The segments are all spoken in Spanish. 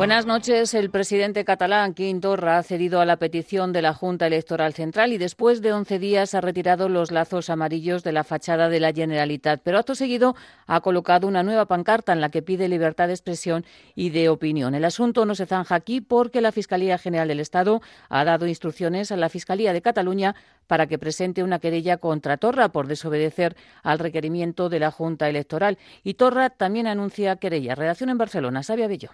Buenas noches. El presidente catalán, Quim Torra, ha cedido a la petición de la Junta Electoral Central y después de 11 días ha retirado los lazos amarillos de la fachada de la Generalitat. Pero acto seguido ha colocado una nueva pancarta en la que pide libertad de expresión y de opinión. El asunto no se zanja aquí porque la Fiscalía General del Estado ha dado instrucciones a la Fiscalía de Cataluña para que presente una querella contra Torra por desobedecer al requerimiento de la Junta Electoral. Y Torra también anuncia querella. Redacción en Barcelona. Sabia Bello.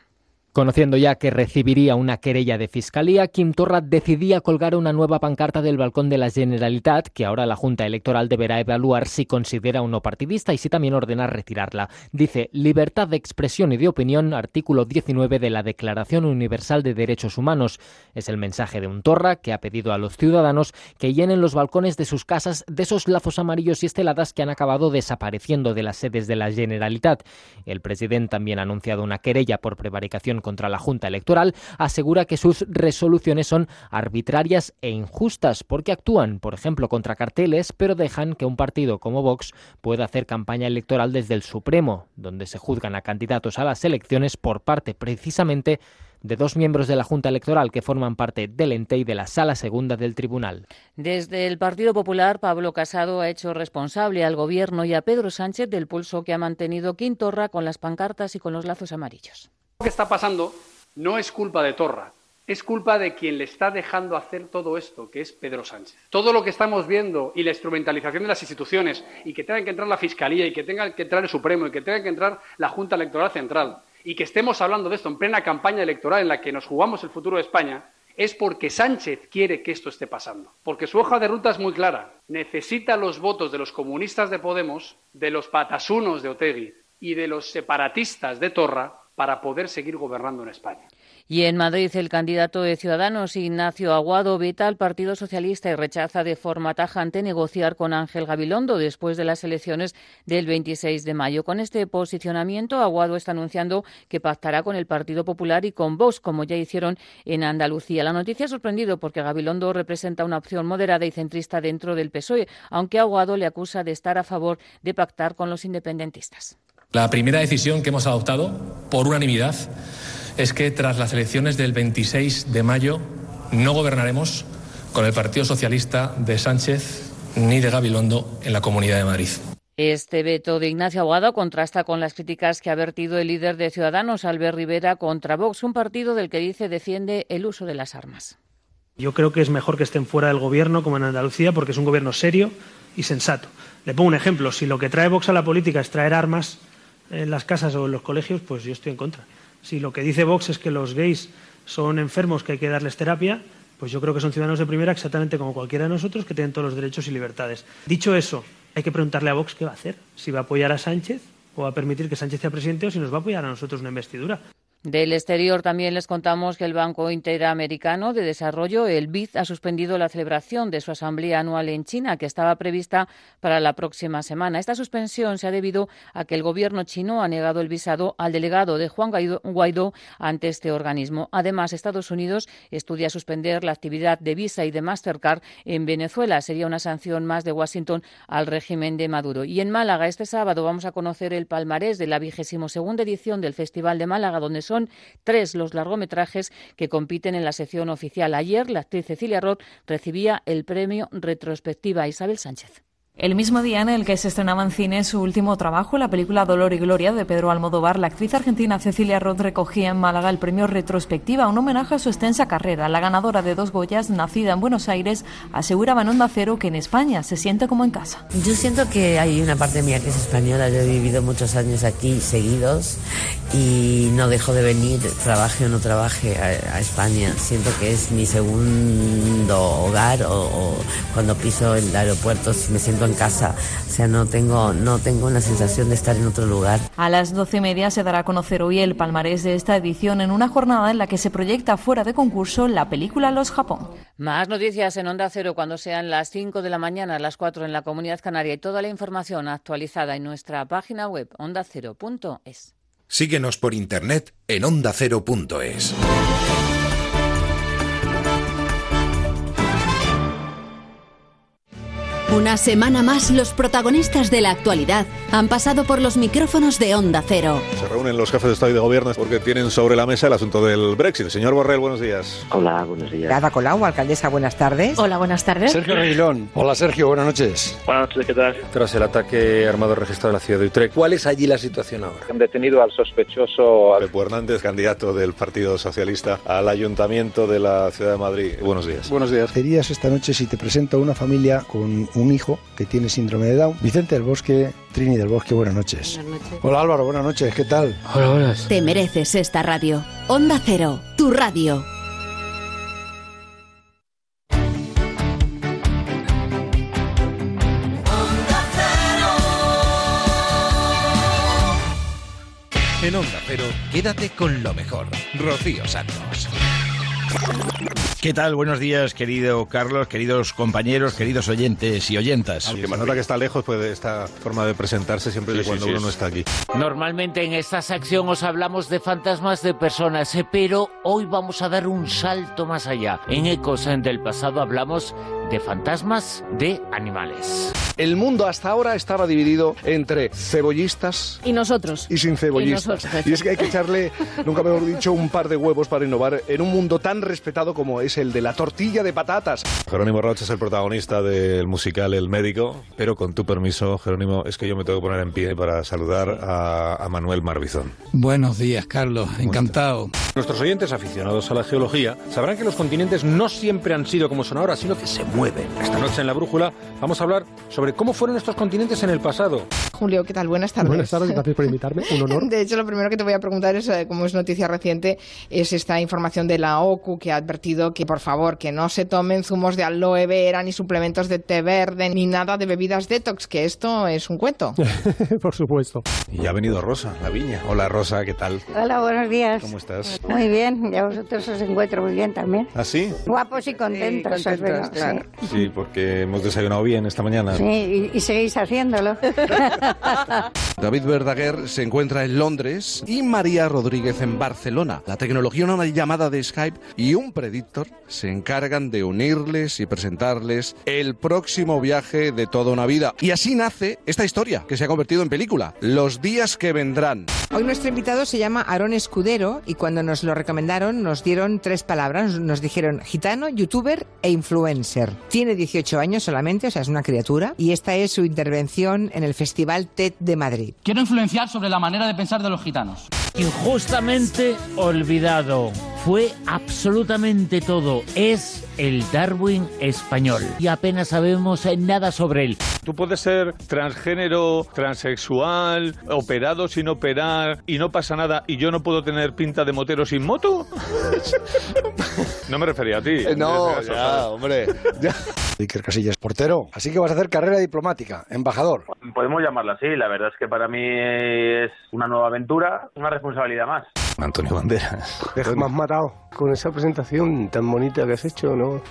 Conociendo ya que recibiría una querella de fiscalía, Kim Torra decidía colgar una nueva pancarta del balcón de la Generalitat, que ahora la Junta Electoral deberá evaluar si considera o no partidista y si también ordena retirarla. Dice libertad de expresión y de opinión, artículo 19 de la Declaración Universal de Derechos Humanos. Es el mensaje de un Torra que ha pedido a los ciudadanos que llenen los balcones de sus casas de esos lazos amarillos y esteladas que han acabado desapareciendo de las sedes de la Generalitat. El presidente también ha anunciado una querella por prevaricación contra la Junta Electoral, asegura que sus resoluciones son arbitrarias e injustas porque actúan, por ejemplo, contra carteles, pero dejan que un partido como Vox pueda hacer campaña electoral desde el Supremo, donde se juzgan a candidatos a las elecciones por parte precisamente de dos miembros de la Junta Electoral que forman parte del ente y de la Sala Segunda del Tribunal. Desde el Partido Popular, Pablo Casado ha hecho responsable al Gobierno y a Pedro Sánchez del pulso que ha mantenido Quintorra con las pancartas y con los lazos amarillos. Lo que está pasando no es culpa de Torra, es culpa de quien le está dejando hacer todo esto, que es Pedro Sánchez. Todo lo que estamos viendo y la instrumentalización de las instituciones y que tenga que entrar la Fiscalía y que tenga que entrar el Supremo y que tenga que entrar la Junta Electoral Central y que estemos hablando de esto en plena campaña electoral en la que nos jugamos el futuro de España, es porque Sánchez quiere que esto esté pasando. Porque su hoja de ruta es muy clara. Necesita los votos de los comunistas de Podemos, de los patasunos de Otegui y de los separatistas de Torra para poder seguir gobernando en España. Y en Madrid, el candidato de Ciudadanos, Ignacio Aguado, veta al Partido Socialista y rechaza de forma tajante negociar con Ángel Gabilondo después de las elecciones del 26 de mayo. Con este posicionamiento, Aguado está anunciando que pactará con el Partido Popular y con Vox, como ya hicieron en Andalucía. La noticia ha sorprendido porque Gabilondo representa una opción moderada y centrista dentro del PSOE, aunque Aguado le acusa de estar a favor de pactar con los independentistas. La primera decisión que hemos adoptado, por unanimidad, es que tras las elecciones del 26 de mayo no gobernaremos con el Partido Socialista de Sánchez ni de Gabilondo en la Comunidad de Madrid. Este veto de Ignacio Aguado contrasta con las críticas que ha vertido el líder de Ciudadanos, Albert Rivera, contra Vox, un partido del que dice defiende el uso de las armas. Yo creo que es mejor que estén fuera del gobierno, como en Andalucía, porque es un gobierno serio y sensato. Le pongo un ejemplo. Si lo que trae Vox a la política es traer armas, en las casas o en los colegios, pues yo estoy en contra. Si lo que dice Vox es que los gays son enfermos que hay que darles terapia, pues yo creo que son ciudadanos de primera exactamente como cualquiera de nosotros que tienen todos los derechos y libertades. Dicho eso, hay que preguntarle a Vox qué va a hacer, si va a apoyar a Sánchez o va a permitir que Sánchez sea presidente o si nos va a apoyar a nosotros una investidura. Del exterior también les contamos que el Banco Interamericano de Desarrollo, el BID, ha suspendido la celebración de su asamblea anual en China, que estaba prevista para la próxima semana. Esta suspensión se ha debido a que el gobierno chino ha negado el visado al delegado de Juan Guaidó ante este organismo. Además, Estados Unidos estudia suspender la actividad de Visa y de Mastercard en Venezuela. Sería una sanción más de Washington al régimen de Maduro. Y en Málaga, este sábado, vamos a conocer el palmarés de la vigésimo segunda edición del Festival de Málaga, donde son son tres los largometrajes que compiten en la sección oficial. Ayer, la actriz Cecilia Roth recibía el premio Retrospectiva Isabel Sánchez. El mismo día en el que se estrenaba en cine su último trabajo, la película Dolor y Gloria de Pedro Almodóvar, la actriz argentina Cecilia Roth recogía en Málaga el premio Retrospectiva, un homenaje a su extensa carrera. La ganadora de dos Goyas, nacida en Buenos Aires, aseguraba en Onda Cero que en España se siente como en casa. Yo siento que hay una parte mía que es española. Yo he vivido muchos años aquí seguidos y no dejo de venir, trabaje o no trabaje a, España. Siento que es mi segundo hogar o, o cuando piso el aeropuerto me siento en casa. O sea, no tengo, no tengo la sensación de estar en otro lugar. A las doce y media se dará a conocer hoy el palmarés de esta edición en una jornada en la que se proyecta fuera de concurso la película Los Japón. Más noticias en Onda Cero cuando sean las 5 de la mañana, las 4 en la Comunidad Canaria y toda la información actualizada en nuestra página web ondacero.es. Síguenos por internet en ondacero.es. Una semana más, los protagonistas de la actualidad han pasado por los micrófonos de Onda Cero. Se reúnen los jefes de Estado y de Gobierno porque tienen sobre la mesa el asunto del Brexit. Señor Borrell, buenos días. Hola, buenos días. Ada Colau, alcaldesa, buenas tardes. Hola, buenas tardes. Sergio Reguilón. Hola, Sergio, buenas noches. Buenas noches, ¿qué tal? Tras el ataque armado registrado en la ciudad de Utrecht, ¿cuál es allí la situación ahora? Han detenido al sospechoso... Pepe Hernández, candidato del Partido Socialista al Ayuntamiento de la Ciudad de Madrid. Buenos días. Buenos días. Serías esta noche si te presento a una familia con un hijo que tiene síndrome de Down. Vicente del Bosque, Trini del Bosque, buenas noches. Buenas noches. Hola Álvaro, buenas noches, ¿qué tal? Hola, buenas. Te mereces esta radio. Onda Cero, tu radio. En Onda Cero, quédate con lo mejor. Rocío Santos. ¿Qué tal? Buenos días, querido Carlos, queridos compañeros, queridos oyentes y oyentas. Aunque me nota que está lejos, pues esta forma de presentarse siempre Sí, de cuando sí, uno sí. no está aquí. Normalmente en esta sección os hablamos de fantasmas de personas, eh, pero hoy vamos a dar un salto más allá. En Ecos del pasado hablamos de fantasmas de animales. El mundo hasta ahora estaba dividido entre cebollistas Y nosotros. y sin cebollistas. Y nosotros. Y es que hay que echarle, nunca mejor dicho, un par de huevos para innovar en un mundo tan respetado como es el de la tortilla de patatas. Jerónimo Roche es el protagonista del musical El Médico, pero con tu permiso, Jerónimo, es que yo me tengo que poner en pie para saludar a, a Manuel Marbizón. Buenos días, Carlos. Encantado. Nuestros oyentes aficionados a la geología sabrán que los continentes no siempre han sido como son ahora, sino que se mueven. Esta noche en La Brújula vamos a hablar sobre cómo fueron estos continentes en el pasado. Julio, ¿qué tal? Buenas tardes. Buenas tardes, gracias por invitarme. Un honor. De hecho, lo primero que te voy a preguntar es, eh, como es noticia reciente, es esta información de la OCU que ha advertido que, por favor, que no se tomen zumos de aloe vera, ni suplementos de té verde, ni nada de bebidas detox, que esto es un cuento. por supuesto. Y ya ha venido Rosa, la viña. Hola Rosa, ¿qué tal? Hola, buenos días. ¿Cómo estás? Muy bien, y a vosotros os encuentro muy bien también. ¿Ah, sí? Guapos y contentos, Sí, contentos, claro. Sí, porque hemos desayunado bien esta mañana. Sí, y seguís haciéndolo. David Verdaguer se encuentra en Londres y María Rodríguez en Barcelona. La tecnología, una llamada de Skype y un predictor se encargan de unirles y presentarles el próximo viaje de toda una vida. Y así nace esta historia que se ha convertido en película, Los días que vendrán. Hoy nuestro invitado se llama Aarón Escudero y cuando nos lo recomendaron nos dieron tres palabras. Nos dijeron gitano, youtuber e influencer. Tiene 18 años solamente, o sea, es una criatura. Y esta es su intervención en el Festival TED de Madrid. Quiero influenciar sobre la manera de pensar de los gitanos. Injustamente olvidado. Fue absolutamente todo. Es el Darwin español. Y apenas sabemos nada sobre él. Tú puedes ser transgénero, transexual, operado sin operar y no pasa nada y yo no puedo tener pinta de motero sin moto. no me refería a ti. Eh, no, a eso, ya, hombre. Iker Casillas, portero. Así que vas a hacer carrera diplomática, embajador. Podemos llamarla así, la verdad es que para mí es una nueva aventura, una responsabilidad más. Antonio Banderas. Me has matado con esa presentación tan bonita que has hecho, ¿no?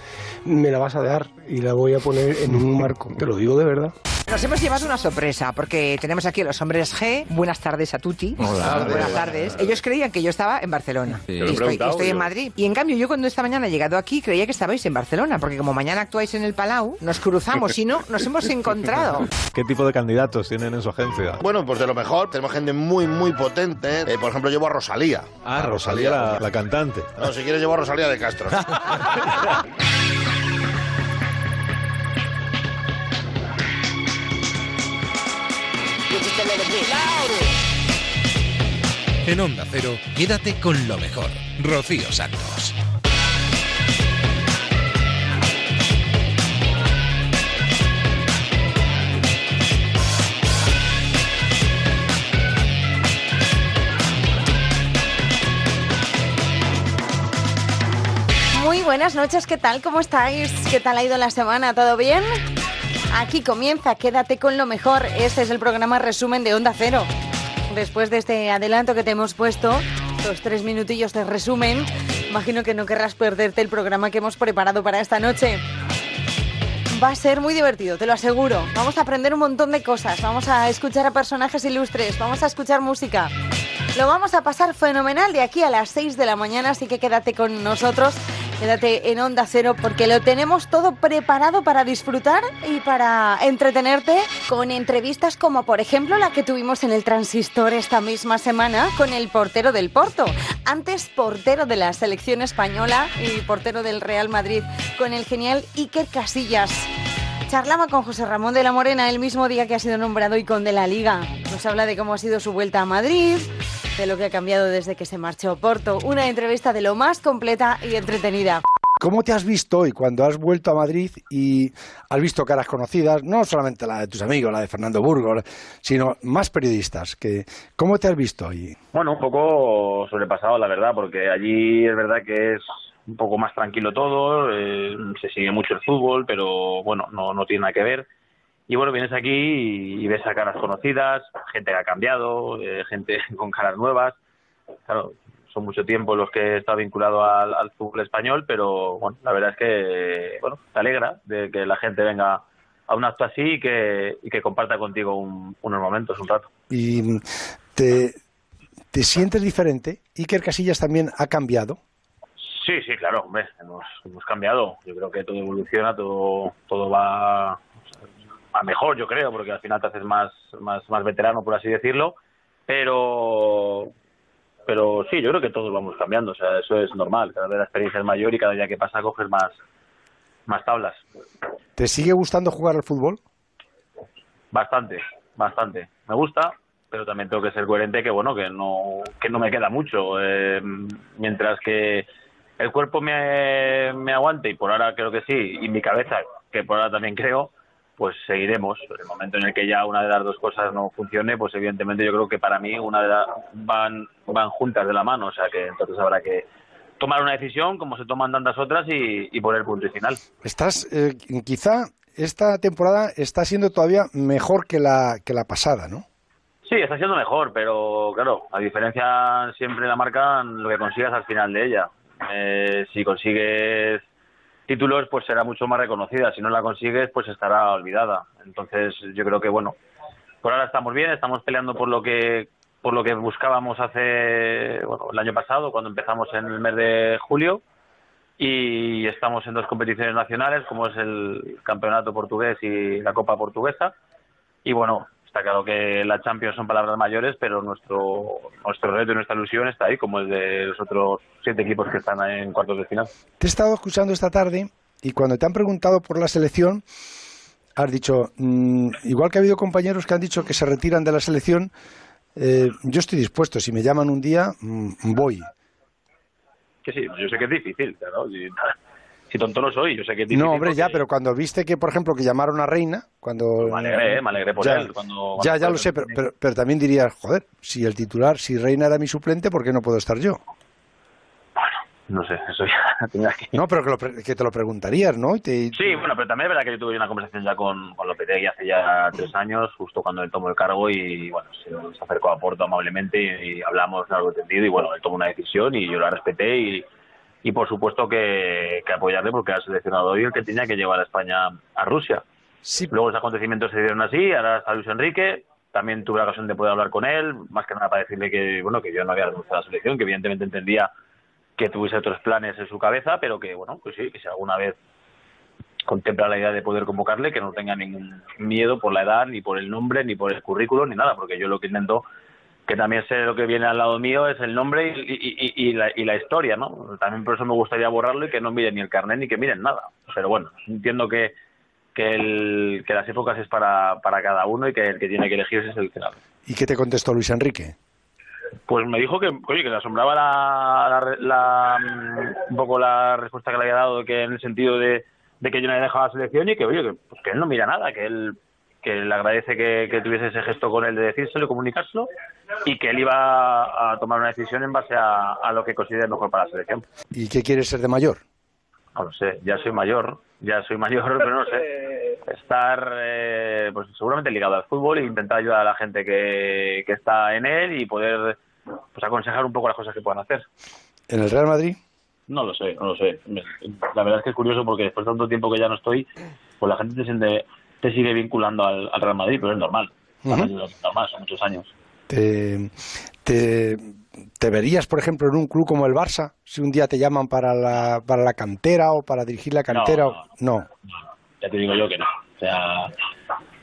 Me la vas a dar y la voy a poner en un marco. Te lo digo de verdad. Nos hemos llevado una sorpresa porque tenemos aquí a los hombres G. Buenas tardes a Tuti. Hola. Buenas tardes. Ellos creían que yo estaba en Barcelona. Sí. Y estoy, estoy en. Madrid. Y en cambio, yo cuando esta mañana he llegado aquí creía que estabais en Barcelona, porque como mañana actuáis en el Palau, nos cruzamos y no, nos hemos encontrado. ¿Qué tipo de candidatos tienen en su agencia? Bueno, pues de lo mejor, tenemos gente muy, muy potente. Eh, por ejemplo, llevo a Rosalía. Ah, Rosalía, la, la cantante. No, si quieres llevo a Rosalía de Castro. En Onda Cero, quédate con lo mejor. Rocío Santos. Buenas noches, ¿qué tal? ¿Cómo estáis? ¿Qué tal ha ido la semana? ¿Todo bien? Aquí comienza, quédate con lo mejor. Este es el programa resumen de Onda Cero. Después de este adelanto que te hemos puesto, los tres minutillos de resumen, imagino que no querrás perderte el programa que hemos preparado para esta noche. Va a ser muy divertido, te lo aseguro. Vamos a aprender un montón de cosas, vamos a escuchar a personajes ilustres, vamos a escuchar música. Lo vamos a pasar fenomenal de aquí a las 6 de la mañana, así que quédate con nosotros Quédate en Onda Cero porque lo tenemos todo preparado para disfrutar y para entretenerte con entrevistas como por ejemplo la que tuvimos en el Transistor esta misma semana con el portero del Porto. Antes portero de la selección española y portero del Real Madrid con el genial Iker Casillas. Charlaba con José Ramón de la Morena el mismo día que ha sido nombrado icon de la Liga. Nos habla de cómo ha sido su vuelta a Madrid, de lo que ha cambiado desde que se marchó a Porto. Una entrevista de lo más completa y entretenida. ¿Cómo te has visto hoy cuando has vuelto a Madrid y has visto caras conocidas, no solamente la de tus amigos, la de Fernando Burgos, sino más periodistas? Que, ¿Cómo te has visto hoy? Bueno, un poco sobrepasado, la verdad, porque allí es verdad que es un poco más tranquilo todo, eh, se sigue mucho el fútbol, pero bueno, no, no tiene nada que ver. Y bueno, vienes aquí y, ves a caras conocidas, gente que ha cambiado, eh, gente con caras nuevas. Claro, son mucho tiempo los que he estado vinculado al, fútbol español, pero bueno, la verdad es que bueno, te alegra de que la gente venga a un acto así y que, y que comparta contigo un- unos momentos, un rato. ¿Y mm, te, te sientes diferente? Iker Casillas también ha cambiado. Hombre, hemos, hemos cambiado. Yo creo que todo evoluciona, todo, todo va a mejor, yo creo, porque al final te haces más, más, más veterano, por así decirlo. Pero, pero sí, yo creo que todos vamos cambiando, o sea, eso es normal. Cada vez la experiencia es mayor y cada día que pasa coges más, más tablas. ¿Te sigue gustando jugar al fútbol? Bastante, bastante. Me gusta, pero también tengo que ser coherente que bueno, que no, que no me queda mucho. Eh, mientras que el cuerpo me, me aguante, y por ahora creo que sí, y mi cabeza, que por ahora también creo, pues seguiremos. En el momento en el que ya una de las dos cosas no funcione, pues evidentemente yo creo que para mí una de las van, van juntas de la mano, o sea que entonces habrá que tomar una decisión como se toman tantas otras y, y poner punto y final. Estás, eh, quizá esta temporada está siendo todavía mejor que la, que la pasada, ¿no? Sí, está siendo mejor, pero claro, a diferencia siempre la marca lo que consigas al final de ella. Eh, si consigues títulos, pues será mucho más reconocida. Si no la consigues, pues estará olvidada. Entonces, yo creo que bueno, por ahora estamos bien, estamos peleando por lo que por lo que buscábamos hace bueno, el año pasado, cuando empezamos en el mes de julio, y estamos en dos competiciones nacionales, como es el campeonato portugués y la Copa Portuguesa. Y bueno, está claro que la Champions son palabras mayores, pero nuestro nuestro reto y nuestra ilusión está ahí, como el de los otros siete equipos que están en cuartos de final. Te he estado escuchando esta tarde y cuando te han preguntado por la selección, has dicho, mm, igual que ha habido compañeros que han dicho que se retiran de la selección, eh, yo estoy dispuesto, si me llaman un día, mm, voy. Que sí, yo sé que es difícil, claro. Si tonto no soy, yo sé que es difícil. No, hombre, porque ya, pero cuando viste que, por ejemplo, que llamaron a Reina, cuando... Me alegré, me alegré por Ya, él. Cuando, ya, ya lo sé, pero, pero, pero también dirías, joder, si el titular, si Reina era mi suplente, ¿por qué no puedo estar yo? No sé, eso ya tendría que... No, pero que, lo pre- que te lo preguntarías, ¿no? Y te- Sí, bueno, pero también es verdad que yo tuve una conversación ya con, con Lopetegui hace ya tres años, justo cuando él tomó el cargo y, bueno, se, se acercó a Porto amablemente y, y hablamos largo y tendido y, bueno, él tomó una decisión y yo la respeté y, y por supuesto que, que apoyarle porque era el seleccionador y el que tenía que llevar a España a Rusia. Luego los acontecimientos se dieron así, ahora está Luis Enrique, también tuve la ocasión de poder hablar con él, más que nada para decirle que, bueno, que yo no había renunciado a la selección, que evidentemente entendía que tuviese otros planes en su cabeza, pero que, bueno, pues sí, que si alguna vez contempla la idea de poder convocarle, que no tenga ningún miedo por la edad, ni por el nombre, ni por el currículum, ni nada, porque yo lo que intento, que también sé lo que viene al lado mío, es el nombre y, y- y- y la, y la historia, ¿no? También por eso me gustaría borrarlo y que no miren ni el carnet ni que miren nada. Pero bueno, entiendo que, que, el, que las épocas es para, para cada uno y que el que tiene que elegirse es el que ¿Y qué te contestó Luis Enrique? Pues me dijo que, oye, que le asombraba la, la, la, mm, un poco la respuesta que le había dado, que en el sentido de, de que yo no había dejado la selección y que, oye, que, pues que él no mira nada, que él que le agradece que, que tuviese ese gesto con él de decírselo y comunicárselo y que él iba a tomar una decisión en base a, a lo que considere mejor para la selección. ¿Y qué quieres ser de mayor? No lo sé, ya soy mayor, ya soy mayor, pero no sé. Estar, eh, pues seguramente ligado al fútbol e intentar ayudar a la gente que, que está en él y poder pues aconsejar un poco las cosas que puedan hacer. ¿En el Real Madrid? No lo sé, no lo sé. La verdad es que es curioso porque después de tanto tiempo que ya no estoy, pues la gente te, siente, te sigue vinculando al, al Real Madrid, pero es normal. Es normal, son muchos años. ¿Te, te ¿te verías, por ejemplo, en un club como el Barça? Si un día te llaman para la, para la cantera o para dirigir la cantera. no. ya te digo yo que no. O sea,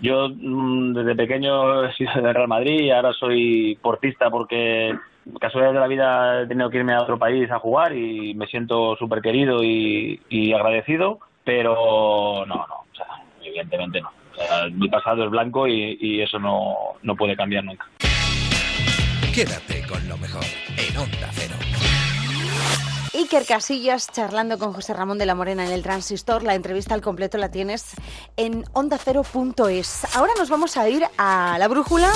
yo mm, desde pequeño he sido de Real Madrid y ahora soy portista porque casualidad de la vida he tenido que irme a otro país a jugar y me siento súper querido y, y agradecido, pero no, no, evidentemente no. O sea, mi pasado es blanco y, y eso no, no puede cambiar nunca. Quédate con lo mejor en Onda Cero. Iker Casillas charlando con José Ramón de la Morena en el Transistor. La entrevista al completo la tienes en ondacero.es. Ahora nos vamos a ir a la brújula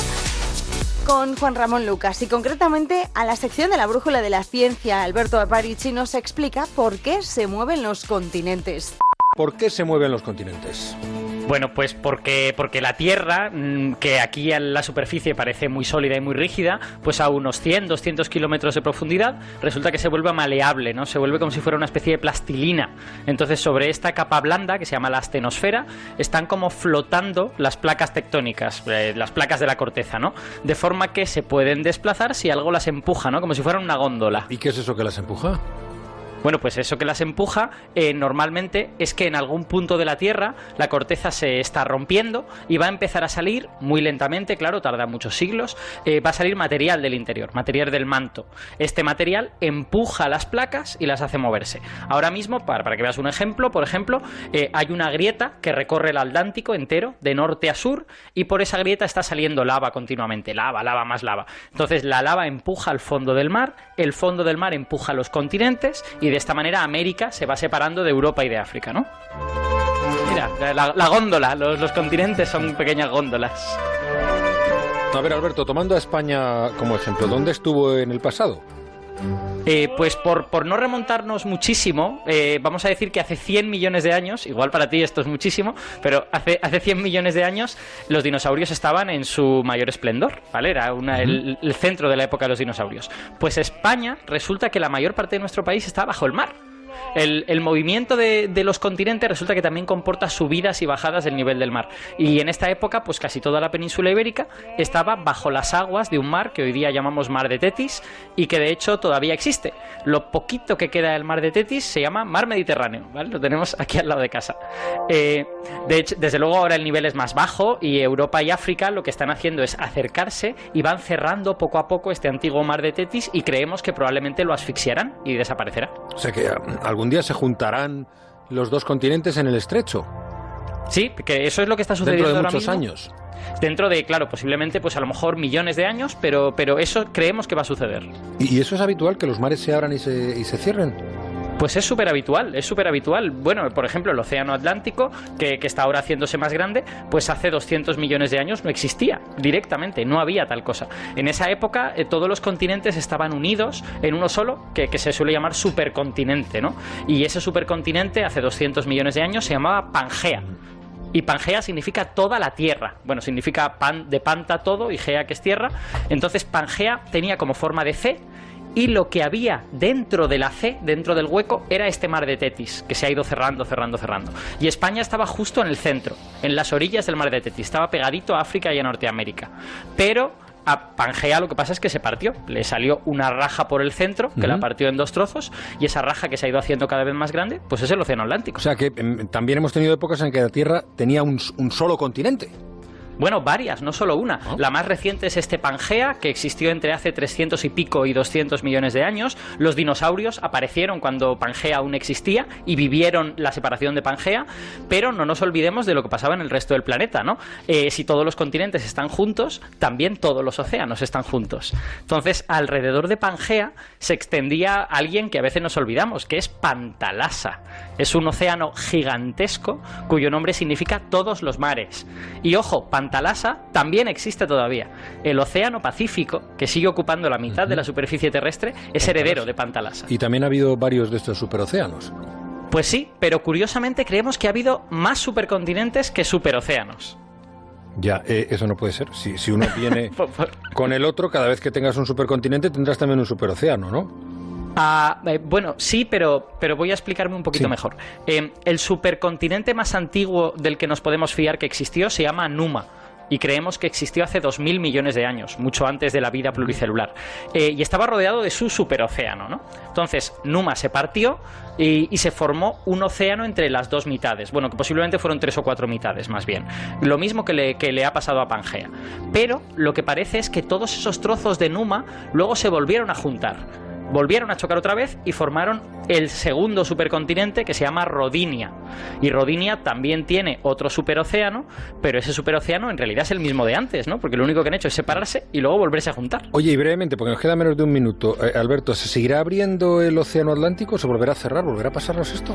con Juan Ramón Lucas y concretamente a la sección de la brújula de la ciencia. Alberto Aparici nos explica por qué se mueven los continentes. ¿Por qué se mueven los continentes? Bueno, pues porque, porque la Tierra, mm, que aquí en la superficie parece muy sólida y muy rígida, pues a unos 100, 200 kilómetros de profundidad, resulta que se vuelve maleable, ¿no? Se vuelve como si fuera una especie de plastilina. Entonces, sobre esta capa blanda, que se llama la astenosfera, están como flotando las placas tectónicas, eh, las placas de la corteza, ¿no? De forma que se pueden desplazar si algo las empuja, ¿no? Como si fueran una góndola. ¿Y qué es eso que las empuja? Bueno, pues eso que las empuja eh, normalmente es que en algún punto de la Tierra la corteza se está rompiendo y va a empezar a salir muy lentamente, claro, tarda muchos siglos, eh, va a salir material del interior, material del manto. Este material empuja las placas y las hace moverse. Ahora mismo, para, que veas un ejemplo, por ejemplo, eh, hay una grieta que recorre el Atlántico entero, de norte a sur, y por esa grieta está saliendo lava continuamente, lava, lava, más lava. Entonces la lava empuja al fondo del mar, el fondo del mar empuja a los continentes de esta manera América se va separando de Europa y de África, ¿no? Mira, la, la góndola, los, los continentes son pequeñas góndolas. A ver, Alberto, tomando a España como ejemplo, ¿dónde estuvo en el pasado? Eh, pues por, por no remontarnos muchísimo, eh, vamos a decir que hace 100 millones de años, igual para ti esto es muchísimo, pero hace, hace 100 millones de años los dinosaurios estaban en su mayor esplendor, ¿vale? Era una- el, el centro de la época de los dinosaurios. Pues España resulta que la mayor parte de nuestro país está bajo el mar. El, movimiento de, los continentes resulta que también comporta subidas y bajadas del nivel del mar. Y en esta época, pues casi toda la península ibérica estaba bajo las aguas de un mar que hoy día llamamos Mar de Tetis y que de hecho todavía existe. Lo poquito que queda del Mar de Tetis se llama Mar Mediterráneo. Lo tenemos aquí al lado de casa. Eh, de hecho, desde luego ahora el nivel es más bajo y Europa y África lo que están haciendo es acercarse y van cerrando poco a poco este antiguo Mar de Tetis y creemos que probablemente lo asfixiarán y desaparecerá. Algún día se juntarán los dos continentes en el estrecho. Sí, que eso es lo que está sucediendo Dentro de ahora muchos mismo. años. Dentro de, claro, posiblemente, pues a lo mejor millones de años, pero, pero eso creemos que va a suceder. ¿Y y eso es habitual, que los mares se abran y se, y se cierren? Pues es súper habitual, es súper habitual. Bueno, por ejemplo, el Océano Atlántico, que, está ahora haciéndose más grande, pues hace 200 millones de años no existía directamente, no había tal cosa. En esa época eh, todos los continentes estaban unidos en uno solo, que, que se suele llamar supercontinente, ¿no? Y ese supercontinente hace 200 millones de años se llamaba Pangea. Y Pangea significa toda la tierra. Bueno, significa pan de panta todo y gea que es tierra. Entonces Pangea tenía como forma de C y lo que había dentro de la C, dentro del hueco, era este mar de Tetis, que se ha ido cerrando, cerrando, cerrando. Y España estaba justo en el centro, en las orillas del mar de Tetis, estaba pegadito a África y a Norteamérica. Pero a Pangea lo que pasa es que se partió, le salió una raja por el centro, que la partió en dos trozos, y esa raja que se ha ido haciendo cada vez más grande, pues es el Océano Atlántico. O sea que em, también hemos tenido épocas en que la Tierra tenía un solo continente. Bueno, varias, no solo una. La más reciente es este Pangea, que existió entre hace 300 y pico y 200 millones de años. Los dinosaurios aparecieron cuando Pangea aún existía y vivieron la separación de Pangea, pero no nos olvidemos de lo que pasaba en el resto del planeta, ¿no? Eh, si todos los continentes están juntos, también todos los océanos están juntos. Entonces, alrededor de Pangea se extendía alguien que a veces nos olvidamos, que es Pantalasa. Es un océano gigantesco cuyo nombre significa todos los mares. Y ojo, Pantalasa también existe todavía. El océano Pacífico, que sigue ocupando la mitad de la superficie terrestre, es heredero de Pantalasa. Y también ha habido varios de estos superocéanos. Pues sí, pero curiosamente creemos que ha habido más supercontinentes que superocéanos. Ya, eh, eso no puede ser. Si, si uno viene con el otro, cada vez que tengas un supercontinente tendrás también un superocéano, ¿no? Ah, eh, bueno, sí, pero, pero voy a explicarme un poquito mejor. Eh, el supercontinente más antiguo del que nos podemos fiar que existió se llama Numa. y creemos que existió hace 2.000 millones de años, mucho antes de la vida pluricelular. Eh, y estaba rodeado de su superocéano. ¿no? Entonces, Numa se partió y, y se formó un océano entre las dos mitades. Bueno, que posiblemente fueron tres o cuatro mitades, más bien. Lo mismo que le, que le ha pasado a Pangea. Pero lo que parece es que todos esos trozos de Numa luego se volvieron a juntar volvieron a chocar otra vez y formaron el segundo supercontinente que se llama Rodinia. Y Rodinia también tiene otro superocéano, pero ese superocéano en realidad es el mismo de antes, ¿no? Porque lo único que han hecho es separarse y luego volverse a juntar. Oye, y brevemente, porque nos queda menos de un minuto, eh, Alberto, ¿se seguirá abriendo el océano Atlántico? ¿Se volverá a cerrar? ¿Volverá a pasarnos esto?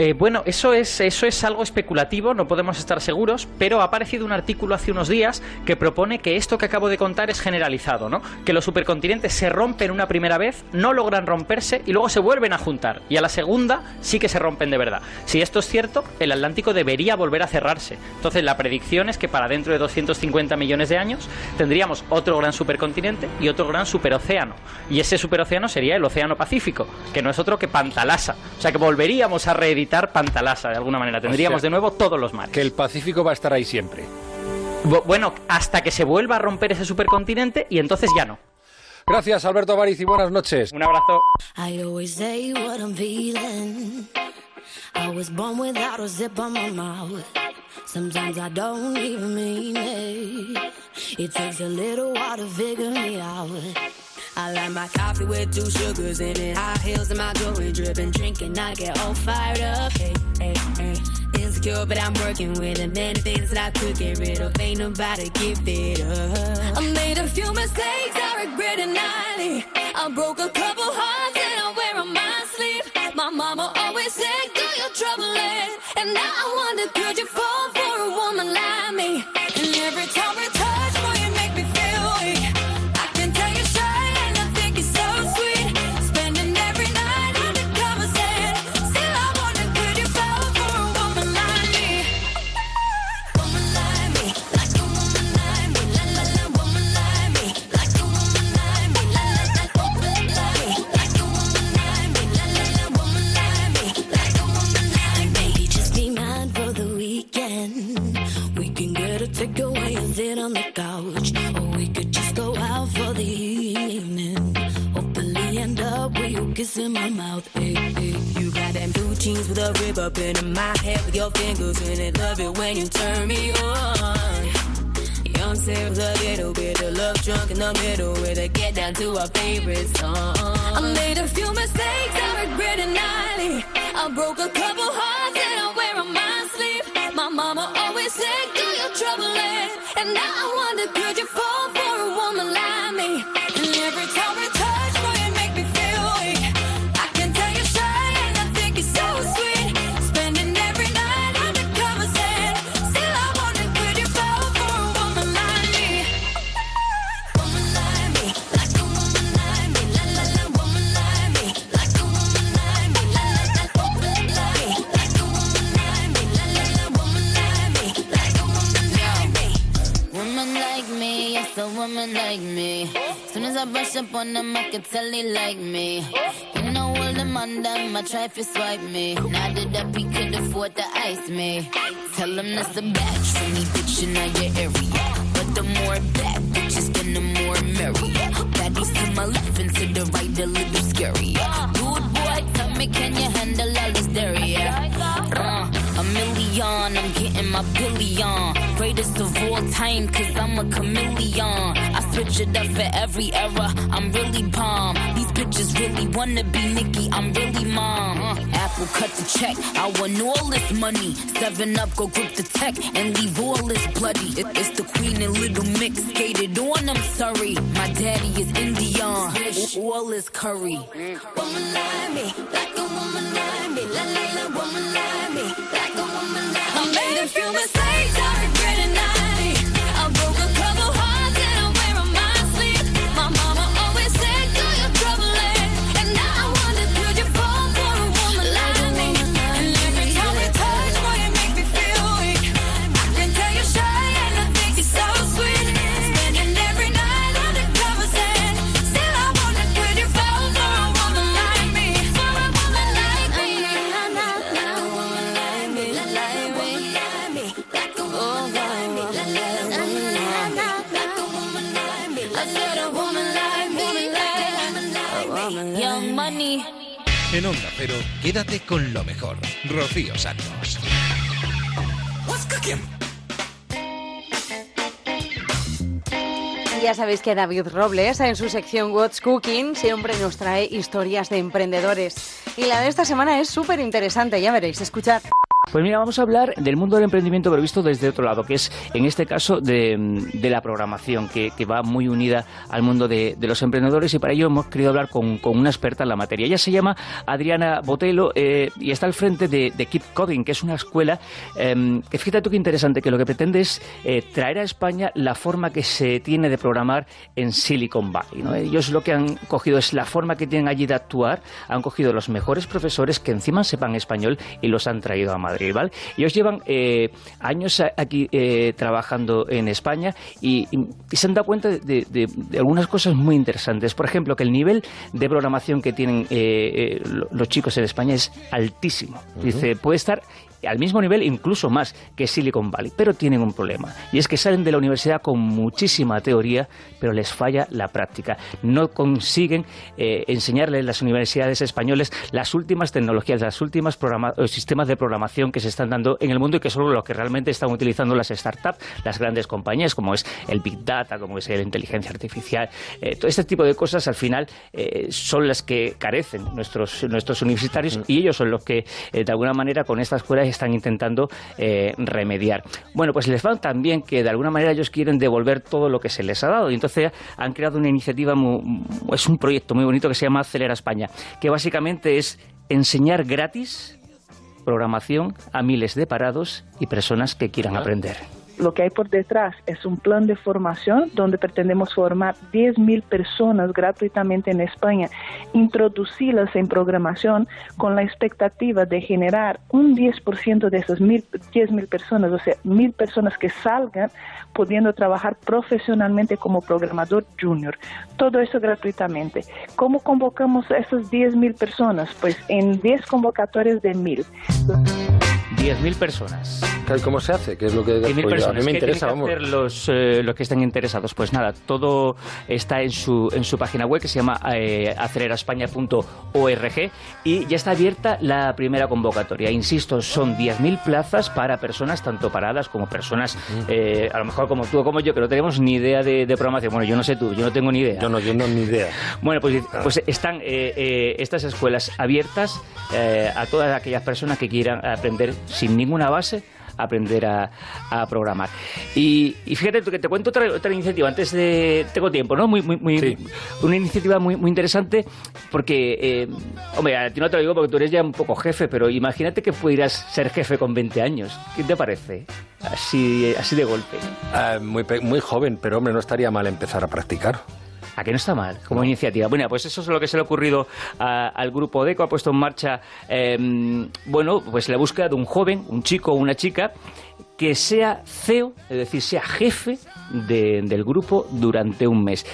Eh, bueno, eso es, eso es algo especulativo, no podemos estar seguros, pero ha aparecido un artículo hace unos días que propone que esto que acabo de contar es generalizado, ¿no? Que los supercontinentes se rompen una primera vez, no logran romperse y luego se vuelven a juntar. Y a la segunda sí que se rompen de verdad. Si esto es cierto, el Atlántico debería volver a cerrarse. Entonces la predicción es que para dentro de 250 millones de años tendríamos otro gran supercontinente y otro gran superocéano. Y ese superocéano sería el Océano Pacífico, que no es otro que Pantalasa. O sea que volveríamos a reeditar Pantalasa de alguna manera. Tendríamos O sea, de nuevo todos los mares. Que el Pacífico va a estar ahí siempre. Bu- Bueno, hasta que se vuelva a romper ese supercontinente y entonces ya no. Gracias, Alberto Avariz, y buenas noches. Un abrazo. I always say what I'm feeling. I was born without a zip on my mouth. Sometimes I don't even mean it. It takes a little while to figure me out. I like my coffee with two sugars in it. High heels and my jewelry dripping. Drinking, I get all fired up. Hey, hey, hey. Insecure, but I'm working with it. Many things that I could get rid of. Ain't nobody give it up. I made a few mistakes, I regret it nightly. I broke a couple hearts and I wear on my sleeve. My mama always said, do your trouble. And now I wonder, could you fall takeaway sit on the couch, or we could just go out for the evening. Hopefully end up with you kissing my mouth. Hey, hey. You got them blue jeans with a rib up in my head with your fingers in it. Love it when you turn me on. Young Sarah's a little bit of love drunk in the middle where they get down to our favorite song. I made a few mistakes, I regret it nightly. I broke a couple hearts and I wear on my sleeve. My mama always said, do your trouble it. And now I wonder, could you fall for a woman like me? Woman like me. Soon as I brush up on them, I can tell they like me. You know all the on them, I try to swipe me. Now that up, he could afford to ice me. Tell him that's a bad trini bitch in your area. But the more bad bitches, then the more merry. Baddies to my left and to the right, a little scary. Dude, boy, tell me, can you handle all this hysteria? A million, I'm getting my billion. Greatest of all time, cause I'm a chameleon. I switch it up for every era, I'm really bomb. These bitches really wanna be Nicki, I'm really mom. Uh, Apple cut the check, I want all this money. Seven up, go grip the tech and leave all this bloody. It- it's the queen and little mix, skated on, I'm sorry. My daddy is Indian, all is curry. Woman like me, like a woman like me, la la la, woman like mistakes, En Onda Cero, quédate con lo mejor. Rocío Santos. Ya sabéis que David Robles, en su sección What's Cooking, siempre nos trae historias de emprendedores. Y la de esta semana es súper interesante, ya veréis, escuchad. Pues mira, vamos a hablar del mundo del emprendimiento, pero visto desde otro lado, que es en este caso de, la programación, que, va muy unida al mundo de, los emprendedores y para ello hemos querido hablar con, una experta en la materia. Ella se llama Adriana Botelo eh, y está al frente de, de, Keep Coding, que es una escuela eh, que fíjate tú qué interesante, que lo que pretende es eh, traer a España la forma que se tiene de programar en Silicon Valley. ¿no? Ellos lo que han cogido es la forma que tienen allí de actuar, han cogido los mejores profesores que encima sepan español y los han traído a Madrid. ¿Vale? Ellos llevan eh, años aquí eh, trabajando en España y, y, y, se han dado cuenta de, de, de, algunas cosas muy interesantes. Por ejemplo, que el nivel de programación que tienen eh, los chicos en España es altísimo. Uh -huh. Dice, puede estar al mismo nivel, incluso más que Silicon Valley, pero tienen un problema. Y es que salen de la universidad con muchísima teoría, pero les falla la práctica. No consiguen eh, enseñarles las universidades españoles las últimas tecnologías, las últimas sistemas de programación que se están dando en el mundo y que son lo que realmente están utilizando las startups, las grandes compañías, como es el Big Data, como es la inteligencia artificial. Eh, todo este tipo de cosas, al final, eh, son las que carecen nuestros, nuestros universitarios mm. y ellos son los que, de alguna manera, con esta están intentando eh, remediar. Bueno, pues les va también que de alguna manera ellos quieren devolver todo lo que se les ha dado y entonces han creado una iniciativa, muy, es un proyecto muy bonito que se llama Acelera España, que básicamente es enseñar gratis programación a miles de parados y personas que quieran aprender. Lo que hay por detrás es un plan de formación donde pretendemos formar 10.000 personas gratuitamente en España, introducirlas en programación con la expectativa de generar un 10% de esas 10.000 personas, o sea, 1.000 personas que salgan pudiendo trabajar profesionalmente como programador junior. Todo eso gratuitamente. ¿Cómo convocamos a esas 10.000 personas? Pues en 10 convocatorias de 1.000. 10.000 personas. ¿Cómo se hace? ¿Qué es lo que personas. a mí me interesa? ¿Qué tienen que hacer los, eh, los que estén interesados? Pues nada, todo está en su, en su página web que se llama eh, aceleraspaña.org y ya está abierta la primera convocatoria. Insisto, son 10.000 plazas para personas tanto paradas como personas, eh, a lo mejor como tú o como yo, que no tenemos ni idea de, de, programación. Bueno, yo no sé tú, yo no tengo ni idea. Yo no, yo no ni idea. Bueno, pues, pues están eh, eh, estas escuelas abiertas eh, a todas aquellas personas que quieran aprender sin ninguna base aprender a, a programar. Y, y, fíjate que te cuento otra, otra iniciativa, antes de... Tengo tiempo, ¿no? Muy, muy, muy, sí. Una iniciativa muy, muy interesante porque, eh, hombre, a ti no te lo digo porque tú eres ya un poco jefe, pero imagínate que pudieras ser jefe con 20 años. ¿Qué te parece? Así, así de golpe. Uh, muy, muy joven, pero hombre, no estaría mal empezar a practicar. ¿A que no está mal como no. iniciativa? Bueno, pues eso es lo que se le ha ocurrido a, al grupo DECO, ha puesto en marcha, eh, bueno, pues la búsqueda de un joven, un chico o una chica que sea CEO, es decir, sea jefe de, del grupo durante un mes.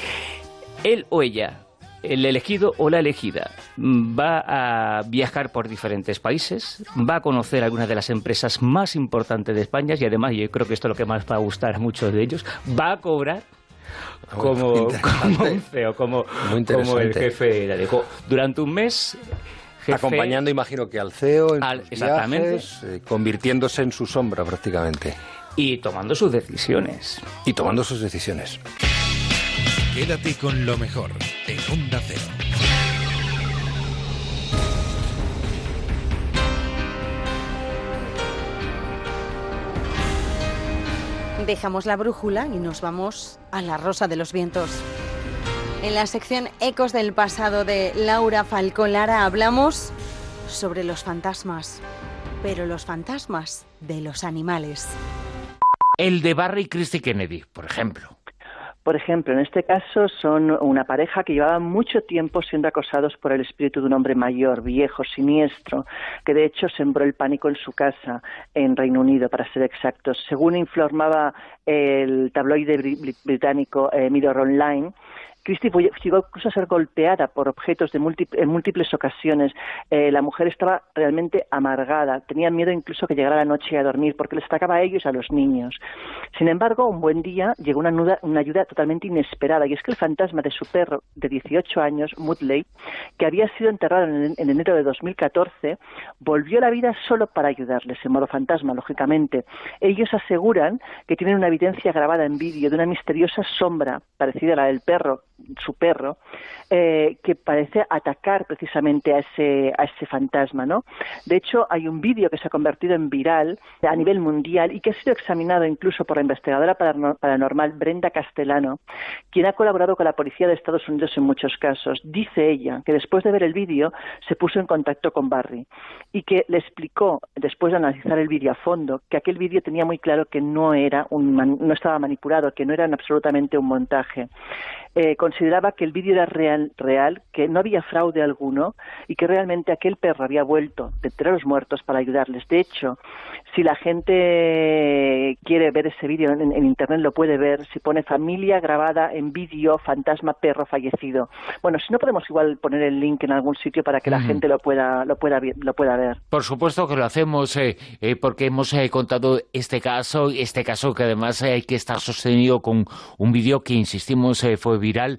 Él o ella el elegido o la elegida va a viajar por diferentes países, va a conocer algunas de las empresas más importantes de España y además, yo creo que esto es lo que más va a gustar a muchos de ellos, va a cobrar como, como un CEO, como, como el jefe la dejó durante un mes. Jefe, Acompañando, imagino que al CEO, en al, exactamente, viajes, eh, convirtiéndose en su sombra prácticamente. Y tomando sus decisiones. Y tomando sus decisiones. Quédate con lo mejor en Onda Cero. Dejamos la brújula y nos vamos a la Rosa de los Vientos. En la sección Ecos del pasado de Laura Falcolara hablamos sobre los fantasmas, pero los fantasmas de los animales. El de Barry Christie Kennedy, por ejemplo. Por ejemplo, en este caso son una pareja que llevaba mucho tiempo siendo acosados por el espíritu de un hombre mayor, viejo, siniestro, que de hecho sembró el pánico en su casa en Reino Unido, para ser exactos. Según informaba el tabloide británico eh, Mirror Online, Christie llegó incluso a ser golpeada por objetos de múlti- en múltiples ocasiones. Eh, la mujer estaba realmente amargada, tenía miedo incluso que llegara la noche a dormir porque les atacaba a ellos a los niños. Sin embargo, un buen día llegó una, ayuda totalmente inesperada y es que el fantasma de su perro de 18 años, Mutley, que había sido enterrado en, en enero de 2014, volvió a la vida solo para ayudarles, en modo fantasma, lógicamente. Ellos aseguran que tienen una evidencia grabada en vídeo de una misteriosa sombra parecida a la del perro, su perro, eh, que parece atacar precisamente a ese, a ese fantasma, ¿no? De hecho, hay un vídeo que se ha convertido en viral a nivel mundial y que ha sido examinado incluso por la investigadora parano- paranormal Brenda Castellano, quien ha colaborado con la policía de Estados Unidos en muchos casos. Dice ella que después de ver el vídeo se puso en contacto con Barry y que le explicó, después de analizar el vídeo a fondo, que aquel vídeo tenía muy claro que no era un no estaba manipulado, que no era absolutamente un montaje. Eh, consideraba que el vídeo era real, real, que no había fraude alguno y que realmente aquel perro había vuelto de entre los muertos para ayudarles. De hecho, si la gente quiere ver ese vídeo en, en internet lo puede ver. Si pone familia grabada en vídeo, fantasma perro fallecido. Bueno, si no podemos igual poner el link en algún sitio para que la gente lo pueda lo pueda lo pueda ver. Por supuesto que lo hacemos eh, eh, porque hemos eh, contado este caso, este caso que además hay que estar sostenido con un vídeo que, insistimos, fue viral,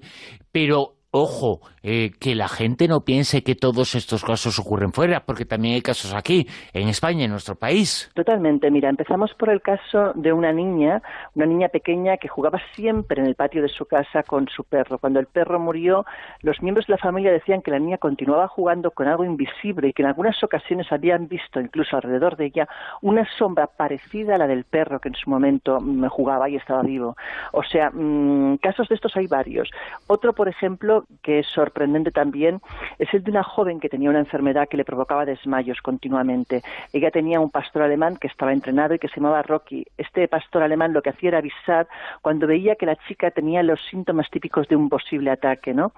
pero... Ojo, eh, que la gente no piense que todos estos casos ocurren fuera, porque también hay casos aquí, en España, en nuestro país. Totalmente. Mira, empezamos por el caso de una niña, una niña pequeña que jugaba siempre en el patio de su casa con su perro. Cuando el perro murió, los miembros de la familia decían que la niña continuaba jugando con algo invisible y que en algunas ocasiones habían visto, incluso alrededor de ella, una sombra parecida a la del perro que en su momento mm, jugaba y estaba vivo. O sea, mm, casos de estos hay varios. Otro, por ejemplo, que es sorprendente también, es el de una joven que tenía una enfermedad que le provocaba desmayos continuamente. Ella tenía un pastor alemán que estaba entrenado y que se llamaba Rocky. Este pastor alemán lo que hacía era avisar cuando veía que la chica tenía los síntomas típicos de un posible ataque, ¿no?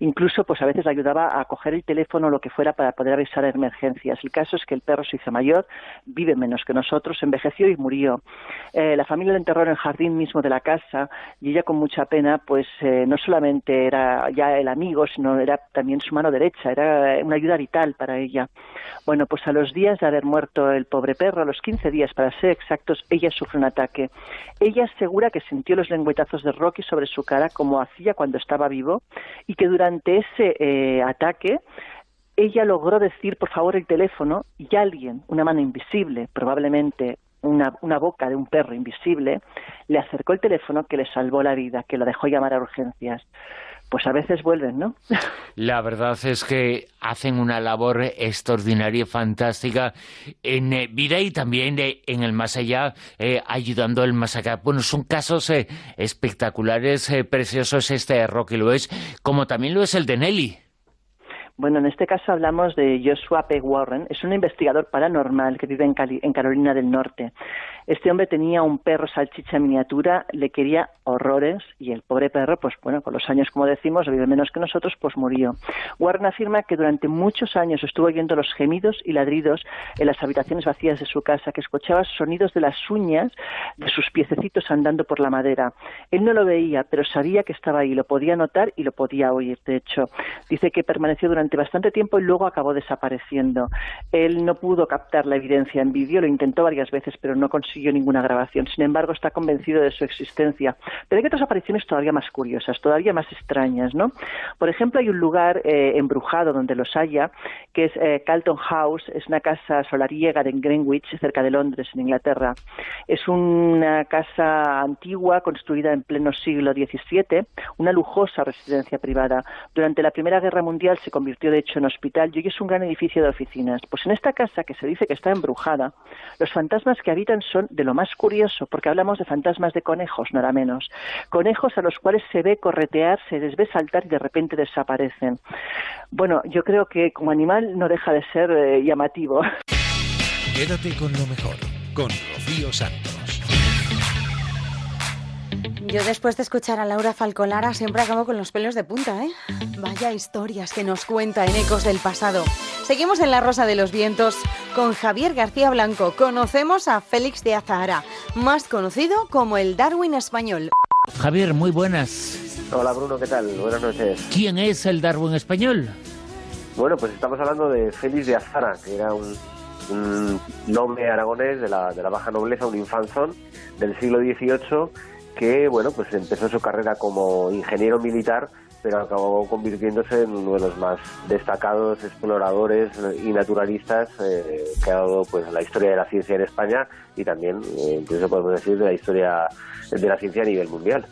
Incluso, pues a veces le ayudaba a coger el teléfono o lo que fuera para poder avisar a emergencias. El caso es que el perro se hizo mayor, vive menos que nosotros, envejeció y murió. Eh, la familia lo enterró en el jardín mismo de la casa y ella con mucha pena, pues eh, no solamente era ya el amigo, sino era también su mano derecha, era una ayuda vital para ella. Bueno, pues a los días de haber muerto el pobre perro, a los 15 días para ser exactos, ella sufre un ataque. Ella asegura que sintió los lengüetazos de Rocky sobre su cara como hacía cuando estaba vivo y que durante ese eh, ataque ella logró decir por favor el teléfono y alguien, una mano invisible, probablemente una, una boca de un perro invisible, le acercó el teléfono que le salvó la vida, que lo dejó llamar a urgencias. Pues a veces vuelven, ¿no? La verdad es que hacen una labor extraordinaria y fantástica en eh, vida y también eh, en el más allá, eh, ayudando al más acá. Bueno, son casos eh, espectaculares, preciosos este Rocky lo es, como también lo es el de Nelly. Bueno, en este caso hablamos de Joshua P. Warren. Es un investigador paranormal que vive en, Cali- en Carolina del Norte. Este hombre tenía un perro salchicha en miniatura, le quería horrores y el pobre perro, pues bueno, con los años, como decimos, vive menos que nosotros, pues murió. Warren afirma que durante muchos años estuvo oyendo los gemidos y ladridos en las habitaciones vacías de su casa, que escuchaba sonidos de las uñas de sus piececitos andando por la madera. Él no lo veía, pero sabía que estaba ahí, lo podía notar y lo podía oír. De hecho, dice que permaneció durante bastante tiempo y luego acabó desapareciendo. Él no pudo captar la evidencia en vídeo, lo intentó varias veces, pero no consiguió ninguna grabación. Sin embargo, está convencido de su existencia. Pero hay otras apariciones todavía más curiosas, todavía más extrañas, ¿no? Por ejemplo, hay un lugar eh, embrujado donde los haya, que es eh, Carlton House, es una casa solariega de Greenwich, cerca de Londres, en Inglaterra. Es una casa antigua construida en pleno siglo XVII, una lujosa residencia privada. Durante la Primera Guerra Mundial se convirtió de hecho en hospital y es un gran edificio de oficinas. Pues en esta casa, que se dice que está embrujada, los fantasmas que habitan son de lo más curioso, porque hablamos de fantasmas de conejos, nada menos. Conejos a los cuales se ve corretear, se les ve saltar y de repente desaparecen. Bueno, yo creo que como animal no deja de ser eh, llamativo. Quédate con lo mejor, con Rocío Santos. Yo después de escuchar a Laura Falcolara siempre acabo con los pelos de punta, ¿eh? Vaya historias que nos cuenta en Ecos del Pasado. Seguimos en La Rosa de los Vientos con Javier García Blanco. Conocemos a Félix de Azahara, más conocido como el Darwin español. Javier, muy buenas. Hola Bruno, ¿qué tal? Buenas noches. ¿Quién es el Darwin español? Bueno, pues estamos hablando de Félix de Azara, que era un, un noble aragonés de la, de la baja nobleza, un infanzón del siglo XVIII, que bueno, pues empezó su carrera como ingeniero militar, pero acabó convirtiéndose en uno de los más destacados exploradores y naturalistas eh, que ha dado pues la historia de la ciencia en España y también, eh, incluso podemos decir, de la historia de la ciencia a nivel mundial.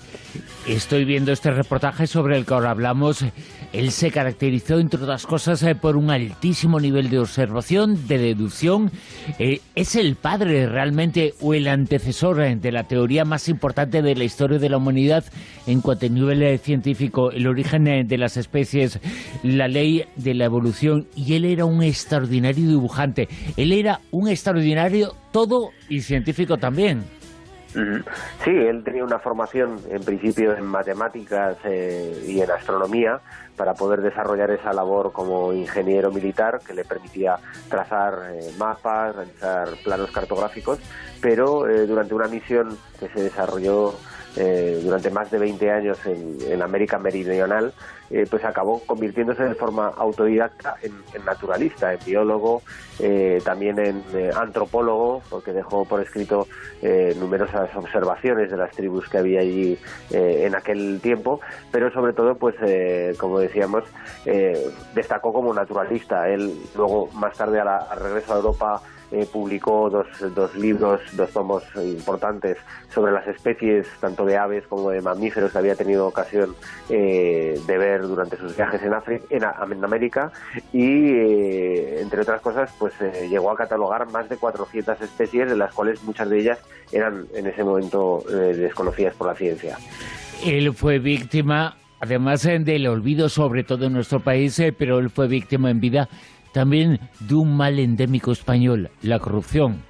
Estoy viendo este reportaje sobre el que ahora hablamos. Él se caracterizó, entre otras cosas, eh, por un altísimo nivel de observación, de deducción. Eh, ¿Es el padre realmente o el antecesor de la teoría más importante de la historia de la humanidad en cuanto a nivel científico, el origen de las especies, la ley de la evolución? Y él era un extraordinario dibujante. Él era un extraordinario todo y científico también. Sí, él tenía una formación en principio en matemáticas eh, y en astronomía para poder desarrollar esa labor como ingeniero militar que le permitía trazar eh, mapas, realizar planos cartográficos, pero eh, durante una misión que se desarrolló eh, durante más de 20 años en, en América Meridional, eh, pues acabó convirtiéndose de forma autodidacta en, naturalista, en biólogo, eh, también en antropólogo, porque dejó por escrito numerosas observaciones de las tribus que había allí en aquel tiempo, pero sobre todo, pues como decíamos, destacó como naturalista. Él luego, más tarde, al regreso a Europa, eh, publicó dos, dos libros, dos tomos importantes sobre las especies, tanto de aves como de mamíferos que había tenido ocasión eh, de ver durante sus viajes en, África, en, América y, eh, entre otras cosas, pues llegó a catalogar más de 400 especies, de las cuales muchas de ellas eran en ese momento desconocidas por la ciencia. Él fue víctima, además del olvido, sobre todo en nuestro país, pero él fue víctima en vida también de un mal endémico español, la corrupción.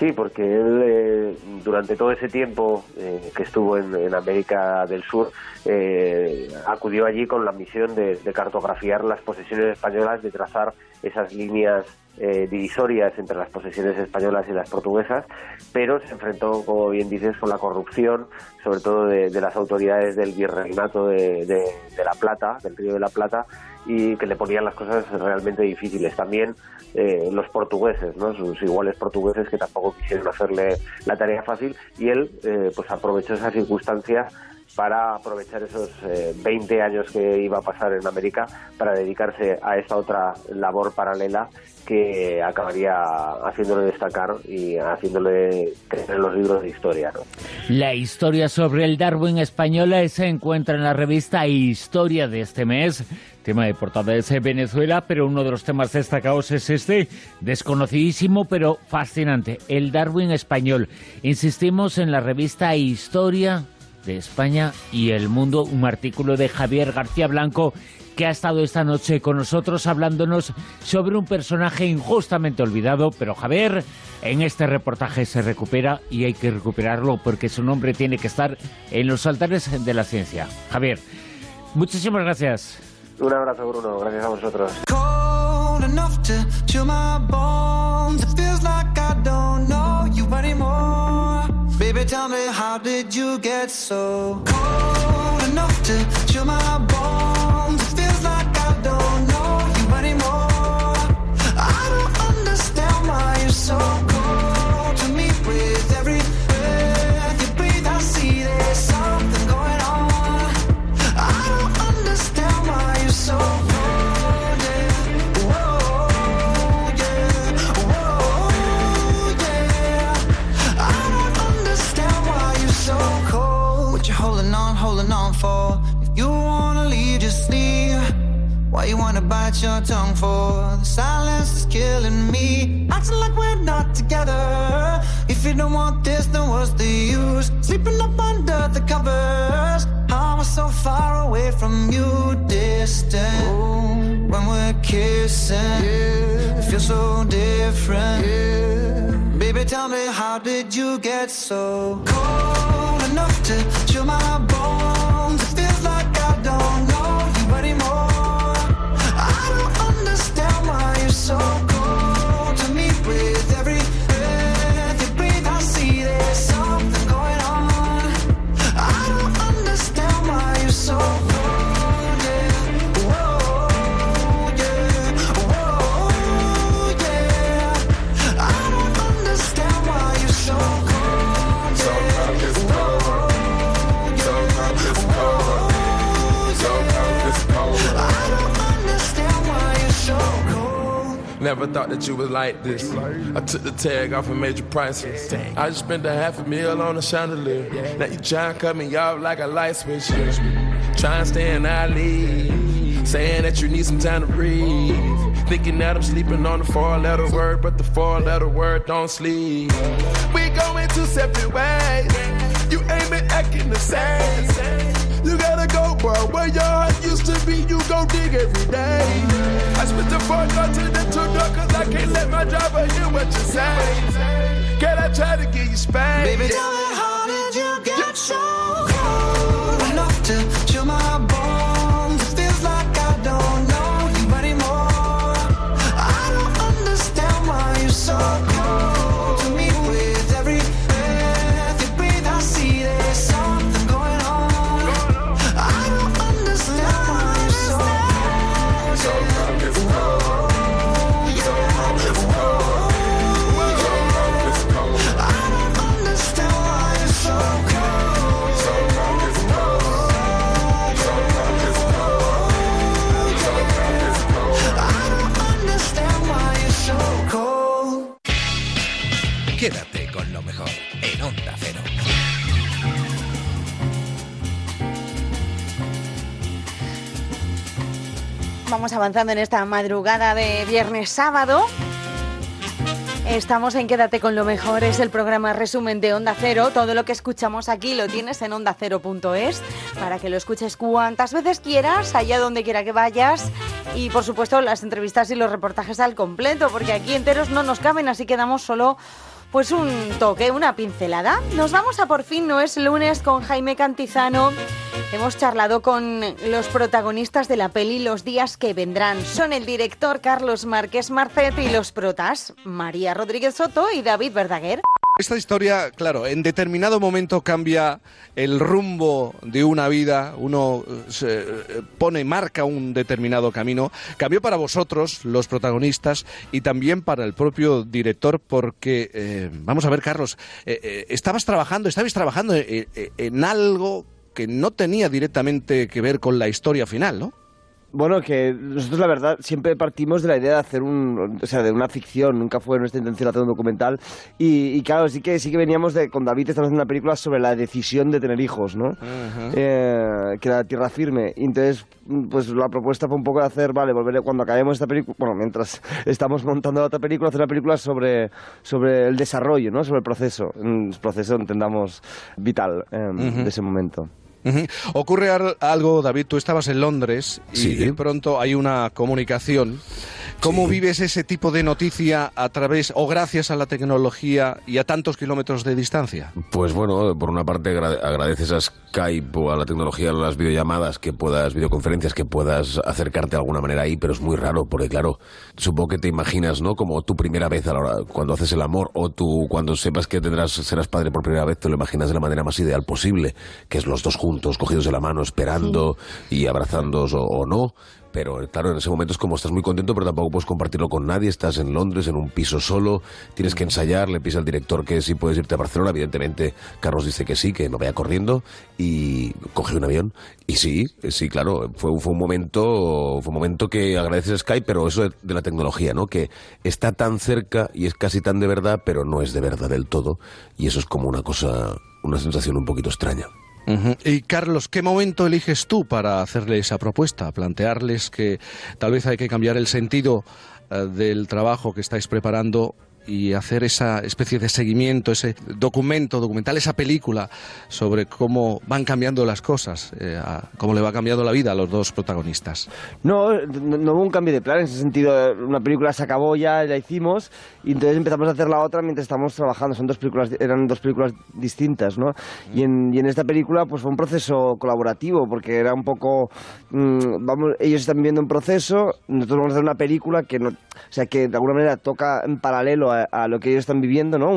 Sí, porque él eh, durante todo ese tiempo eh, que estuvo en, América del Sur eh, acudió allí con la misión de, cartografiar las posesiones españolas, de trazar esas líneas eh, divisorias entre las posesiones españolas y las portuguesas, pero se enfrentó, como bien dices, con la corrupción, sobre todo de, de las autoridades del virreinato de La Plata, del Río de la Plata, y que le ponían las cosas realmente difíciles. También eh, los portugueses, ¿no? sus iguales portugueses que tampoco quisieron hacerle la tarea fácil y él eh, pues aprovechó esa circunstancia para aprovechar esos eh, 20 años que iba a pasar en América para dedicarse a esta otra labor paralela que acabaría haciéndole destacar y haciéndole crecer los libros de historia. ¿no? La historia sobre el Darwin español eh, se encuentra en la revista Historia de este mes. Tema de portada es Venezuela, pero uno de los temas destacados es este, desconocidísimo pero fascinante, el Darwin español. Insistimos en la revista Historia de España y el Mundo, un artículo de Javier García Blanco que ha estado esta noche con nosotros hablándonos sobre un personaje injustamente olvidado, pero Javier en este reportaje se recupera y hay que recuperarlo porque su nombre tiene que estar en los altares de la ciencia. Javier, muchísimas gracias. Un abrazo, Bruno. Gracias a vosotros. cold Why you wanna bite your tongue for? The silence is killing me. Acting like we're not together. If you don't want this, then what's the use? Sleeping up under the covers. How am I so far away from you, distant? When we're kissing, it feels so different. Baby, tell me, how did you get so cold enough to chill my bones? It feels like I don't know you anymore. So Never thought that you was like this. I took the tag off and made you priceless. I just spent a half a meal on a chandelier. Now you try and cut me off like a light switch. Try and stay in alley. Saying that you need some time to breathe. Thinking that I'm sleeping on the four letter word, but the four letter word don't sleep. We going two separate ways. You ain't been acting the same. You gotta go, bro. Where your heart used to be, you go dig every day. I spent the four door to the two door, cause I can't let my driver hear what you say. Can I try to get you spanked? Baby, tell me how did you get so cold enough to Vamos avanzando en esta madrugada de viernes sábado. Estamos en Quédate con lo mejor, es el programa resumen de Onda Cero. Todo lo que escuchamos aquí lo tienes en ondacero.es para que lo escuches cuantas veces quieras, allá donde quiera que vayas. Y por supuesto las entrevistas y los reportajes al completo, porque aquí enteros no nos caben, así que damos solo pues un toque, una pincelada. Nos vamos a por fin, no es lunes, con Jaime Cantizano. Hemos charlado con los protagonistas de la peli Los días que vendrán. Son el director Carlos Márquez Marcet y los protas María Rodríguez Soto y David Verdaguer. Esta historia, claro, en determinado momento cambia el rumbo de una vida, uno eh, se eh, pone, marca un determinado camino. Cambió para vosotros, los protagonistas, y también para el propio director, porque, eh, vamos a ver, Carlos, estabas trabajando, estabais trabajando eh, en algo que no tenía directamente que ver con la historia final, ¿no? Bueno, que nosotros la verdad siempre partimos de la idea de hacer un, o sea, de una ficción, nunca fue nuestra intención hacer un documental y, y claro, sí que sí que veníamos de con David estamos haciendo una película sobre la decisión de tener hijos, ¿no? Eh, que era tierra firme. Y entonces, pues la propuesta fue un poco de hacer, vale, volver cuando acabemos esta película, bueno, mientras estamos montando la otra película, hacer una película sobre sobre el desarrollo, ¿no? Sobre el proceso, un proceso entendamos vital eh, Ujú. de ese momento. Ocurre al- algo, David, tú estabas en Londres y Sí. de pronto hay una comunicación. ¿Cómo vives ese tipo de noticia a través o gracias a la tecnología y a tantos kilómetros de distancia? Pues bueno, por una parte agra- agradeces a Skype o a la tecnología, a las videollamadas, que puedas, videoconferencias, que puedas acercarte de alguna manera ahí, pero es muy raro, porque claro, supongo que te imaginas, ¿no? Como tu primera vez a la hora, cuando haces el amor, o tú cuando sepas que tendrás, serás padre por primera vez, te lo imaginas de la manera más ideal posible, que es los dos juntos, cogidos de la mano, esperando y abrazándos o, o no. Pero claro, en ese momento es como estás muy contento, pero tampoco puedes compartirlo con nadie. Estás en Londres, en un piso solo, tienes que ensayar, le pides al director que sí puedes irte a Barcelona. Evidentemente, Carlos dice que sí, que me vaya corriendo y coge un avión. Y sí, sí, claro, fue, fue un momento, fue un momento que agradeces a Skype, pero eso de, de la tecnología, ¿no? Que está tan cerca y es casi tan de verdad, pero no es de verdad del todo. Y eso es como una cosa, una sensación un poquito extraña. Y Carlos, ¿qué momento eliges tú para hacerle esa propuesta? Plantearles que tal vez hay que cambiar el sentido eh, del trabajo que estáis preparando y hacer esa especie de seguimiento, ese documento, documental, esa película sobre cómo van cambiando las cosas, eh, a- cómo le va cambiando la vida a los dos protagonistas. No, no, no hubo un cambio de plan en ese sentido. Una película se acabó ya, la hicimos, y entonces empezamos a hacer la otra mientras estábamos trabajando. Son dos películas, eran dos películas distintas, ¿no? Y en, y en esta película, pues fue un proceso colaborativo, porque era un poco, mm, vamos, ellos están viviendo un proceso, nosotros vamos a hacer una película que no, o sea, que de alguna manera toca en paralelo a, a lo que ellos están viviendo, ¿no?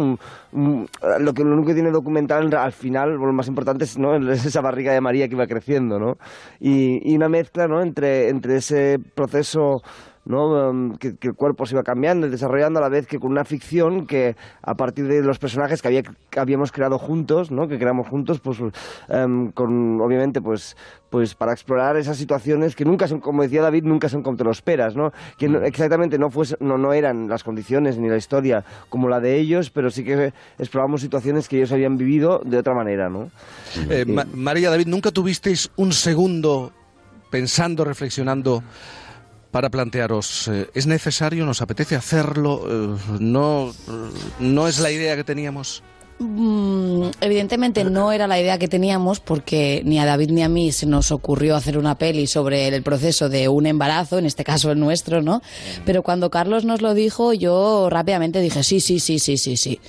Un- lo que lo único que tiene documental al final, lo más importante es, ¿no? es esa barriga de María que iba creciendo, ¿no? Y, y una mezcla, ¿no? Entre, entre ese proceso ¿no? Um, que, que el cuerpo se iba cambiando y desarrollando a la vez que con una ficción que a partir de los personajes que, había, que habíamos creado juntos, ¿no? que creamos juntos, pues um, con obviamente pues pues para explorar esas situaciones que nunca son, como decía David, nunca son como te lo esperas, ¿no? Que no- exactamente no, fuese, no, no eran las condiciones ni la historia como la de ellos, pero sí que explorábamos situaciones que ellos habían vivido de otra manera, ¿no? Eh, Ma- María David, ¿nunca tuvisteis un segundo pensando, reflexionando para plantearos, eh, ¿es necesario, nos apetece hacerlo? Eh, no, no es la idea que teníamos. Mm, evidentemente no era la idea que teníamos porque ni a David ni a mí se nos ocurrió hacer una peli sobre el proceso de un embarazo, en este caso el nuestro, ¿no? Pero cuando Carlos nos lo dijo, yo rápidamente dije, sí, sí, sí, sí, sí, sí.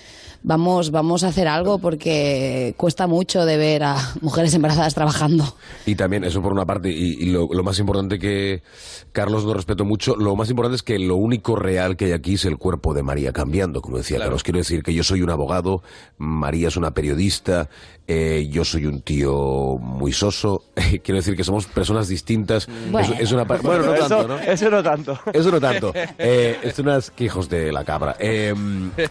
Vamos, vamos a hacer algo porque cuesta mucho de ver a mujeres embarazadas trabajando. Y también, eso por una parte, y, y lo, lo más importante que Carlos nos respeto mucho, lo más importante es que lo único real que hay aquí es el cuerpo de María cambiando, como decía Carlos. Quiero decir que yo soy un abogado, María es una periodista, eh, yo soy un tío muy soso. Quiero decir que somos personas distintas. Bueno. Es, es una pa- bueno, no Eso- tanto, ¿no? Eso no tanto. Eso no tanto. Eh, es unas que hijos de la cabra. Eh,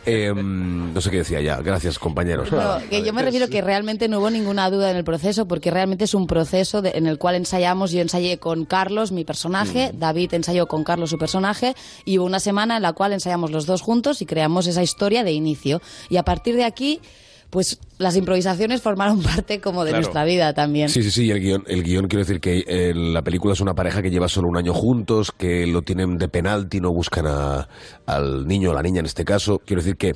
eh, no sé qué decía ya. Gracias, compañeros. No, que yo me refiero que realmente no hubo ninguna duda en el proceso, porque realmente es un proceso de- en el cual ensayamos. Yo ensayé con Carlos, mi personaje, David ensayó con Carlos, su personaje, y hubo una semana en la cual ensayamos los dos juntos y creamos esa historia de inicio. Y a partir de aquí, pues las improvisaciones formaron parte como de Claro. nuestra vida también. Sí, sí, sí, el guion, el guion quiero decir que eh, la película es una pareja que lleva solo un año juntos, que lo tienen de penalti, no buscan a- al niño o la niña en este caso. Quiero decir que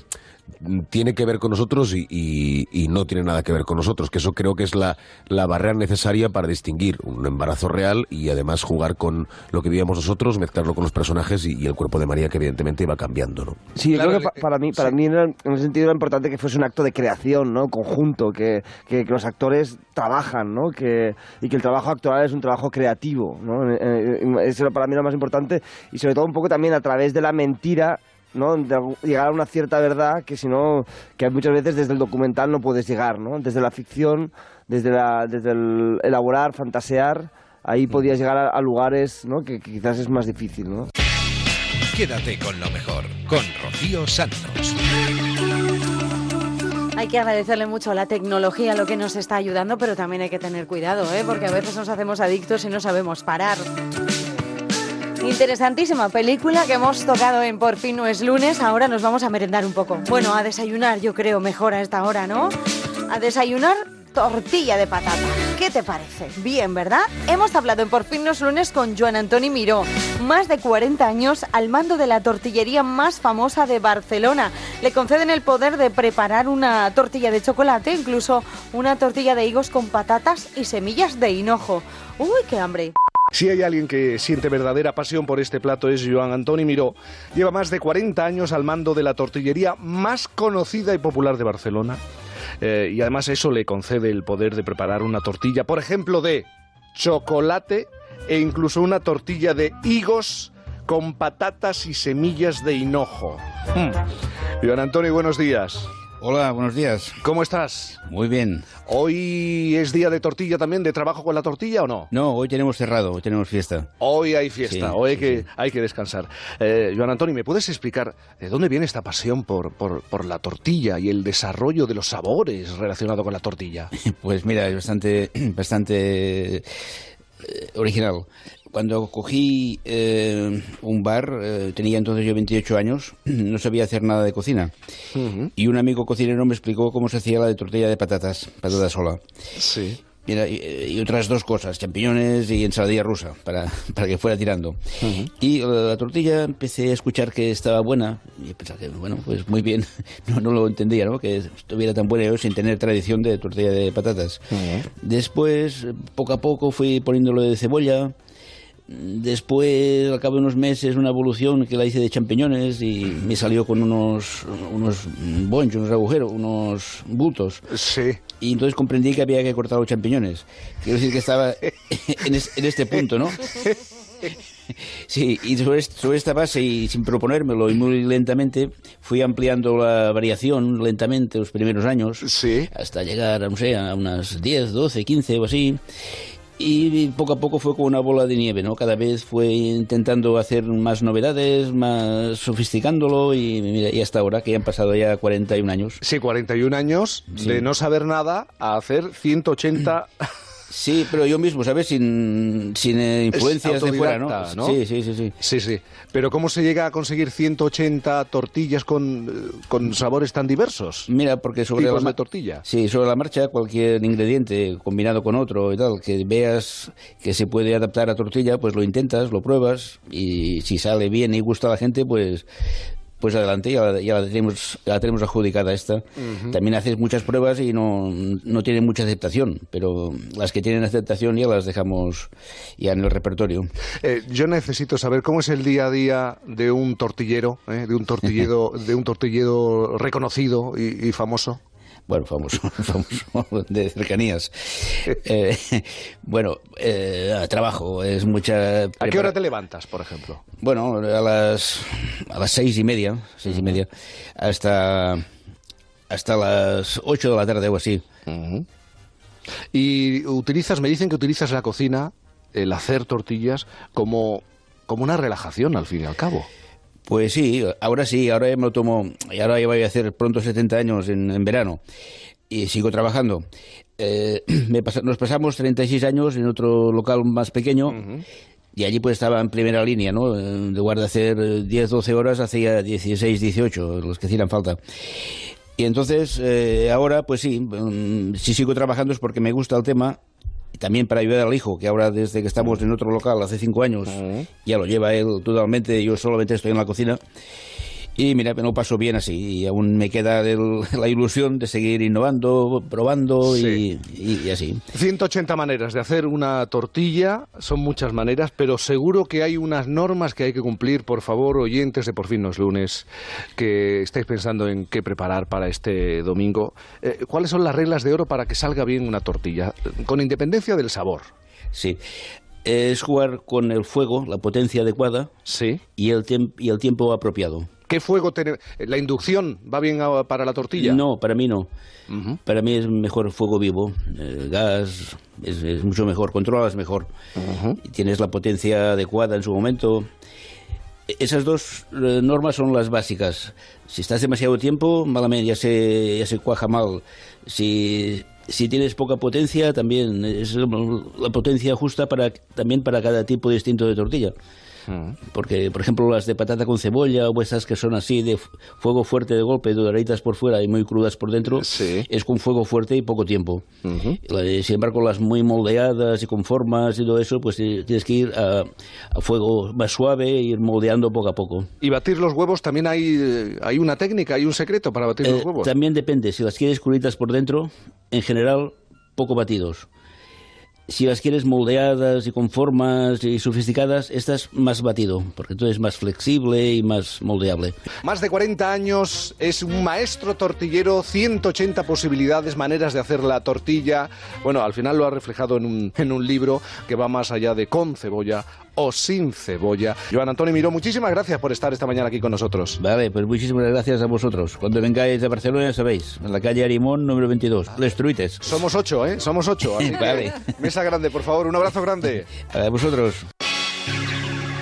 tiene que ver con nosotros y, y- y no tiene nada que ver con nosotros, que eso creo que es la, la barrera necesaria para distinguir un embarazo real y además jugar con lo que vivíamos nosotros, mezclarlo con los personajes y, y el cuerpo de María que evidentemente iba cambiando, ¿no? Sí, yo Claro, creo que pa- para mí, para mí era- en ese sentido era importante que fuese un acto de creación, ¿no? Conjunto, que, que- que los actores trabajan, ¿no? Que, y que el trabajo actoral es un trabajo creativo, ¿no? Eh, eh, Eso era para mí lo más importante y sobre todo un poco también a través de la mentira ¿no? De llegar a una cierta verdad que si no, que muchas veces desde el documental no puedes llegar, ¿no? Desde la ficción, desde, la, desde el elaborar, fantasear, ahí podías llegar a, a lugares, ¿no? Que, que quizás es más difícil, ¿no? Quédate con lo mejor, con Rocío Santos. Hay que agradecerle mucho a la tecnología lo que nos está ayudando, pero también hay que tener cuidado, ¿eh? porque a veces nos hacemos adictos y no sabemos parar. Interesantísima película que hemos tocado en Por fin no es lunes. Ahora nos vamos a merendar un poco. Bueno, a desayunar, yo creo, mejor a esta hora, ¿no? A desayunar tortilla de patata. ¿Qué te parece? Bien, ¿verdad? Hemos hablado en Por fin no es lunes con Joan Antoni Miró, más de 40 años al mando de la tortillería más famosa de Barcelona. Le conceden el poder de preparar una tortilla de chocolate, incluso una tortilla de higos con patatas y semillas de hinojo. Uy, qué hambre. Si hay alguien que siente verdadera pasión por este plato es Joan Antoni Miró. Lleva más de 40 años al mando de la tortillería más conocida y popular de Barcelona. Eh, y además eso le concede el poder de preparar una tortilla, por ejemplo, de chocolate e incluso una tortilla de higos con patatas y semillas de hinojo. Hmm. Joan Antoni, buenos días. Hola, buenos días. ¿Cómo estás? Muy bien. ¿Hoy es día de tortilla también, de trabajo con la tortilla o no? No, hoy tenemos cerrado, hoy tenemos fiesta. Hoy hay fiesta, Sí, hoy sí, que, hay que descansar. Eh, Joan Antoni, ¿me puedes explicar de dónde viene esta pasión por, por, por la tortilla y el desarrollo de los sabores relacionado con la tortilla? Pues mira, es bastante, bastante eh, original. Cuando cogí eh, un bar, eh, tenía entonces yo 28 años, no sabía hacer nada de cocina. Y un amigo cocinero me explicó cómo se hacía la de tortilla de patatas, patata sola. Sí. Mira, y, otras dos cosas, champiñones y ensaladilla rusa, para, para que fuera tirando. Y eh, la tortilla empecé a escuchar que estaba buena, y pensaba que, bueno, pues muy bien, no, no lo entendía, ¿no? Que estuviera tan buena yo sin tener tradición de tortilla de patatas. Después, poco a poco, fui poniéndolo de cebolla. Después, al cabo de unos meses, una evolución que la hice de champiñones y me salió con unos, unos bonchos, unos agujeros, unos bultos. Sí. Y entonces comprendí que había que cortar los champiñones. Quiero decir que estaba en, es- en este punto, ¿no? Sí, y sobre, est- sobre esta base y sin proponérmelo y muy lentamente fui ampliando la variación lentamente los primeros años hasta llegar, no sé, a unas 10, 12, 15 o así. Y poco a poco fue como una bola de nieve, ¿no? Cada vez fue intentando hacer más novedades, más sofisticándolo y, mira, y hasta ahora, que ya han pasado ya 41 años. Sí, 41 años Sí. de no saber nada a hacer 180... Sí, pero yo mismo, ¿sabes? Sin, sin eh, influencias de fuera, ¿no? ¿no? Sí, sí, sí, sí. Sí, sí. Pero ¿cómo se llega a conseguir 180 tortillas con, eh, con sabores tan diversos? Mira, porque sobre Tipos la de tortilla. Sí, sobre la marcha, cualquier ingrediente combinado con otro y tal, que veas que se puede adaptar a tortilla, pues lo intentas, lo pruebas y si sale bien y gusta a la gente, pues pues adelante, ya, la- ya la, tenemos, la tenemos adjudicada esta. También haces muchas pruebas y no, no tienen mucha aceptación, pero las que tienen aceptación ya las dejamos ya en el repertorio. Eh, yo necesito saber cómo es el día a día de un tortillero, eh, de un tortillero, de un tortillero reconocido y, y famoso. Bueno, famoso, famoso de cercanías. Eh, bueno, eh, trabajo, es mucha... ¿A qué hora te levantas, por ejemplo? Bueno, a las, a las seis y media, seis y media, hasta, hasta las ocho de la tarde o así. Y utilizas, me dicen que utilizas la cocina, el hacer tortillas, como, como una relajación al fin y al cabo. Pues sí, ahora sí, ahora ya me lo tomo, y ahora ya voy a hacer pronto 70 años en, en verano y sigo trabajando. Eh, me pasa- nos pasamos 36 años en otro local más pequeño y allí pues estaba en primera línea, ¿no? En lugar de hacer eh, 10, 12 horas, hacía 16, 18, los que hicieran falta. Y entonces, eh, ahora, pues sí, mm, si sigo trabajando es porque me gusta el tema y también para ayudar al hijo, que ahora desde que estamos en otro local hace cinco años, ya lo lleva él totalmente, yo solamente estoy en la cocina. Y mira, me lo paso bien así, y aún me queda el- la ilusión de seguir innovando, probando y, y- y así. 180 maneras de hacer una tortilla, son muchas maneras, pero seguro que hay unas normas que hay que cumplir, por favor, oyentes de Por fin no es lunes, que estáis pensando en qué preparar para este domingo. Eh, ¿Cuáles son las reglas de oro para que salga bien una tortilla, con independencia del sabor? Sí. Es jugar con el fuego, la potencia adecuada sí. y, el y el tiempo apropiado. ¿Qué fuego tiene? ¿La inducción va bien a- para la tortilla? No, para mí no. Para mí es mejor fuego vivo. El gas es, es mucho mejor, controlas mejor. Tienes la potencia adecuada en su momento. E- Esas dos eh, normas son las básicas. Si estás demasiado tiempo, malamente, ya se, ya se cuaja mal. Si, si tienes poca potencia, también es la potencia justa para, también para cada tipo distinto de tortilla. Porque, por ejemplo, las de patata con cebolla o esas que son así de fu- fuego fuerte de golpe, doraditas por fuera y muy crudas por dentro, es con fuego fuerte y poco tiempo. De- Sin embargo, las muy moldeadas y con formas y todo eso, pues eh, tienes que ir a, a fuego más suave e ir moldeando poco a poco. ¿Y batir los huevos también hay, eh, hay una técnica, hay un secreto para batir los Eh, huevos? También depende, si las quieres cruditas por dentro, en general, poco batidos. Si las quieres moldeadas y con formas y sofisticadas, estas más batido, porque entonces es más flexible y más moldeable. Más de 40 años, es un maestro tortillero, 180 posibilidades, maneras de hacer la tortilla. Bueno, al final lo ha reflejado en un, en un libro que va más allá de con cebolla o sin cebolla. Joan Antonio Miró, muchísimas gracias por estar esta mañana aquí con nosotros. Vale, pues muchísimas gracias a vosotros. Cuando vengáis de Barcelona, ya sabéis, en la calle Arimón, número 22, Les Truites. Somos ocho, ¿eh? Somos ocho. Así que, Vale. mesa grande, por favor, un abrazo grande. A vosotros.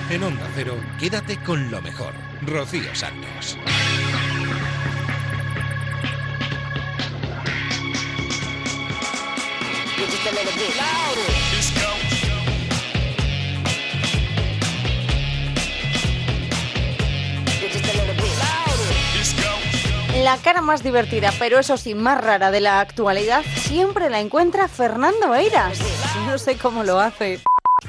En Onda Cero, quédate con lo mejor. Rocío Santos. Just a little bit louder. La cara más divertida, pero eso sí, más rara de la actualidad, siempre la encuentra Fernando Eiras. No sé cómo lo hace.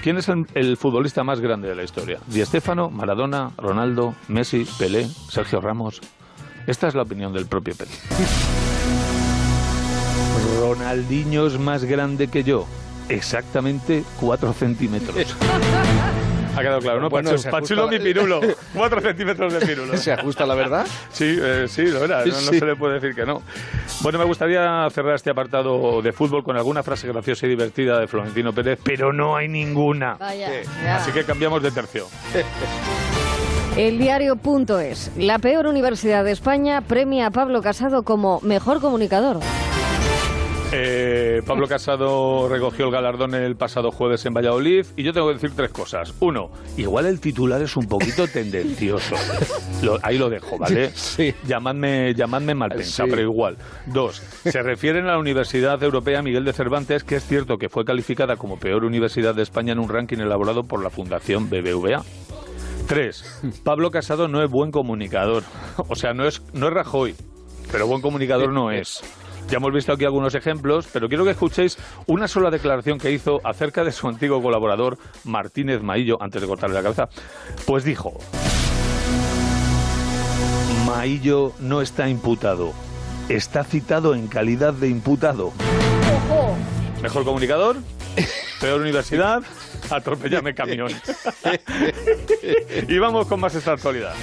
¿Quién es el, el futbolista más grande de la historia? Di Stéfano, Maradona, Ronaldo, Messi, Pelé, Sergio Ramos. Esta es la opinión del propio Pelé. Ronaldinho es más grande que yo. Exactamente 4 centímetros. Ha quedado claro, ¿no? Bueno, Pachu- Pachulo la- mi pirulo. 4 centímetros de pirulo. ¿Se ajusta la verdad? Sí, eh, sí, lo era. No, no Sí. se le puede decir que no. Bueno, me gustaría cerrar este apartado de fútbol con alguna frase graciosa y divertida de Florentino Pérez, pero no hay ninguna. Vaya, Sí. ya. Así que cambiamos de tercio. El diario.es. La peor universidad de España premia a Pablo Casado como mejor comunicador. Eh, Pablo Casado recogió el galardón el pasado jueves en Valladolid y yo tengo que decir tres cosas. Uno, igual el titular es un poquito tendencioso. Lo- ahí lo dejo, ¿vale? Sí. Llamadme, llamadme mal Sí. pero igual. Dos, se refieren a la Universidad Europea Miguel de Cervantes, que es cierto que fue calificada como peor universidad de España en un ranking elaborado por la Fundación BBVA. Tres, Pablo Casado no es buen comunicador. O sea, no es, no es Rajoy, pero buen comunicador no es. Ya hemos visto aquí algunos ejemplos, pero quiero que escuchéis una sola declaración que hizo acerca de su antiguo colaborador Martínez Maillo, antes de cortarle la cabeza. Pues dijo, Maillo no está imputado, está citado en calidad de imputado. Mejor comunicador, peor universidad, atropellame camión. y vamos con más esta actualidad.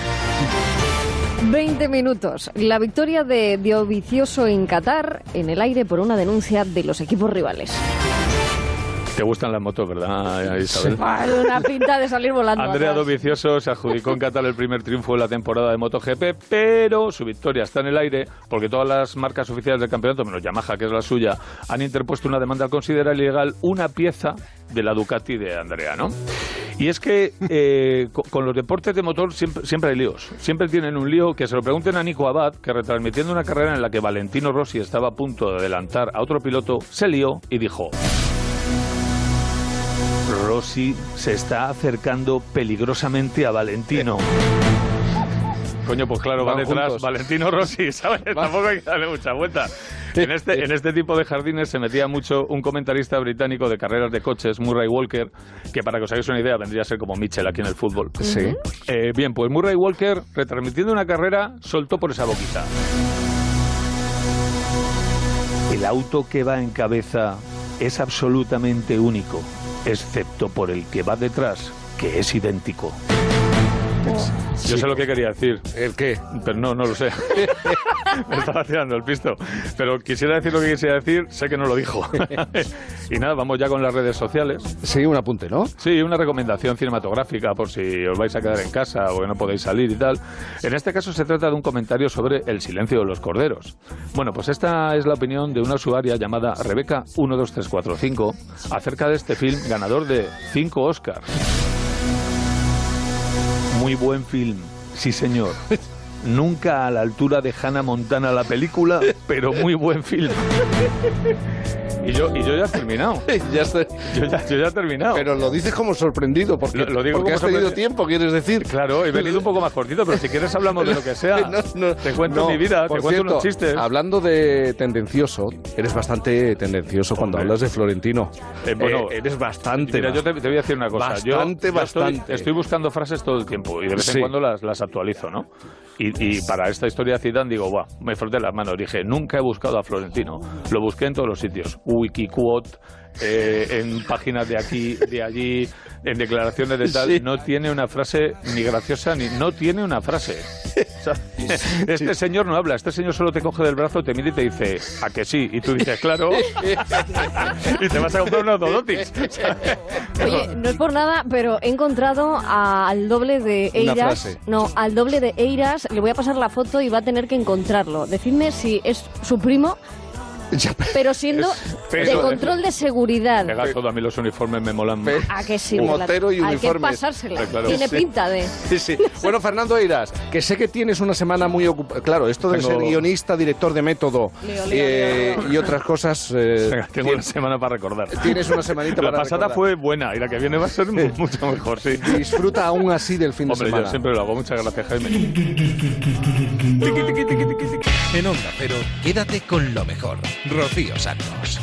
20 minutos. La victoria de Diovicioso en Qatar en el aire por una denuncia de los equipos rivales. Te gustan las motos, ¿verdad, Isabel? Una pinta de salir volando. Andrea atrás. Dovizioso se adjudicó en Qatar el primer triunfo de la temporada de MotoGP, pero su victoria está en el aire porque todas las marcas oficiales del campeonato, menos Yamaha, que es la suya, han interpuesto una demanda al considerar ilegal una pieza de la Ducati de Andrea, ¿no? Y es que eh, co- con los deportes de motor siempre, siempre hay líos. Siempre tienen un lío que se lo pregunten a Nico Abad, que retransmitiendo una carrera en la que Valentino Rossi estaba a punto de adelantar a otro piloto, se lió y dijo... Rossi se está acercando peligrosamente a Valentino. Coño, pues claro, va detrás juntos. Valentino Rossi, ¿sabes? Tampoco hay que darle mucha vuelta. En este, en este tipo de jardines se metía mucho un comentarista británico de carreras de coches, Murray Walker, que para que os hagáis una idea vendría a ser como Mitchell aquí en el fútbol. Sí. Eh, bien, pues Murray Walker, retransmitiendo una carrera, soltó por esa boquita. El auto que va en cabeza es absolutamente único, excepto por el que va detrás, que es idéntico. Yo sé lo que quería decir. ¿El qué? Pero no, no lo sé. Me estaba tirando el pisto. Pero quisiera decir lo que quisiera decir, sé que no lo dijo. y nada, vamos ya con las redes sociales. Sí, un apunte, ¿no? Sí, una recomendación cinematográfica por si os vais a quedar en casa o que no podéis salir y tal. En este caso se trata de un comentario sobre el silencio de los corderos. Bueno, pues esta es la opinión de una usuaria llamada Rebeca12345 acerca de este film ganador de 5 Oscars. Muy buen film, sí señor. Nunca a la altura de Hannah Montana la película, pero muy buen film. Y yo, y yo ya he terminado. ya estoy. Yo ya, yo ya he terminado. Pero lo dices como sorprendido, porque, Lo- lo digo porque has tenido tiempo, quieres decir. Claro, he venido un poco más cortito, pero si quieres hablamos de lo que sea. No, no, te cuento no. mi vida, te cuento cierto, unos chistes. Hablando de tendencioso, eres bastante tendencioso cuando Hombre. hablas de Florentino. Eh, bueno, Eh, eres bastante. Mira, yo te, te voy a decir una cosa. Yo- Bastante, yo estoy- bastante. Estoy, buscando frases todo el tiempo y de vez en Sí. cuando las, las actualizo, ¿no? Y, y para esta historia de Zidane digo, Buah, me froté las manos. Dije, nunca he buscado a Florentino. Lo busqué en todos los sitios. Wikiquote, eh, en páginas de aquí, de allí, en declaraciones de tal. Sí. No tiene una frase ni graciosa ni... No tiene una frase. O sea, este señor no habla. Este señor solo te coge del brazo, te mira y te dice, ¿a que sí? Y tú dices, claro. y te vas a comprar unos Dodotics. Oye, no es por nada, pero he encontrado a- al doble de Una Eiras. frase. No, al doble de Eiras. Le voy a pasar la foto y va a tener que encontrarlo. Decidme si es su primo, pero siendo Es- de control de seguridad. Todo, a mí los uniformes me molan. ¿A que sí? Motero y Hay que pasársela. Eh, claro. Tiene Sí. pinta de... Sí, sí. Bueno, Fernando Eiras, que sé que tienes una semana muy ocupada. Claro, esto de Tengo- ser guionista, director de método Leo, leo, eh, leo. y otras cosas. eh, Venga, tengo una semana para recordar. Tienes una semanita La para pasada recordar. fue buena y la que viene va a ser mu- mucho mejor, sí. Disfruta aún así del fin Hombre, de yo semana. siempre lo hago. Muchas gracias, Jaime. En Onda Cero, quédate con lo mejor. Rocío Santos.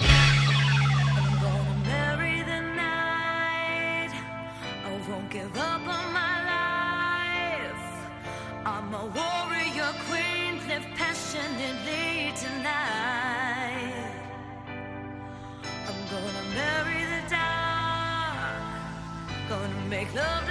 Marry the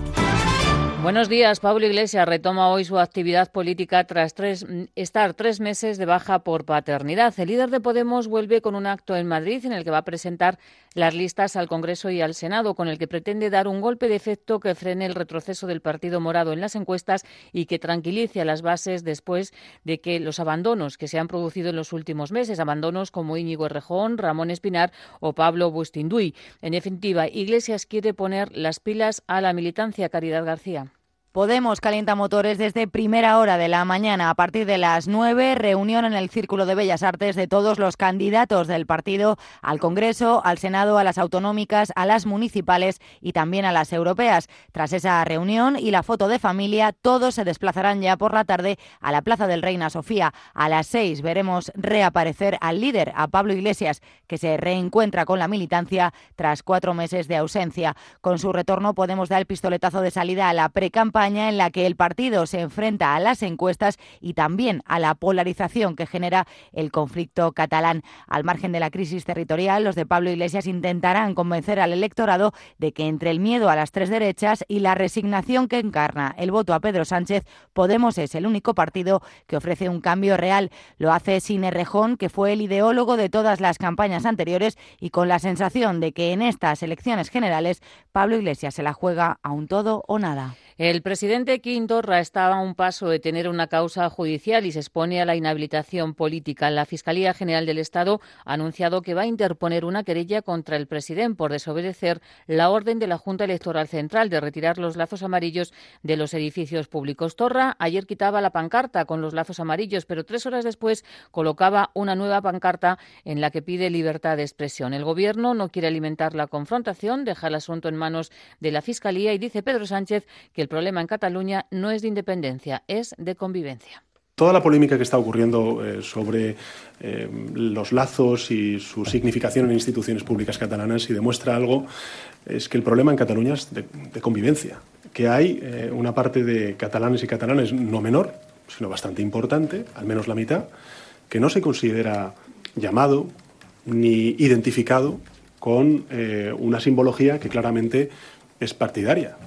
Buenos días. Pablo Iglesias retoma hoy su actividad política tras estar tres meses de baja por paternidad. El líder de Podemos vuelve con un acto en Madrid en el que va a presentar las listas al Congreso y al Senado, con el que pretende dar un golpe de efecto que frene el retroceso del Partido Morado en las encuestas y que tranquilice a las bases después de que los abandonos que se han producido en los últimos meses, abandonos como Íñigo Errejón, Ramón Espinar o Pablo Bustinduy. En definitiva, Iglesias quiere poner las pilas a la militancia Caridad García. Podemos calienta motores desde primera hora de la mañana. A partir de las nueve, reunión en el Círculo de Bellas Artes de todos los candidatos del partido al Congreso, al Senado, a las autonómicas, a las municipales y también a las europeas. Tras esa reunión y la foto de familia, todos se desplazarán ya por la tarde a la Plaza del Reina Sofía. A las seis veremos reaparecer al líder, a Pablo Iglesias, que se reencuentra con la militancia tras cuatro meses de ausencia. Con su retorno podemos dar el pistoletazo de salida a la en la que el partido se enfrenta a las encuestas y también a la polarización que genera el conflicto catalán. Al margen de la crisis territorial, los de Pablo Iglesias intentarán convencer al electorado de que entre el miedo a las tres derechas y la resignación que encarna el voto a Pedro Sánchez, Podemos es el único partido que ofrece un cambio real. Lo hace sin Errejón, que fue el ideólogo de todas las campañas anteriores y con la sensación de que en estas elecciones generales Pablo Iglesias se la juega a un todo o nada. El presidente Quintorra estaba a un paso de tener una causa judicial y se expone a la inhabilitación política. La Fiscalía General del Estado ha anunciado que va a interponer una querella contra el presidente por desobedecer la orden de la Junta Electoral Central de retirar los lazos amarillos de los edificios públicos. Torra ayer quitaba la pancarta con los lazos amarillos, pero tres horas después colocaba una nueva pancarta en la que pide libertad de expresión. El Gobierno no quiere alimentar la confrontación, deja el asunto en manos de la Fiscalía y dice Pedro Sánchez que el problema en Cataluña no es de independencia, es de convivencia. Toda la polémica que está ocurriendo eh, sobre eh, los lazos y su significación en instituciones públicas catalanas, y demuestra algo, es que el problema en Cataluña es de, convivencia, que hay eh, una parte de catalanes y catalanes no menor, sino bastante importante, al menos la mitad, que no se considera llamado ni identificado con una simbología que claramente es partidaria.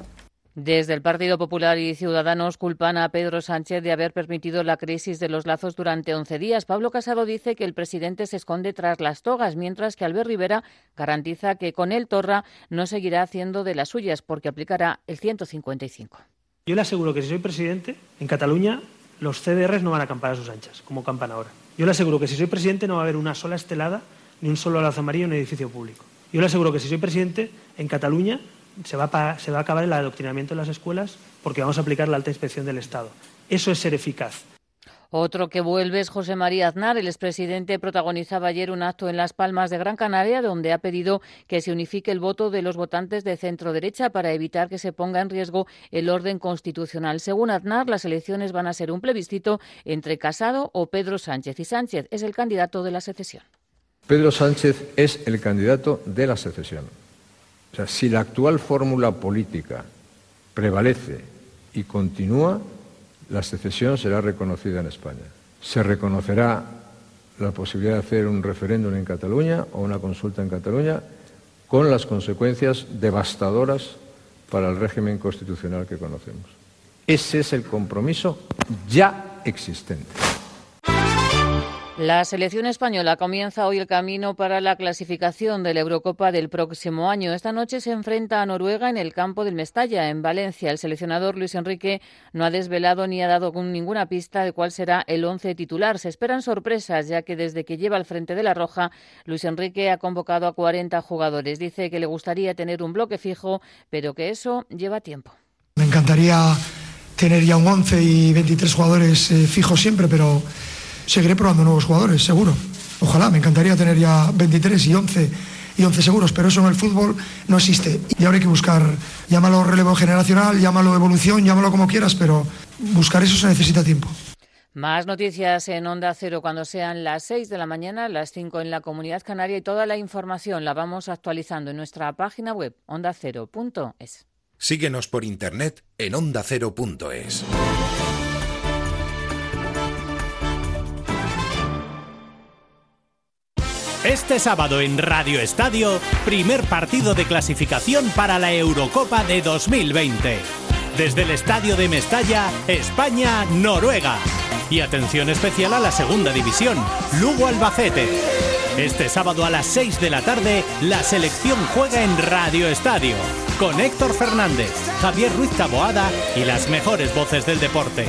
Desde el Partido Popular y Ciudadanos culpan a Pedro Sánchez de haber permitido la crisis de los lazos durante 11 días. Pablo Casado dice que el presidente se esconde tras las togas, mientras que Albert Rivera garantiza que con él Torra no seguirá haciendo de las suyas porque aplicará el 155. Yo le aseguro que si soy presidente, en Cataluña los CDRs no van a acampar a sus anchas, como campan ahora. Yo le aseguro que si soy presidente no va a haber una sola estelada ni un solo lazo amarillo en un edificio público. Yo le aseguro que si soy presidente, en Cataluña se va, a, se va a acabar el adoctrinamiento en las escuelas porque vamos a aplicar la alta inspección del Estado. Eso es ser eficaz. Otro que vuelve es José María Aznar. El expresidente protagonizaba ayer un acto en Las Palmas de Gran Canaria donde ha pedido que se unifique el voto de los votantes de centro derecha para evitar que se ponga en riesgo el orden constitucional. Según Aznar, las elecciones van a ser un plebiscito entre Casado o Pedro Sánchez. Y Sánchez es el candidato de la secesión. Pedro Sánchez es el candidato de la secesión. O sea, si la actual fórmula política prevalece y continúa, la secesión será reconocida en España. Se reconocerá la posibilidad de hacer un referéndum en Cataluña o una consulta en Cataluña con las consecuencias devastadoras para el régimen constitucional que conocemos. Ese es el compromiso ya existente. La selección española comienza hoy el camino para la clasificación de la Eurocopa del próximo año. Esta noche se enfrenta a Noruega en el campo del Mestalla, en Valencia. El seleccionador Luis Enrique no ha desvelado ni ha dado ninguna pista de cuál será el once titular. Se esperan sorpresas, ya que desde que lleva al frente de la Roja, Luis Enrique ha convocado a 40 jugadores. Dice que le gustaría tener un bloque fijo, pero que eso lleva tiempo. Me encantaría tener ya un 11 y 23 jugadores eh, fijos siempre, pero seguiré probando nuevos jugadores, seguro. Ojalá, me encantaría tener ya 23 y 11 y 11 seguros, pero eso en el fútbol no existe. Y ahora hay que buscar, llámalo relevo generacional, llámalo evolución, llámalo como quieras, pero buscar eso se necesita tiempo. Más noticias en Onda Cero cuando sean las 6 de la mañana, las 5 en la Comunidad Canaria y toda la información la vamos actualizando en nuestra página web ondacero.es. Síguenos por internet en ondacero.es. Este sábado en Radio Estadio, primer partido de clasificación para la Eurocopa de 2020. Desde el Estadio de Mestalla, España-Noruega. Y atención especial a la segunda división, Lugo-Albacete. Este sábado a las 6 de la tarde, la selección juega en Radio Estadio, con Héctor Fernández, Javier Ruiz Taboada y las mejores voces del deporte.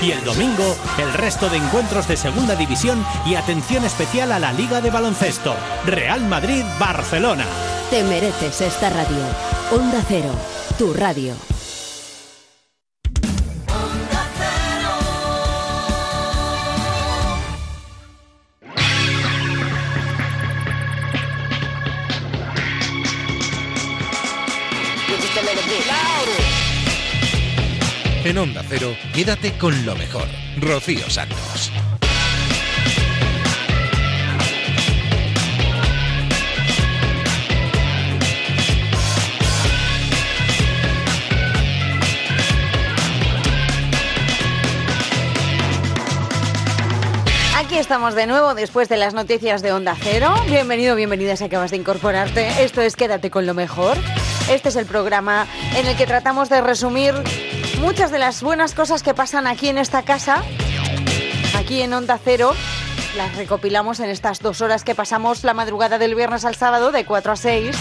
Y el domingo, el resto de encuentros de segunda división y atención especial a la Liga de Baloncesto, Real Madrid-Barcelona. Te mereces esta radio. Onda Cero, tu radio. En Onda Cero, quédate con lo mejor. Rocío Santos. Aquí estamos de nuevo después de las noticias de Onda Cero. Bienvenido, bienvenida si acabas de incorporarte. Esto es Quédate con lo mejor. Este es el programa en el que tratamos de resumir muchas de las buenas cosas que pasan aquí en esta casa, aquí en Onda Cero. Las recopilamos en estas dos horas que pasamos la madrugada del viernes al sábado de 4 a 6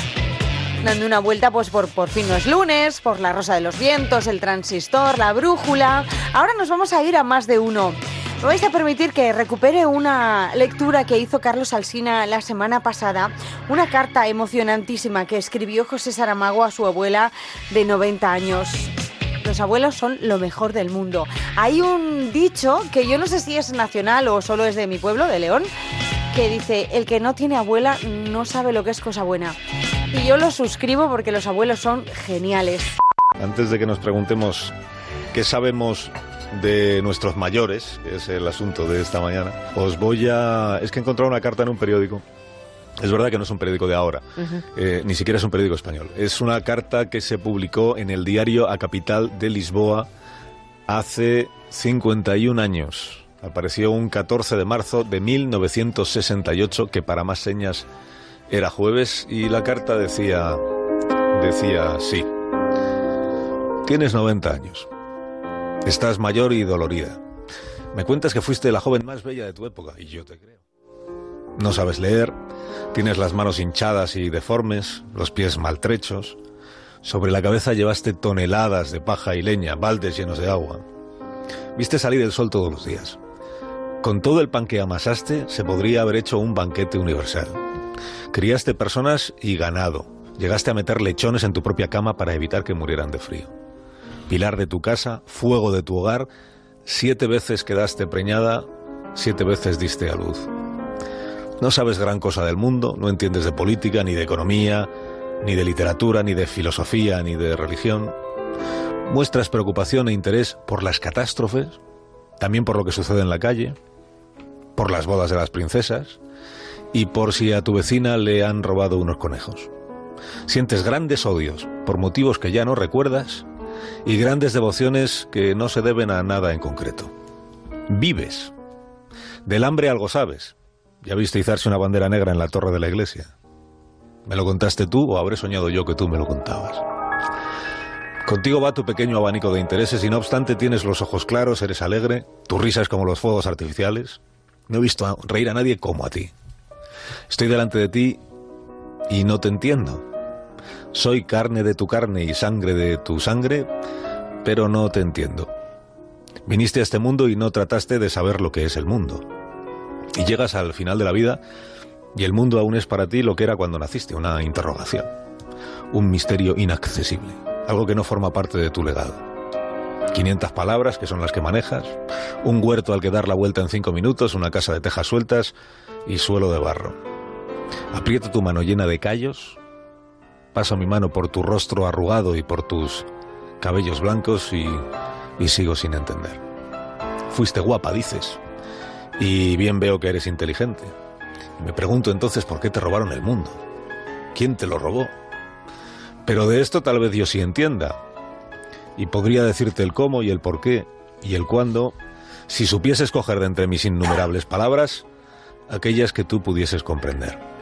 dando una vuelta pues por por fin no es lunes, por la Rosa de los Vientos, el transistor, la brújula. Ahora nos vamos a ir a más de uno. Me vais a permitir que recupere una lectura que hizo Carlos Alsina la semana pasada, una carta emocionantísima que escribió José Saramago a su abuela de 90 años. Los abuelos son lo mejor del mundo. Hay un dicho que yo no sé si es nacional o solo es de mi pueblo, de León, que dice, el que no tiene abuela no sabe lo que es cosa buena. Y yo lo suscribo porque los abuelos son geniales. Antes de que nos preguntemos qué sabemos de nuestros mayores, que es el asunto de esta mañana, os voy a... Es que he encontrado una carta en un periódico. Es verdad que no es un periódico de ahora, eh, ni siquiera es un periódico español. Es una carta que se publicó en el diario A Capital de Lisboa hace 51 años. Apareció un 14 de marzo de 1968, que para más señas era jueves, y la carta decía, decía, sí, tienes 90 años, estás mayor y dolorida. Me cuentas que fuiste la joven más bella de tu época, y yo te creo. No sabes leer, tienes las manos hinchadas y deformes, los pies maltrechos. Sobre la cabeza llevaste toneladas de paja y leña, baldes llenos de agua. Viste salir el sol todos los días. Con todo el pan que amasaste, se podría haber hecho un banquete universal. Criaste personas y ganado. Llegaste a meter lechones en tu propia cama para evitar que murieran de frío. Pilar de tu casa, fuego de tu hogar, siete veces quedaste preñada, siete veces diste a luz. No sabes gran cosa del mundo, no entiendes de política, ni de economía, ni de literatura, ni de filosofía, ni de religión. Muestras preocupación e interés por las catástrofes, también por lo que sucede en la calle, por las bodas de las princesas y por si a tu vecina le han robado unos conejos. Sientes grandes odios por motivos que ya no recuerdas y grandes devociones que no se deben a nada en concreto. Vives. Del hambre algo sabes. Ya viste izarse una bandera negra en la torre de la iglesia. ¿Me lo contaste tú o habré soñado yo que tú me lo contabas? Contigo va tu pequeño abanico de intereses y no obstante tienes los ojos claros, eres alegre, tu risa es como los fuegos artificiales. No he visto reír a nadie como a ti. Estoy delante de ti y no te entiendo. Soy carne de tu carne y sangre de tu sangre, pero no te entiendo. Viniste a este mundo y no trataste de saber lo que es el mundo. Y llegas al final de la vida y el mundo aún es para ti lo que era cuando naciste, una interrogación, un misterio inaccesible, algo que no forma parte de tu legado. 500 palabras, que son las que manejas, un huerto al que dar la vuelta en cinco minutos, una casa de tejas sueltas y suelo de barro. Aprieto tu mano llena de callos, paso mi mano por tu rostro arrugado y por tus cabellos blancos y, sigo sin entender. Fuiste guapa, dices, y bien veo que eres inteligente. Me pregunto entonces por qué te robaron el mundo. ¿Quién te lo robó? Pero de esto tal vez yo sí entienda. Y podría decirte el cómo y el por qué y el cuándo si supiese escoger de entre mis innumerables palabras aquellas que tú pudieses comprender.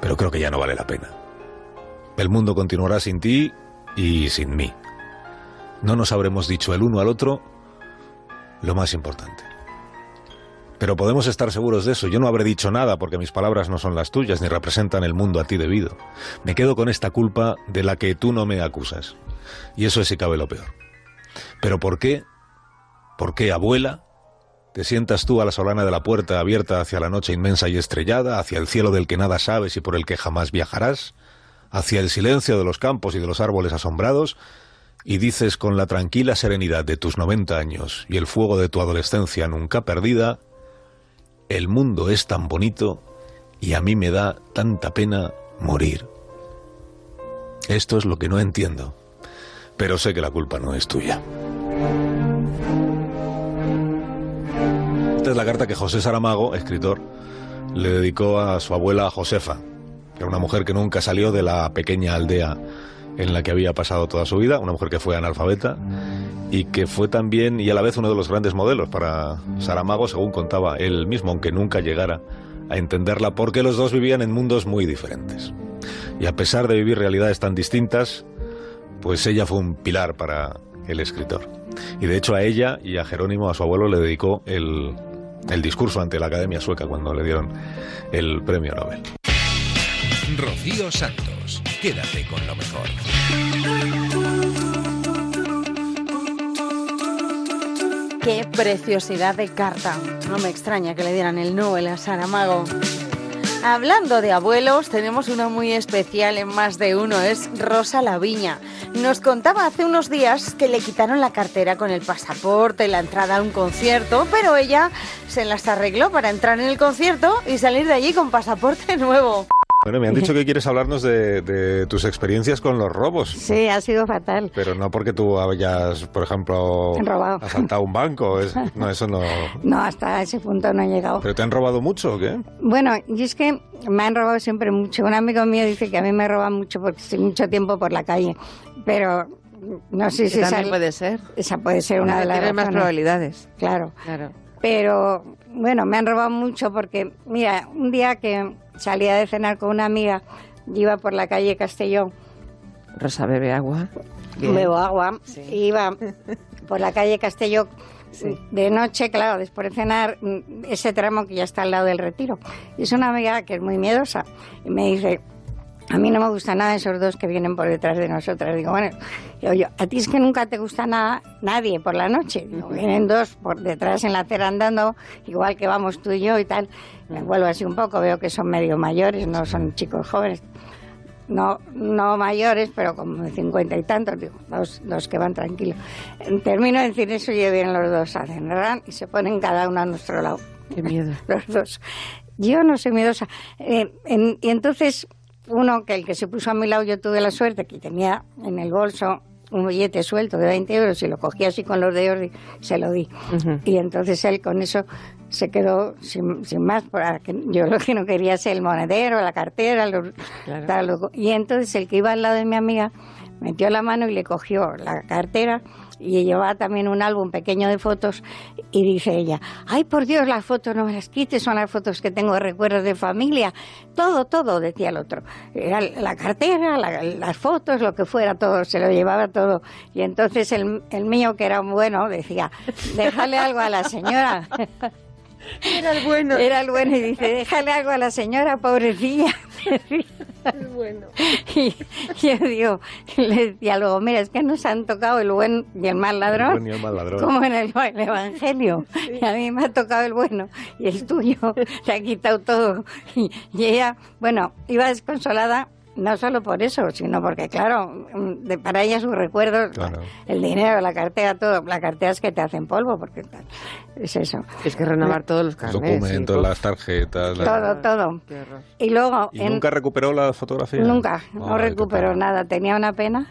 Pero creo que ya no vale la pena. El mundo continuará sin ti y sin mí. No nos habremos dicho el uno al otro lo más importante. Pero podemos estar seguros de eso. Yo no habré dicho nada porque mis palabras no son las tuyas ni representan el mundo a ti debido. Me quedo con esta culpa de la que tú no me acusas. Y eso es si cabe lo peor. Pero ¿por qué? ¿Por qué, abuela? Te sientas tú a la solana de la puerta abierta hacia la noche inmensa y estrellada, hacia el cielo del que nada sabes y por el que jamás viajarás, hacia el silencio de los campos y de los árboles asombrados, y dices con la tranquila serenidad de tus 90 años y el fuego de tu adolescencia nunca perdida, el mundo es tan bonito y a mí me da tanta pena morir. Esto es lo que no entiendo, pero sé que la culpa no es tuya. Es la carta que José Saramago, escritor, le dedicó a su abuela Josefa, que era una mujer que nunca salió de la pequeña aldea en la que había pasado toda su vida, una mujer que fue analfabeta y que fue también y a la vez uno de los grandes modelos para Saramago, según contaba él mismo, aunque nunca llegara a entenderla, porque los dos vivían en mundos muy diferentes. Y a pesar de vivir realidades tan distintas, pues ella fue un pilar para el escritor. Y de hecho a ella y a Jerónimo, a su abuelo, le dedicó el, el discurso ante la Academia Sueca cuando le dieron el premio Nobel. Rocío Santos, quédate con lo mejor. Qué preciosidad de carta. No me extraña que le dieran el Nobel a Saramago. Hablando de abuelos, tenemos uno muy especial en más de uno, es Rosa Laviña. Nos contaba hace unos días que le quitaron la cartera con el pasaporte, la entrada a un concierto, pero ella se las arregló para entrar en el concierto y salir de allí con pasaporte nuevo. Bueno, me han dicho que quieres hablarnos de, de tus experiencias con los robos. Sí, ha sido fatal. Pero no porque tú hayas, por ejemplo, Robado. asaltado un banco. es- no, eso no. No, hasta ese punto no he llegado. ¿Pero te han robado mucho o qué? Bueno, y es que me han robado siempre mucho. Un amigo mío dice que a mí me roban mucho porque estoy mucho tiempo por la calle. Pero no sé si esa, puede ser. esa puede ser una de las Tienes más probabilidades. Claro. Claro. Pero bueno, me han robado mucho porque, mira, un día que salía de cenar con una amiga, iba por la calle Castellón, Rosa bebe agua. Bien. bebo agua, iba por la calle Castellón de noche, claro, después de cenar, mm, ese tramo que ya está al lado del retiro. Y es una amiga que es muy miedosa y me dice, a mí no me gusta nada esos dos que vienen por detrás de nosotras. Digo, bueno, yo, a ti es que nunca te gusta nada nadie por la noche. Digo, vienen dos por detrás en la acera andando, igual que vamos tú y yo y tal. Me vuelvo así un poco, veo que son medio mayores, no son chicos jóvenes. No, no mayores, pero como de cincuenta y tantos, digo, los, los que van tranquilos. Termino de decir eso y ya vienen los dos a cenar y se ponen cada uno a nuestro lado. Qué miedo. los dos. Yo no soy miedosa. Eh, en- y entonces, uno que el que se puso a mi lado, yo tuve la suerte que tenía en el bolso un billete suelto de 20 euros y lo cogí así con los dedos y se lo di. Y entonces él con eso se quedó sin, sin más. Porque yo lo que no quería es el monedero, la cartera, los- tal, lo- y entonces el que iba al lado de mi amiga metió la mano y le cogió la cartera y llevaba también un álbum pequeño de fotos y dice ella, ay por Dios, las fotos no me las quites, son las fotos que tengo de recuerdos de familia, todo, todo, decía el otro. Era la cartera, la- las fotos, lo que fuera, todo, se lo llevaba todo. Y entonces el, el mío, que era un bueno, decía, déjale algo a la señora. Era el bueno. Era el bueno y dice, déjale algo a la señora, pobrecilla. El bueno. Y yo digo, le decía luego, mira, es que nos han tocado el buen y el mal ladrón. El buen y el mal ladrón. Como en el, el Evangelio. Y a mí me ha tocado el bueno y el tuyo te ha quitado todo. Y, y ella, bueno, iba desconsolada. No solo por eso, sino porque, claro, mm, de, para ella sus recuerdos, el dinero, la cartera, todo. La cartera es que te hacen polvo, porque tal, es eso. Es que renovar todos los carnets. documentos, sí. las tarjetas. Todo, todo. Y luego... ¿Y en- nunca recuperó la fotografía? Nunca, no qué recuperó nada, tenía una pena.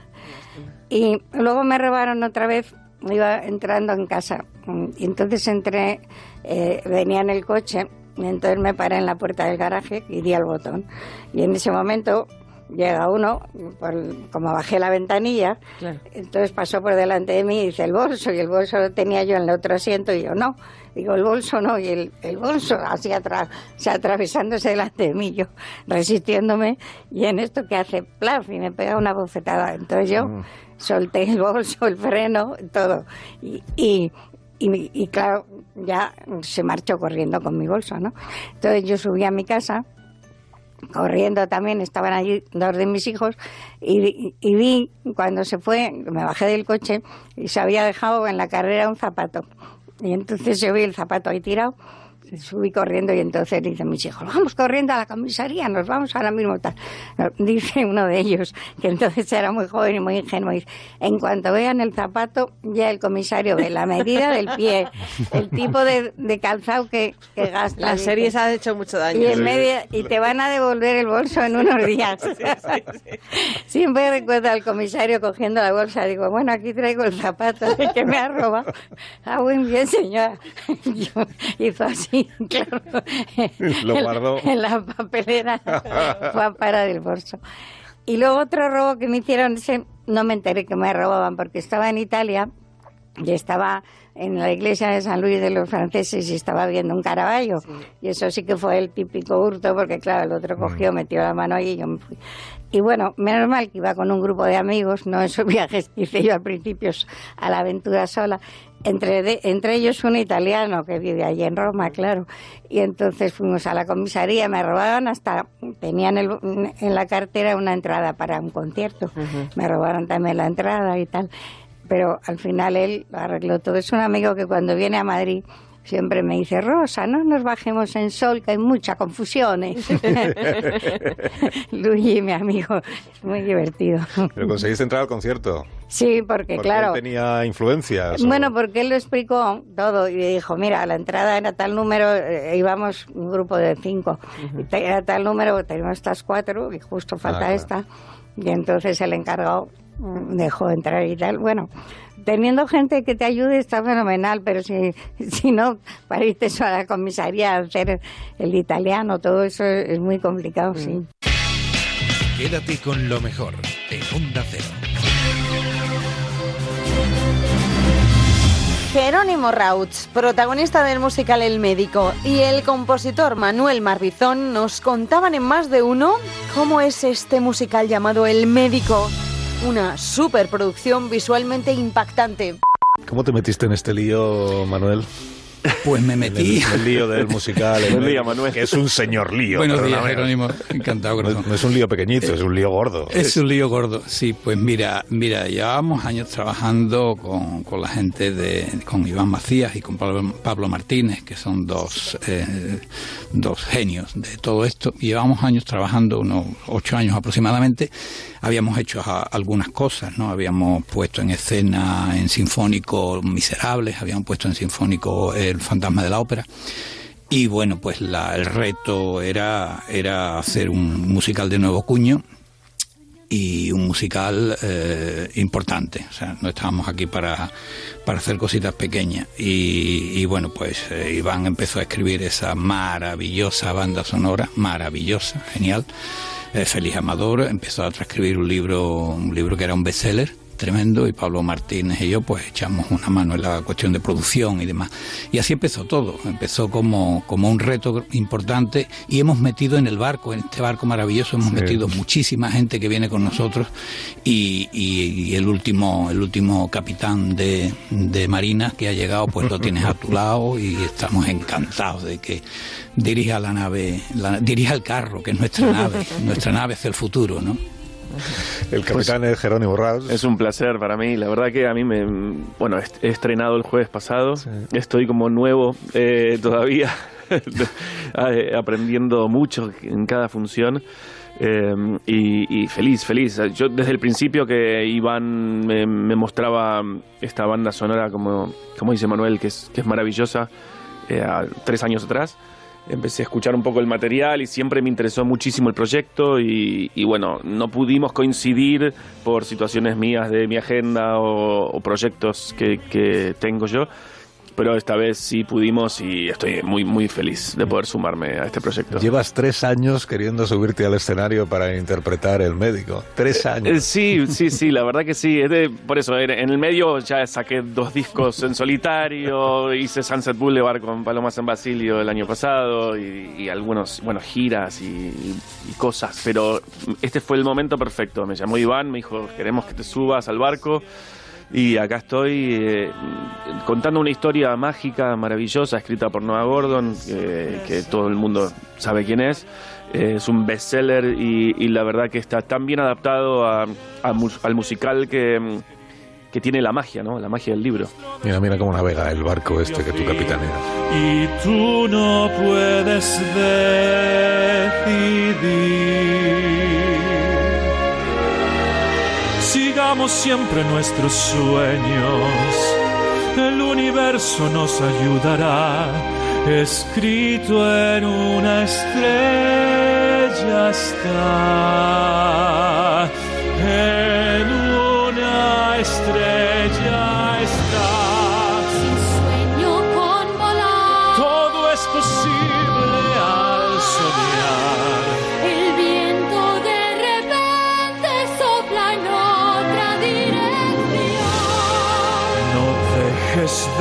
Y luego me robaron otra vez, iba entrando en casa. mm, Y entonces entré, eh, venía en el coche, y entonces me paré en la puerta del garaje y di al botón. Y en ese momento llega uno, por- como bajé la ventanilla, entonces pasó por delante de mí y dice el bolso, y el bolso lo tenía yo en el otro asiento y yo no. Digo, el bolso no, y el, el bolso así o sea, atravesándose delante de mí, yo resistiéndome, y en esto que hace plaf y me pega una bofetada. Entonces yo solté el bolso, el freno, todo. Y, y, y, y claro, ya se marchó corriendo con mi bolso, ¿no? Entonces yo subí a mi casa corriendo también, estaban allí dos de mis hijos, y, y vi cuando se fue, me bajé del coche y se había dejado en la carrera un zapato. Y entonces yo vi el zapato ahí tirado, subí corriendo y entonces dicen mis hijos, vamos corriendo a la comisaría, nos vamos ahora mismo tal. Dice uno de ellos, que entonces era muy joven y muy ingenuo, dice, en cuanto vean el zapato, ya el comisario ve la medida del pie, el tipo de, de calzado que, que gasta. Las dice. series han hecho mucho daño. Y, en media, y te van a devolver el bolso en unos días. Siempre recuerdo al comisario cogiendo la bolsa. Digo, bueno, aquí traigo el zapato de que me ha robado. Ah, muy bien, señora. Yo- hizo así, claro. Lo En- guardó. En la papelera fue a parar el bolso. Y luego otro robo que me hicieron, ese no me enteré que me robaban porque estaba en Italia y estaba en la iglesia de San Luis de los franceses y estaba viendo un Caravaggio. Y eso sí que fue el típico hurto, porque claro, el otro cogió, metió la mano ahí y yo me fui. Y bueno, menos mal que iba con un grupo de amigos, no esos viajes que hice yo al principio a la aventura sola. Entre, de- entre ellos un italiano que vive allí en Roma, claro. Y entonces fuimos a la comisaría, me robaron hasta, tenían el- en la cartera una entrada para un concierto. Me robaron también la entrada y tal pero al final él arregló todo. Es un amigo que cuando viene a Madrid siempre me dice, Rosa, no nos bajemos en sol, que hay mucha confusión. ¿eh". Luigi, mi amigo, es muy divertido. Pero conseguiste entrar al concierto. Sí, porque, Porque claro, él tenía influencias. o- bueno, porque él lo explicó todo y dijo, mira, la entrada era tal número, eh, íbamos un grupo de cinco, era tal número, tenemos estas cuatro y justo falta claro. esta. Y entonces el encargado mm, dejó entrar y tal. Bueno, teniendo gente que te ayude está fenomenal, pero si, si no, para irte a la comisaría a hacer el italiano, todo eso es muy complicado, sí. Quédate con lo mejor en Onda Cero. Jerónimo Rauch, protagonista del musical El Médico, y el compositor Manuel Marbizón nos contaban en más de uno cómo es este musical llamado El Médico. Una superproducción visualmente impactante. ¿Cómo te metiste en este lío, Manuel? Pues me metí. El, el lío del musical. el día, Manuel. Que es un señor lío. Buenos días. Jerónimo. Encantado, No, no es un lío pequeñito, es un lío gordo. Es un lío gordo, sí. Pues mira, mira, llevábamos años trabajando con, con la gente de, con Iván Macías y con Pablo, Pablo Martínez, que son dos, eh, dos genios de todo esto. Llevamos años trabajando, unos ocho años aproximadamente. Habíamos hecho a- algunas cosas, ¿no? Habíamos puesto en escena en sinfónico Miserables, habíamos puesto en sinfónico El Fantasma de la Ópera. Y bueno, pues la- el reto era, era hacer un musical de nuevo cuño y un musical eh, importante. O sea, no estábamos aquí para, para hacer cositas pequeñas. Y, y bueno, pues eh, Iván empezó a escribir esa maravillosa banda sonora, maravillosa, genial. Eh, Félix Amador empezó a transcribir un libro, un libro que era un bestseller tremendo y Pablo Martínez y yo pues echamos una mano en la cuestión de producción y demás. Y así empezó todo, empezó como, como un reto importante y hemos metido en el barco, en este barco maravilloso, hemos Sí. metido muchísima gente que viene con nosotros y, y- y el último el último capitán de, de Marina que ha llegado pues lo tienes a tu lado y estamos encantados de que dirija la nave, la- dirija el carro que es nuestra nave, nuestra nave hacia el futuro, ¿no? El capitán es Jerónimo Raus. Es un placer para mí. La verdad que a mí me. Bueno, he estrenado el jueves pasado. Estoy como nuevo eh, todavía, eh, aprendiendo mucho en cada función. eh, y, y feliz, feliz. Yo desde el principio que Iván me, me mostraba esta banda sonora, como, como dice Manuel, que es, que es maravillosa, eh, tres años atrás empecé a escuchar un poco el material y siempre me interesó muchísimo el proyecto y, y bueno, no pudimos coincidir por situaciones mías de mi agenda o, proyectos que, que tengo yo, pero esta vez sí pudimos y estoy muy, muy feliz de poder sumarme a este proyecto. Llevas tres años queriendo subirte al escenario para interpretar El Médico. Tres Eh, años. sí, sí, sí, la verdad que sí. Por eso, en en el medio ya saqué dos discos en solitario, hice Sunset Boulevard con Paloma San Basilio el año pasado y, y algunos, bueno, giras y, y cosas, pero este fue el momento perfecto. Me llamó Iván, me dijo, queremos que te subas al barco. Y acá estoy eh, contando una historia mágica, maravillosa, escrita por Noah Gordon, que- que todo el mundo sabe quién es. Eh, es un bestseller y, y la verdad que está tan bien adaptado a- a mus- al musical que, mm, que tiene la magia, ¿no? La magia del libro. Mira, mira cómo navega el barco este que tú capitaneas. y tú no puedes decidir. Siempre nuestros sueños, el universo nos ayudará. Escrito en una estrella está, en una estrella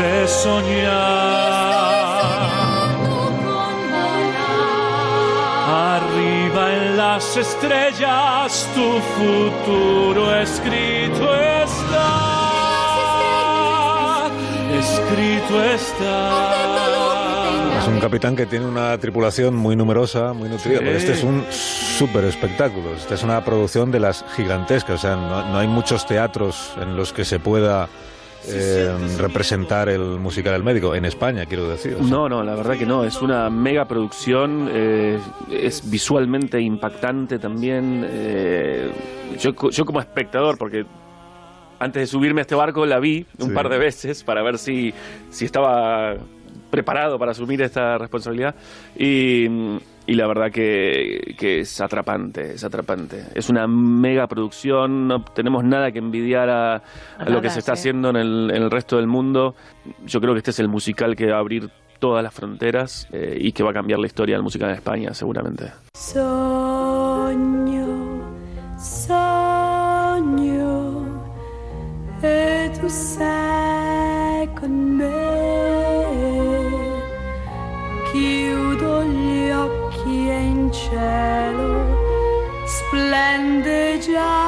de soñar. Arriba en las estrellas tu futuro escrito está. Escrito está. Es un capitán que tiene una tripulación muy numerosa, muy nutrida. Sí. Este es un súper espectáculo. Esta es una producción de las gigantescas. O sea, no, no hay muchos teatros en los que se pueda eh, representar el musical El Médico. En España, quiero decir. O sea, No, no, la verdad que no. Es una mega producción. eh, es visualmente impactante también. eh, yo, yo como espectador, porque antes de subirme a este barco la vi un Sí. par de veces para ver si, si estaba preparado para asumir esta responsabilidad. Y, y la verdad que, que es atrapante, es atrapante. Es una mega producción, no tenemos nada que envidiar a, a lo que se está sí. haciendo en el, en el resto del mundo. Yo creo que este es el musical que va a abrir todas las fronteras eh, y que va a cambiar la historia del musical en España, seguramente. Sogno, sogno, e tu sei con me. Cielo splende già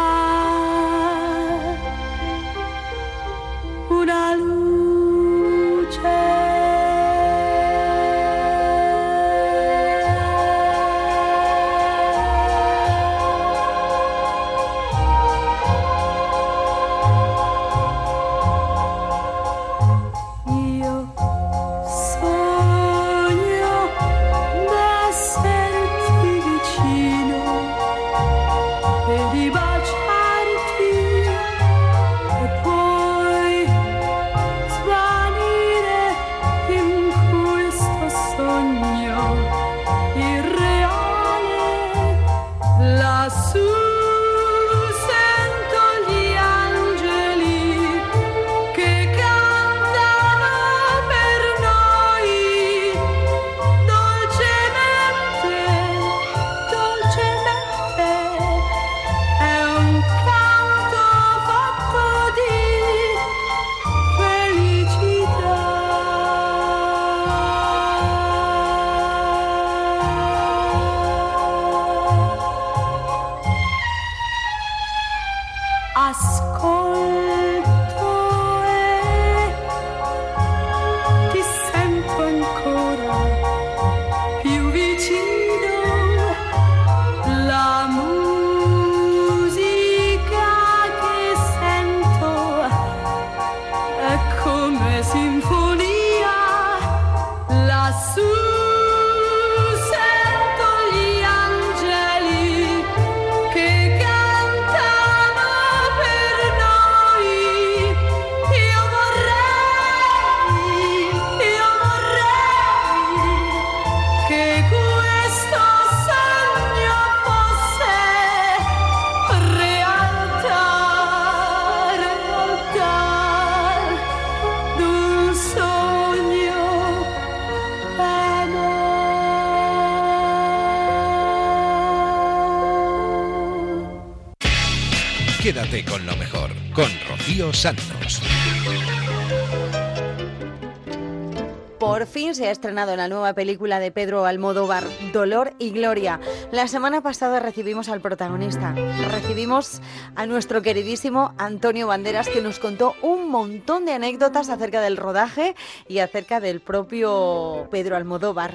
estrenado la nueva película de Pedro Almodóvar, Dolor y Gloria. La semana pasada recibimos al protagonista. Recibimos a nuestro queridísimo Antonio Banderas que nos contó un montón de anécdotas acerca del rodaje y acerca del propio Pedro Almodóvar.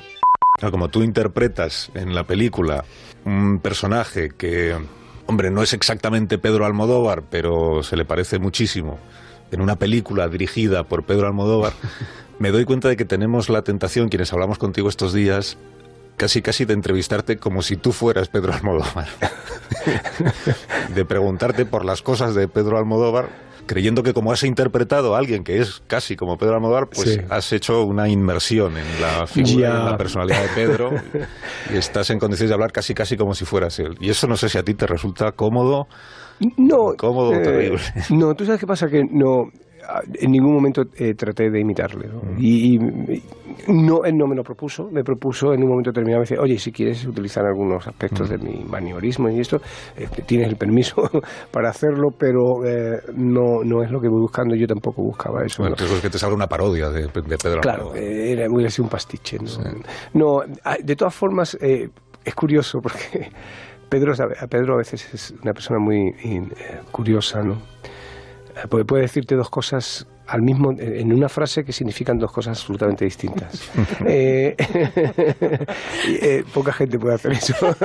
Como tú interpretas en la película un personaje que, hombre, no es exactamente Pedro Almodóvar, pero se le parece muchísimo en una película dirigida por Pedro Almodóvar, me doy cuenta de que tenemos la tentación, quienes hablamos contigo estos días, casi casi de entrevistarte como si tú fueras Pedro Almodóvar. de preguntarte por las cosas de Pedro Almodóvar, creyendo que como has interpretado a alguien que es casi como Pedro Almodóvar, pues Sí. has hecho una inmersión en la figura, en la personalidad de Pedro y estás en condiciones de hablar casi casi como si fueras él. Y eso no sé si a ti te resulta cómodo. No, Cómodo eh, terrible. No, tú sabes qué pasa, que no en ningún momento eh, traté de imitarle. ¿no? Y, y- no, él no me lo propuso, me propuso en un momento determinado, me dice, oye, si quieres utilizar algunos aspectos de mi maniorismo y esto, eh, tienes el permiso para hacerlo, pero eh, no, no es lo que voy buscando, yo tampoco buscaba eso. Bueno, ¿no? entonces es que te salga una parodia de, de Pedro Claro, Almodóvar. eh, era, hubiera sido un pastiche. No, no ah, de todas formas, eh, es curioso porque Pedro, a Pedro a veces es una persona muy curiosa, ¿no? Eh, Porque puede decirte dos cosas al mismo en una frase que significan dos cosas absolutamente distintas. Eh, eh, poca gente puede hacer eso.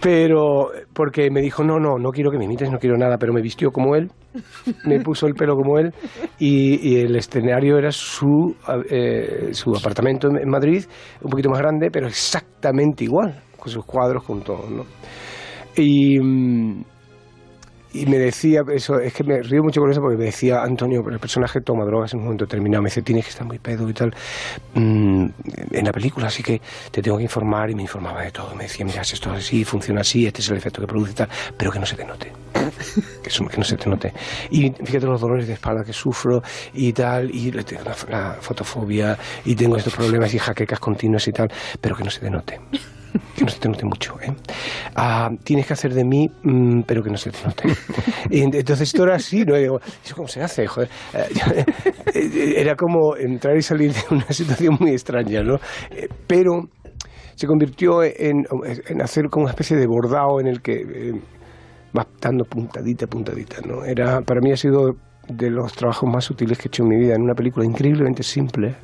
pero porque me dijo, no, no, no quiero que me imites, no quiero nada, pero me vistió como él, me puso el pelo como él y, y el escenario era su, eh, su apartamento en en Madrid, un poquito más grande, pero exactamente igual, con sus cuadros, con todo, ¿no? Y, mm, y me decía, eso es que me río mucho con eso porque me decía, Antonio, el personaje toma drogas en un momento determinado, me dice, tienes que estar muy pedo y tal mm, en la película, así que te tengo que informar y me informaba de todo. Me decía, mira, esto es así, funciona así, este es el efecto que produce y tal, pero que no se te note. Que, eso- que no se te note. Y fíjate los dolores de espalda que sufro y tal, y tengo la, la fotofobia y tengo estos problemas y jaquecas continuas y tal, pero que no se te note. Que no se te note mucho, ¿eh? Ah, tienes que hacer de mí, mm, pero que no se te note. Entonces esto era así, ¿no? Y digo, ¿eso cómo se hace? Joder. Eh, Era como entrar y salir de una situación muy extraña, ¿no? Eh, Pero se convirtió en, hacer como una especie de bordado en el que eh, vas dando puntadita, puntadita, ¿no? Era, para mí ha sido de los trabajos más útiles que he hecho en mi vida, en una película increíblemente simple.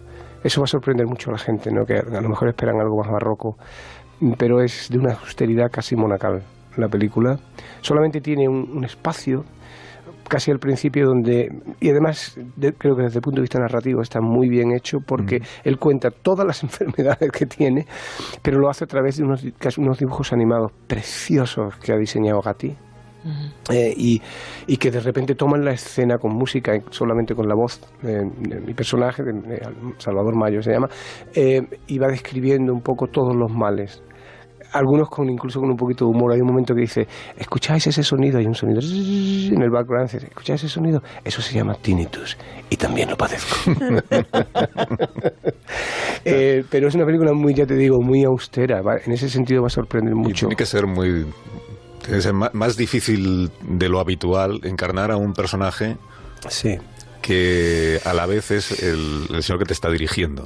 Eso va a sorprender mucho a la gente, ¿no? Que a lo mejor esperan algo más barroco, pero es de una austeridad casi monacal la película. Solamente tiene un, un espacio casi al principio donde y además de- creo que desde el punto de vista narrativo está muy bien hecho porque él cuenta todas las enfermedades que tiene pero lo hace a través de unos, unos dibujos animados preciosos que ha diseñado Gatti eh, y, y que de repente toman la escena con música, solamente con la voz eh, de mi personaje, de, de Salvador Mayo se llama, eh, y va describiendo un poco todos los males. Algunos con incluso con un poquito de humor. Hay un momento que dice, ¿escucháis ese sonido? Hay un sonido en el background. dice, ¿Escucháis ese sonido? Eso se llama tinnitus. Y también lo padezco. Eh, pero es una película muy, ya te digo, muy austera. En ese sentido va a sorprender mucho. Tiene que ser muy. Tiene que ser ma- más difícil de lo habitual encarnar a un personaje Sí. que a la vez es el, el señor que te está dirigiendo.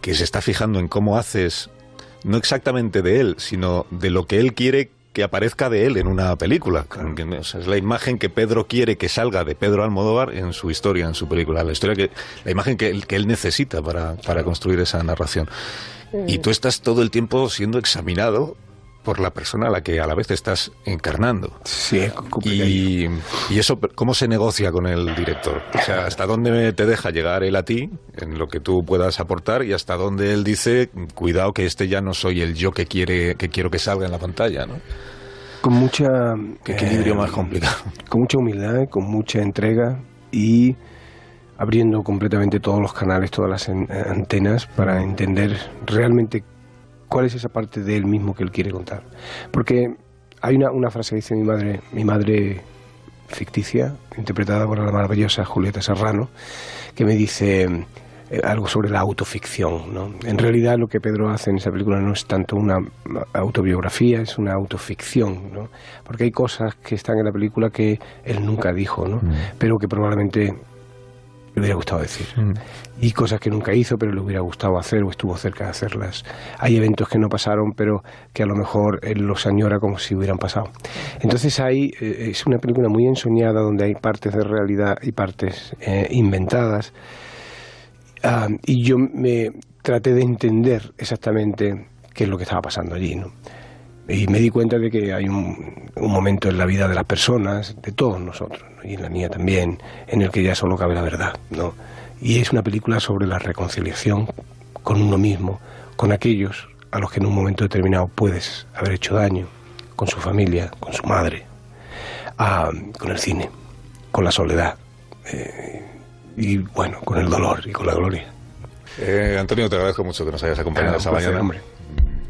Que se está fijando en cómo haces, no exactamente de él, sino de lo que él quiere que aparezca de él en una película. Es la imagen que Pedro quiere que salga de Pedro Almodóvar en su historia, en su película. La historia que, la imagen que él, que él necesita para, para construir esa narración. Y tú estás todo el tiempo siendo examinado por la persona a la que a la vez estás encarnando. Sí, y, y eso, ¿cómo se negocia con el director? O sea, ¿hasta dónde te deja llegar él a ti, en lo que tú puedas aportar, y hasta dónde él dice, cuidado que este ya no soy el yo que quiere que quiero que salga en la pantalla, ¿no? Con mucha... Qué equilibrio eh, más complicado. Con mucha humildad, con mucha entrega y abriendo completamente todos los canales, todas las eh, antenas para entender realmente cuál es esa parte de él mismo que él quiere contar. Porque hay una, una frase que dice mi madre, mi madre ficticia, interpretada por la maravillosa Julieta Serrano, que me dice, eh, algo sobre la autoficción. ¿no? En realidad lo que Pedro hace en esa película no es tanto una autobiografía, es una autoficción, ¿no? porque hay cosas que están en la película que él nunca dijo, ¿no? pero que probablemente le hubiera gustado decir. Y cosas que nunca hizo, pero le hubiera gustado hacer o estuvo cerca de hacerlas. Hay eventos que no pasaron, pero que a lo mejor él los añora como si hubieran pasado. Entonces ahí eh, es una película muy ensoñada donde hay partes de realidad y partes eh, inventadas. Ah, y yo me traté de entender exactamente qué es lo que estaba pasando allí, ¿no? Y me di cuenta de que hay un, un momento en la vida de las personas, de todos nosotros, ¿no? y en la mía también, en el que ya solo cabe la verdad, ¿no? Y es una película sobre la reconciliación con uno mismo, con aquellos a los que en un momento determinado puedes haber hecho daño, con su familia, con su madre, ah, con el cine, con la soledad, eh, y bueno, con el dolor y con la gloria. Eh, Antonio, te agradezco mucho que nos hayas acompañado esta mañana. hombre.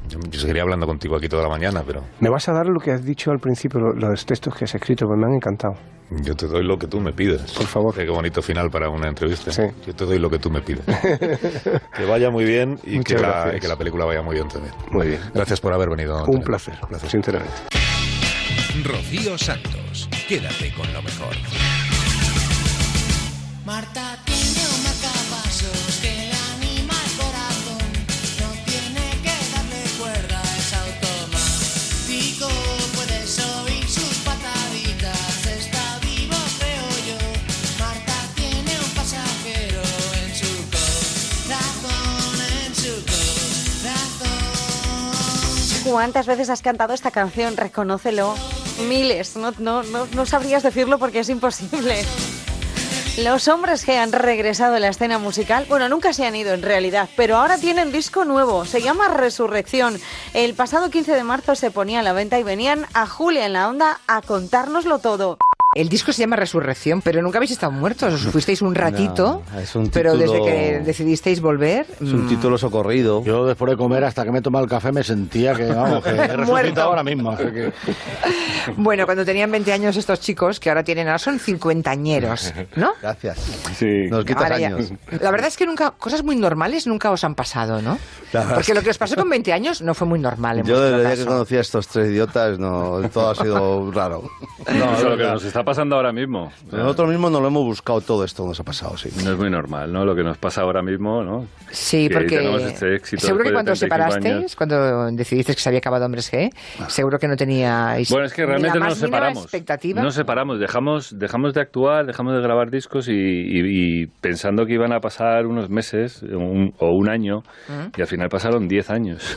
Yo, seguiría hablando contigo aquí toda la mañana, pero Me vas a dar lo que has dicho al principio, lo- los textos que has escrito, pues me han encantado. yo te doy lo que tú me pides. Por favor. Qué bonito final para una entrevista. Yo te doy lo que tú me pides. que vaya muy bien y que, la, y que la película vaya muy bien también. Muy bien. Gracias por haber venido. Un Antonio. placer, sinceramente. Rocío Santos, quédate con lo mejor. ¿Cuántas veces has cantado esta canción? Reconócelo. Miles. No, no, no, no sabrías decirlo porque es imposible. Los hombres que han regresado a la escena musical, bueno, nunca se han ido en realidad, pero ahora tienen disco nuevo, se llama Resurrección. El pasado 15 de marzo se ponía a la venta y venían a Julia en la onda a contárnoslo todo. El disco se llama Resurrección, pero nunca habéis estado muertos. Os fuisteis un ratito, No, es un pero desde que decidisteis volver. Es un mm, título socorrido. Yo después de comer hasta que me he tomado el café me sentía que, vamos, que he resucitado ahora mismo. así que- Bueno, cuando tenían 20 años estos chicos, que ahora tienen, ahora son cincuentañeros, ¿no? Gracias. Nos quitas Ahora ya- años. La verdad es que nunca, cosas muy normales nunca os han pasado, ¿no? Porque lo que os pasó con 20 años no fue muy normal. En Yo desde el día que conocí a estos tres idiotas, no, todo ha sido raro. No, es es lo que nos está pasando ahora mismo. O sea, Nosotros mismos no lo hemos buscado todo esto, nos ha pasado, sí. No es muy normal, ¿no? Lo que nos pasa ahora mismo, ¿no? Sí, Que porque este éxito seguro que cuando os 35 separasteis, años. cuando decidisteis que se había acabado Hombres G, seguro que no teníais Bueno, es que realmente más nos separamos. expectativa. Nos separamos, dejamos, dejamos de actuar, dejamos de grabar discos y, y- y pensando que iban a pasar unos meses un- o un año, Mm. y al final pasaron 10 años.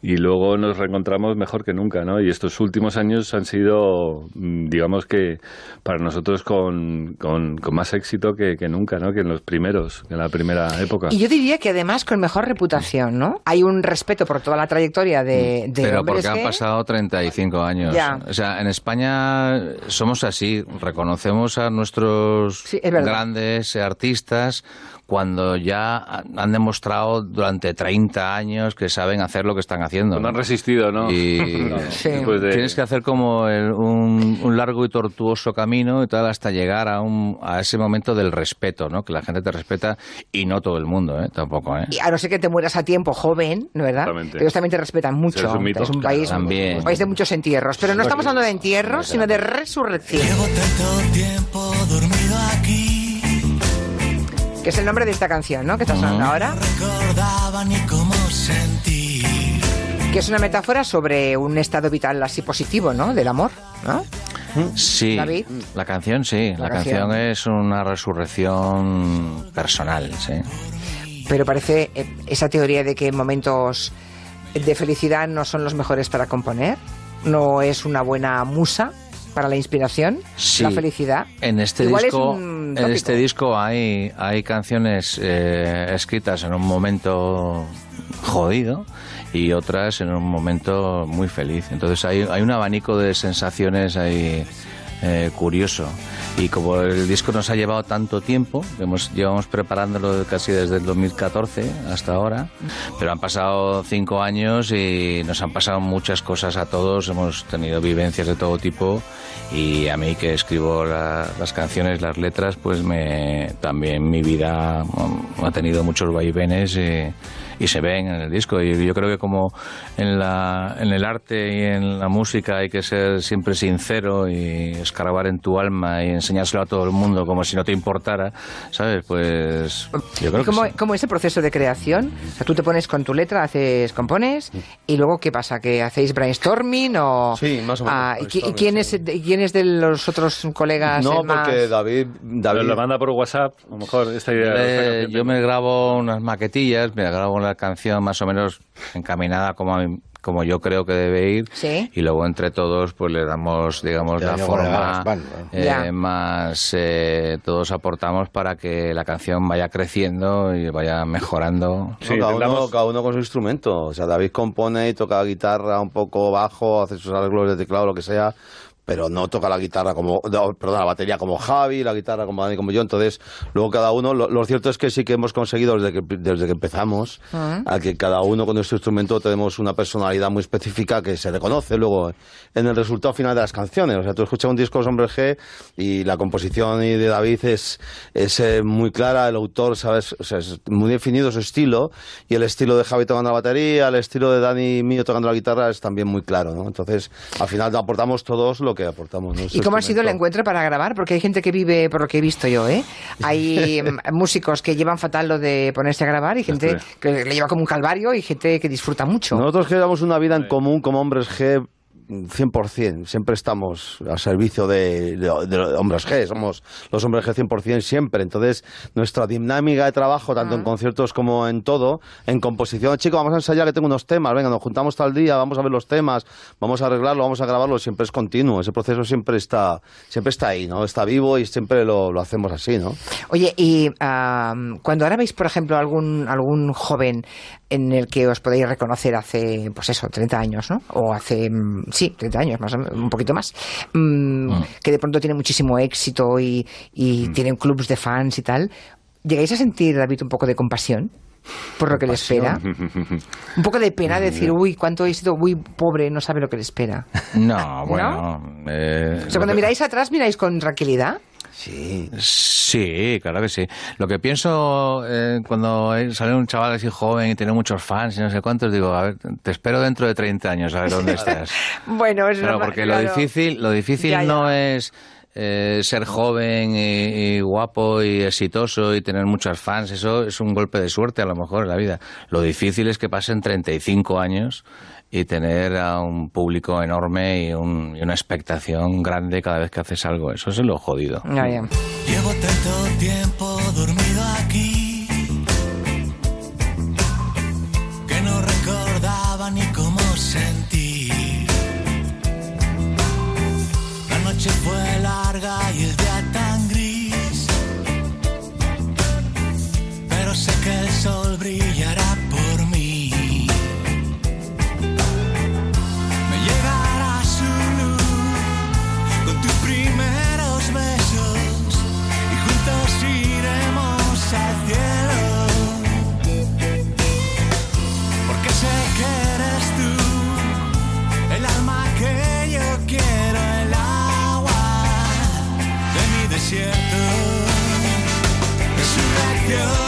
Y luego nos reencontramos mejor que nunca, ¿no? Y estos últimos años han sido, mm, digamos que para nosotros con, con- con más éxito que, que nunca, ¿no? Que en los primeros, en la primera época. Y yo diría que además con mejor reputación, ¿no? Hay un respeto por toda la trayectoria de, de Pero porque han pasado 35 años. Ya. O sea, en España somos así, reconocemos a nuestros grandes artistas cuando ya han demostrado durante 30 años que saben hacer lo que están haciendo. Cuando han resistido, ¿no? Y Sí. De- tienes que hacer como el- un, un largo y tortuoso camino y tal hasta llegar a, un, a ese momento del respeto, ¿no? Que la gente te respeta y no todo el mundo, ¿eh? Tampoco, ¿eh? Y a no ser que te mueras a tiempo, joven, ¿no verdad? Exactamente. Ellos también te respetan mucho. Es un mito. un Claro, país, también. un país de muchos entierros. Pero no estamos hablando de entierros, sino de resurrección. Tanto tiempo Que es el nombre de esta canción, ¿no? Que está sonando ahora. recordaba ni cómo sentir. Que es una metáfora sobre un estado vital así positivo, ¿no? Del amor, ¿no? Sí, David. la canción sí, La la, canción. canción. es una resurrección personal, sí. Pero parece eh, esa teoría de que momentos de felicidad no son los mejores para componer. No es una buena musa para la inspiración, Sí. la felicidad. En este Igual disco, en este disco hay, hay canciones eh, escritas en un momento jodido y otras en un momento muy feliz. Entonces hay, hay un abanico de sensaciones ahí eh, curioso. Y como el disco nos ha llevado tanto tiempo, hemos, llevamos preparándolo casi desde el 2014 hasta ahora, pero han pasado cinco años y nos han pasado muchas cosas a todos, hemos tenido vivencias de todo tipo y a mí que escribo la- las canciones, las letras, pues me, también mi vida mm, ha tenido muchos vaivenes y se ven en el disco. Y yo creo que como en, la, en el arte y en la música hay que ser siempre sincero y escarbar en tu alma y enseñárselo a todo el mundo como si no te importara, ¿sabes? Pues yo creo ¿Y que cómo, sí. cómo es el proceso de creación? O sea, tú te pones con tu letra, haces, compones, y luego ¿qué pasa? ¿Que hacéis brainstorming o...? Sí, más o menos, Ah, ¿y, qui- y brainstorming, quién, es, de- quién es de los otros colegas No, más- porque David, David Lo manda por WhatsApp, a lo mejor esta idea. Eh, yo me grabo unas maquetillas, me grabo la canción más o menos encaminada como, a mí- como yo creo que debe ir. Sí. y luego entre todos pues le damos digamos Ya, la forma eh, más eh, todos aportamos para que la canción vaya creciendo y vaya mejorando. No, cada, uno, cada uno con su instrumento. O sea, David compone y toca guitarra un poco bajo, hace sus arreglos de teclado, lo que sea, pero no toca la guitarra como, no, perdón, la batería como Javi, la guitarra como Dani, como yo. Entonces, luego cada uno, lo, lo cierto es que sí que hemos conseguido desde que, desde que empezamos, Ah. a que cada uno con nuestro instrumento tenemos una personalidad muy específica que se reconoce luego en el resultado final de las canciones. O sea, tú escuchas un disco de Hombre G y la composición y de David es, es eh, muy clara, el autor, ¿sabes? O sea, es muy definido su estilo y el estilo de Javi tocando la batería, el estilo de Dani mío tocando la guitarra es también muy claro, ¿no? Entonces, al final aportamos todos lo que aportamos. nuestro ¿Y cómo ha sido el encuentro para grabar? Porque hay gente que vive, por lo que he visto yo, ¿eh? Hay mm, músicos que llevan fatal lo de ponerse a grabar y gente que le lleva como un calvario y gente que disfruta mucho. Nosotros que llevamos una vida en común como hombres G 100%, siempre estamos al servicio de, de- de hombres G, somos los hombres G 100% siempre, entonces nuestra dinámica de trabajo, tanto en conciertos como en todo, en composición, chicos, vamos a ensayar que tengo unos temas, venga, nos juntamos tal día, vamos a ver los temas, vamos a arreglarlo, vamos a grabarlo, siempre es continuo, ese proceso siempre está, siempre está ahí, ¿no? Está vivo y siempre lo, lo hacemos así, ¿no? Oye, y ah, cuando ahora veis, por ejemplo, algún, algún joven en el que os podéis reconocer hace, pues eso, 30 años, ¿no? O hace, mm, sí, 30 años, más o menos, un poquito más, mm, que de pronto tiene muchísimo éxito y, y tienen clubs de fans y tal, ¿llegáis a sentir, David, un poco de compasión? Por lo que le espera. Un poco de pena de decir, uy, cuánto éxito, uy, pobre, no sabe lo que le espera. no bueno eh, O sea, cuando miráis atrás, miráis con tranquilidad. Sí. Sí, claro que sí. Lo que pienso eh, cuando sale un chaval así joven y tiene muchos fans y no sé cuántos, digo, a ver, te espero dentro de 30 años a ver dónde estás. Bueno, es Claro, porque claro. lo difícil, lo difícil Ya, ya. no es eh, ser joven y, y guapo y exitoso y tener muchos fans. Eso es un golpe de suerte a lo mejor en la vida. Lo difícil es que pasen 35 años y tener a un público enorme y, un- y una expectación grande cada vez que haces algo. Eso es lo jodido. Llevo tanto tiempo dormido aquí Resurrección,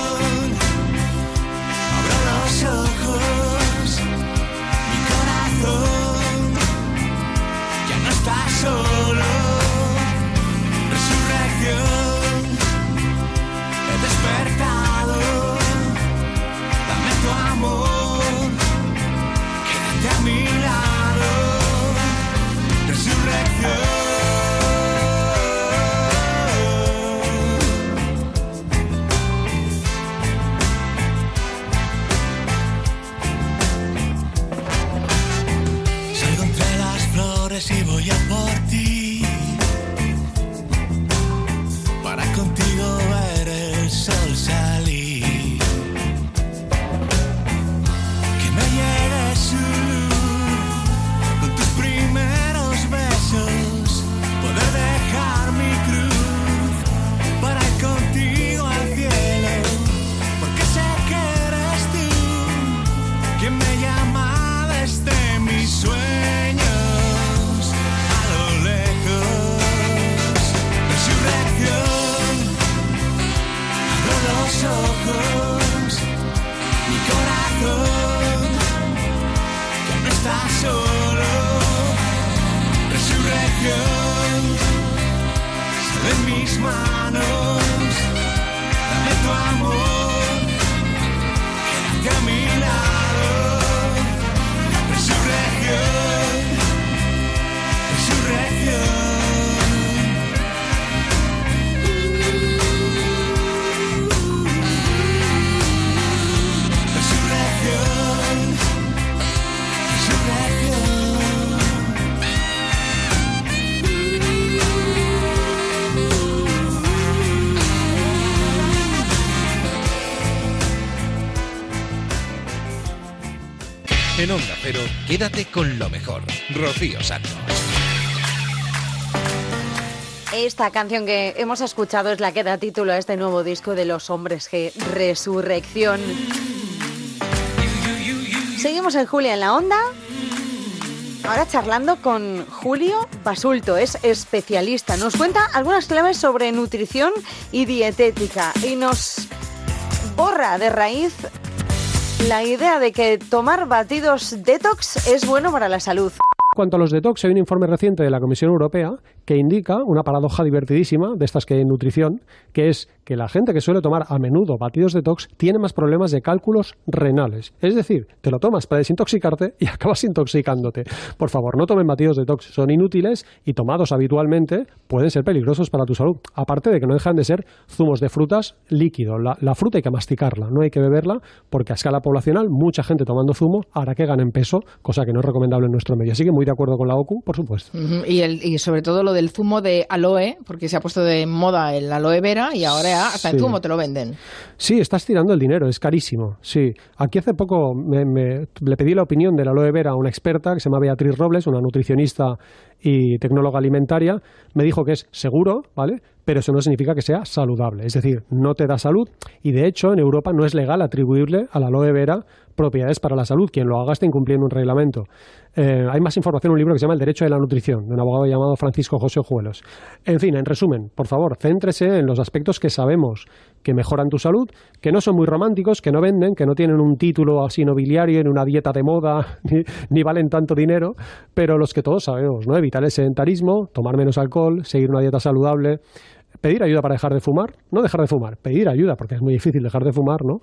En Onda Cero, quédate con lo mejor. Rocío Santos. Esta canción que hemos escuchado es la que da título a este nuevo disco de Los Hombres G, Resurrección. Seguimos en Julia en la Onda. Ahora charlando con Julio Basulto, es especialista. Nos cuenta algunas claves sobre nutrición y dietética y nos borra de raíz la idea de que tomar batidos detox es bueno para la salud. cuanto a los detox, hay un informe reciente de la Comisión Europea que indica una paradoja divertidísima de estas que hay en nutrición, que es que la gente que suele tomar a menudo batidos detox tiene más problemas de cálculos renales. Es decir, te lo tomas para desintoxicarte y acabas intoxicándote. Por favor, no tomen batidos detox, son inútiles y tomados habitualmente pueden ser peligrosos para tu salud. Aparte de que no dejan de ser zumos de frutas líquido. La, fruta hay que masticarla, no hay que beberla porque a escala poblacional mucha gente tomando zumo hará que ganen peso, cosa que no es recomendable en nuestro medio. Así que muy de acuerdo con la OCU, por supuesto. Y, sobre todo lo del zumo de aloe, porque se ha puesto de moda el aloe vera y ahora hasta el zumo te lo venden. Sí, estás tirando el dinero, es carísimo. Sí, aquí hace poco me- me- le pedí la opinión de la aloe vera a una experta que se llama Beatriz Robles, una nutricionista y tecnóloga alimentaria. Me dijo que es seguro, ¿vale? Pero eso no significa que sea saludable. Es decir, no te da salud y de hecho en Europa no es legal atribuirle a la aloe vera propiedades para la salud. Quien lo haga está incumpliendo un reglamento. Eh, hay más información en un libro que se llama El Derecho de la Nutrición, de un abogado llamado Francisco José Ojuelos. En fin, en resumen, por favor, céntrese en los aspectos que sabemos que mejoran tu salud, que no son muy románticos, que no venden, que no tienen un título así nobiliario en una dieta de moda, ni, ni valen tanto dinero, pero los que todos sabemos, ¿no? Evitar el sedentarismo, tomar menos alcohol, seguir una dieta saludable, pedir ayuda para dejar de fumar, no dejar de fumar, pedir ayuda, porque es muy difícil dejar de fumar, ¿no?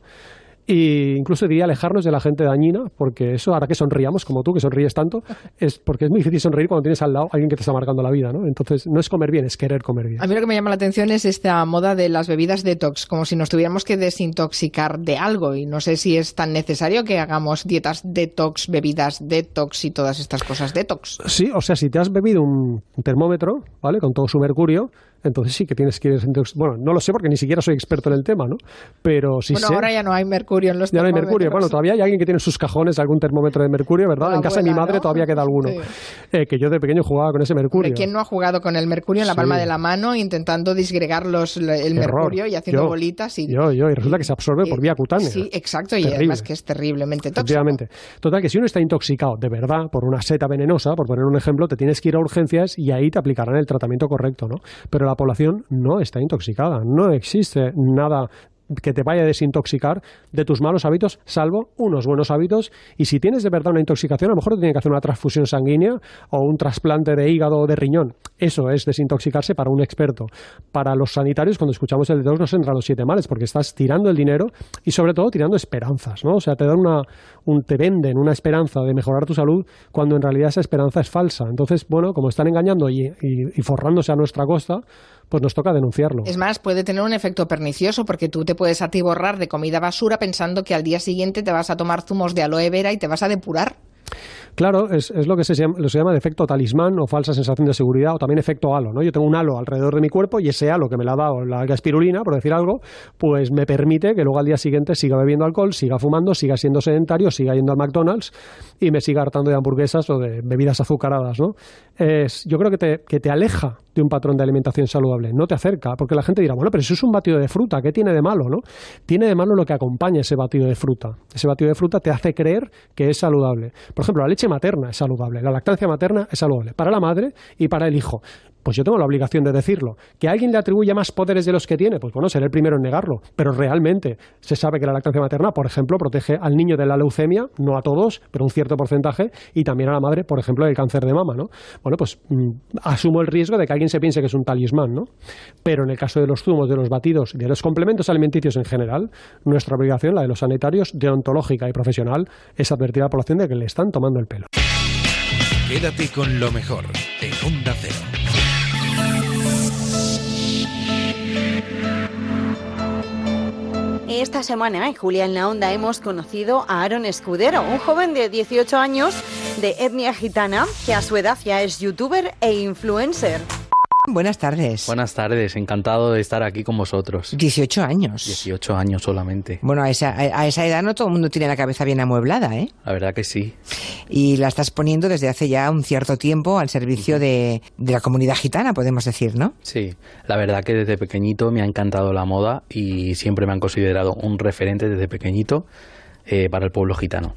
Y incluso diría alejarnos de la gente dañina, porque eso hará que sonriamos, como tú, que sonríes tanto, es porque es muy difícil sonreír cuando tienes al lado a alguien que te está marcando la vida, ¿no? Entonces, no es comer bien, es querer comer bien. A mí lo que me llama la atención es esta moda de las bebidas detox, como si nos tuviéramos que desintoxicar de algo. Y no sé si es tan necesario que hagamos dietas detox, bebidas detox y todas estas cosas detox. Sí, o sea, si te has bebido un termómetro, ¿vale? Con todo su mercurio, entonces sí que tienes que ir Bueno, no lo sé porque ni siquiera soy experto en el tema, ¿no? Pero sí bueno, sé. ahora ya no hay mercurio en los Ya no hay mercurio. Bueno, todavía hay alguien que tiene en sus cajones algún termómetro de mercurio, ¿verdad? La en casa de mi madre ¿no? todavía queda alguno. Sí. Eh, que yo de pequeño jugaba con ese mercurio. ¿De quién no ha jugado con el mercurio en la Sí. palma de la mano intentando disgregar los, el mercurio y haciendo Yo, bolitas? Y, Yo, yo, y resulta que se absorbe por vía cutánea. Sí, exacto, y además que es terriblemente tóxico. Total, que si uno está intoxicado de verdad por una seta venenosa, por poner un ejemplo, te tienes que ir a urgencias y ahí te aplicarán el tratamiento correcto, ¿no? Pero la población no está intoxicada. No existe nada que te vaya a desintoxicar de tus malos hábitos, salvo unos buenos hábitos. Y si tienes de verdad una intoxicación, a lo mejor te tienen que hacer una transfusión sanguínea o un trasplante de hígado o de riñón. Eso es desintoxicarse para un experto. Para los sanitarios, cuando escuchamos el detox, nos entran los siete males, porque estás tirando el dinero y sobre todo tirando esperanzas, ¿no? O sea, te dan una, un, te venden una esperanza de mejorar tu salud cuando en realidad esa esperanza es falsa. Entonces, bueno, como están engañando y, y- y forrándose a nuestra costa, pues nos toca denunciarlo. Es más, puede tener un efecto pernicioso porque tú te puedes atiborrar de comida basura pensando que al día siguiente te vas a tomar zumos de aloe vera y te vas a depurar. Claro, es, lo que se llama, lo se llama efecto talismán o falsa sensación de seguridad o también efecto halo, ¿no? Yo tengo un halo alrededor de mi cuerpo y ese halo que me la ha dado la gaspirulina, por decir algo, pues me permite que luego al día siguiente siga bebiendo alcohol, siga fumando, siga siendo sedentario, siga yendo al McDonald's y me siga hartando de hamburguesas o de bebidas azucaradas, ¿no? Es, yo creo que te, que te aleja de un patrón de alimentación saludable, no te acerca, porque la gente dirá, bueno, pero eso es un batido de fruta, ¿qué tiene de malo, no? Tiene de malo lo que acompaña ese batido de fruta. Ese batido de fruta te hace creer que es saludable. Por ejemplo, la leche materna es saludable, la lactancia materna es saludable para la madre y para el hijo. Pues yo tengo la obligación de decirlo. ¿Que alguien le atribuye más poderes de los que tiene? Pues bueno, seré el primero en negarlo. Pero realmente se sabe que la lactancia materna, por ejemplo, protege al niño de la leucemia, no a todos, pero un cierto porcentaje, y también a la madre, por ejemplo, del cáncer de mama, ¿no? Bueno, pues mm, asumo el riesgo de que alguien se piense que es un talismán, ¿no? Pero en el caso de los zumos, de los batidos y de los complementos alimenticios en general, nuestra obligación, la de los sanitarios, deontológica y profesional, es advertir a la población de que le están tomando el pelo. Quédate con lo mejor en Onda Cero. Esta semana en Julia en la Onda hemos conocido a Aaron Escudero, un joven de 18 años de etnia gitana que a su edad ya es youtuber e influencer. Buenas tardes. Buenas tardes, encantado de estar aquí con vosotros. 18 años. 18 años solamente. Bueno, a esa, a esa edad no todo el mundo tiene la cabeza bien amueblada, ¿eh? La verdad que sí. Y la estás poniendo desde hace ya un cierto tiempo al servicio de, de la comunidad gitana, podemos decir, ¿no? Sí, la verdad que desde pequeñito me ha encantado la moda y siempre me han considerado un referente desde pequeñito eh, para el pueblo gitano.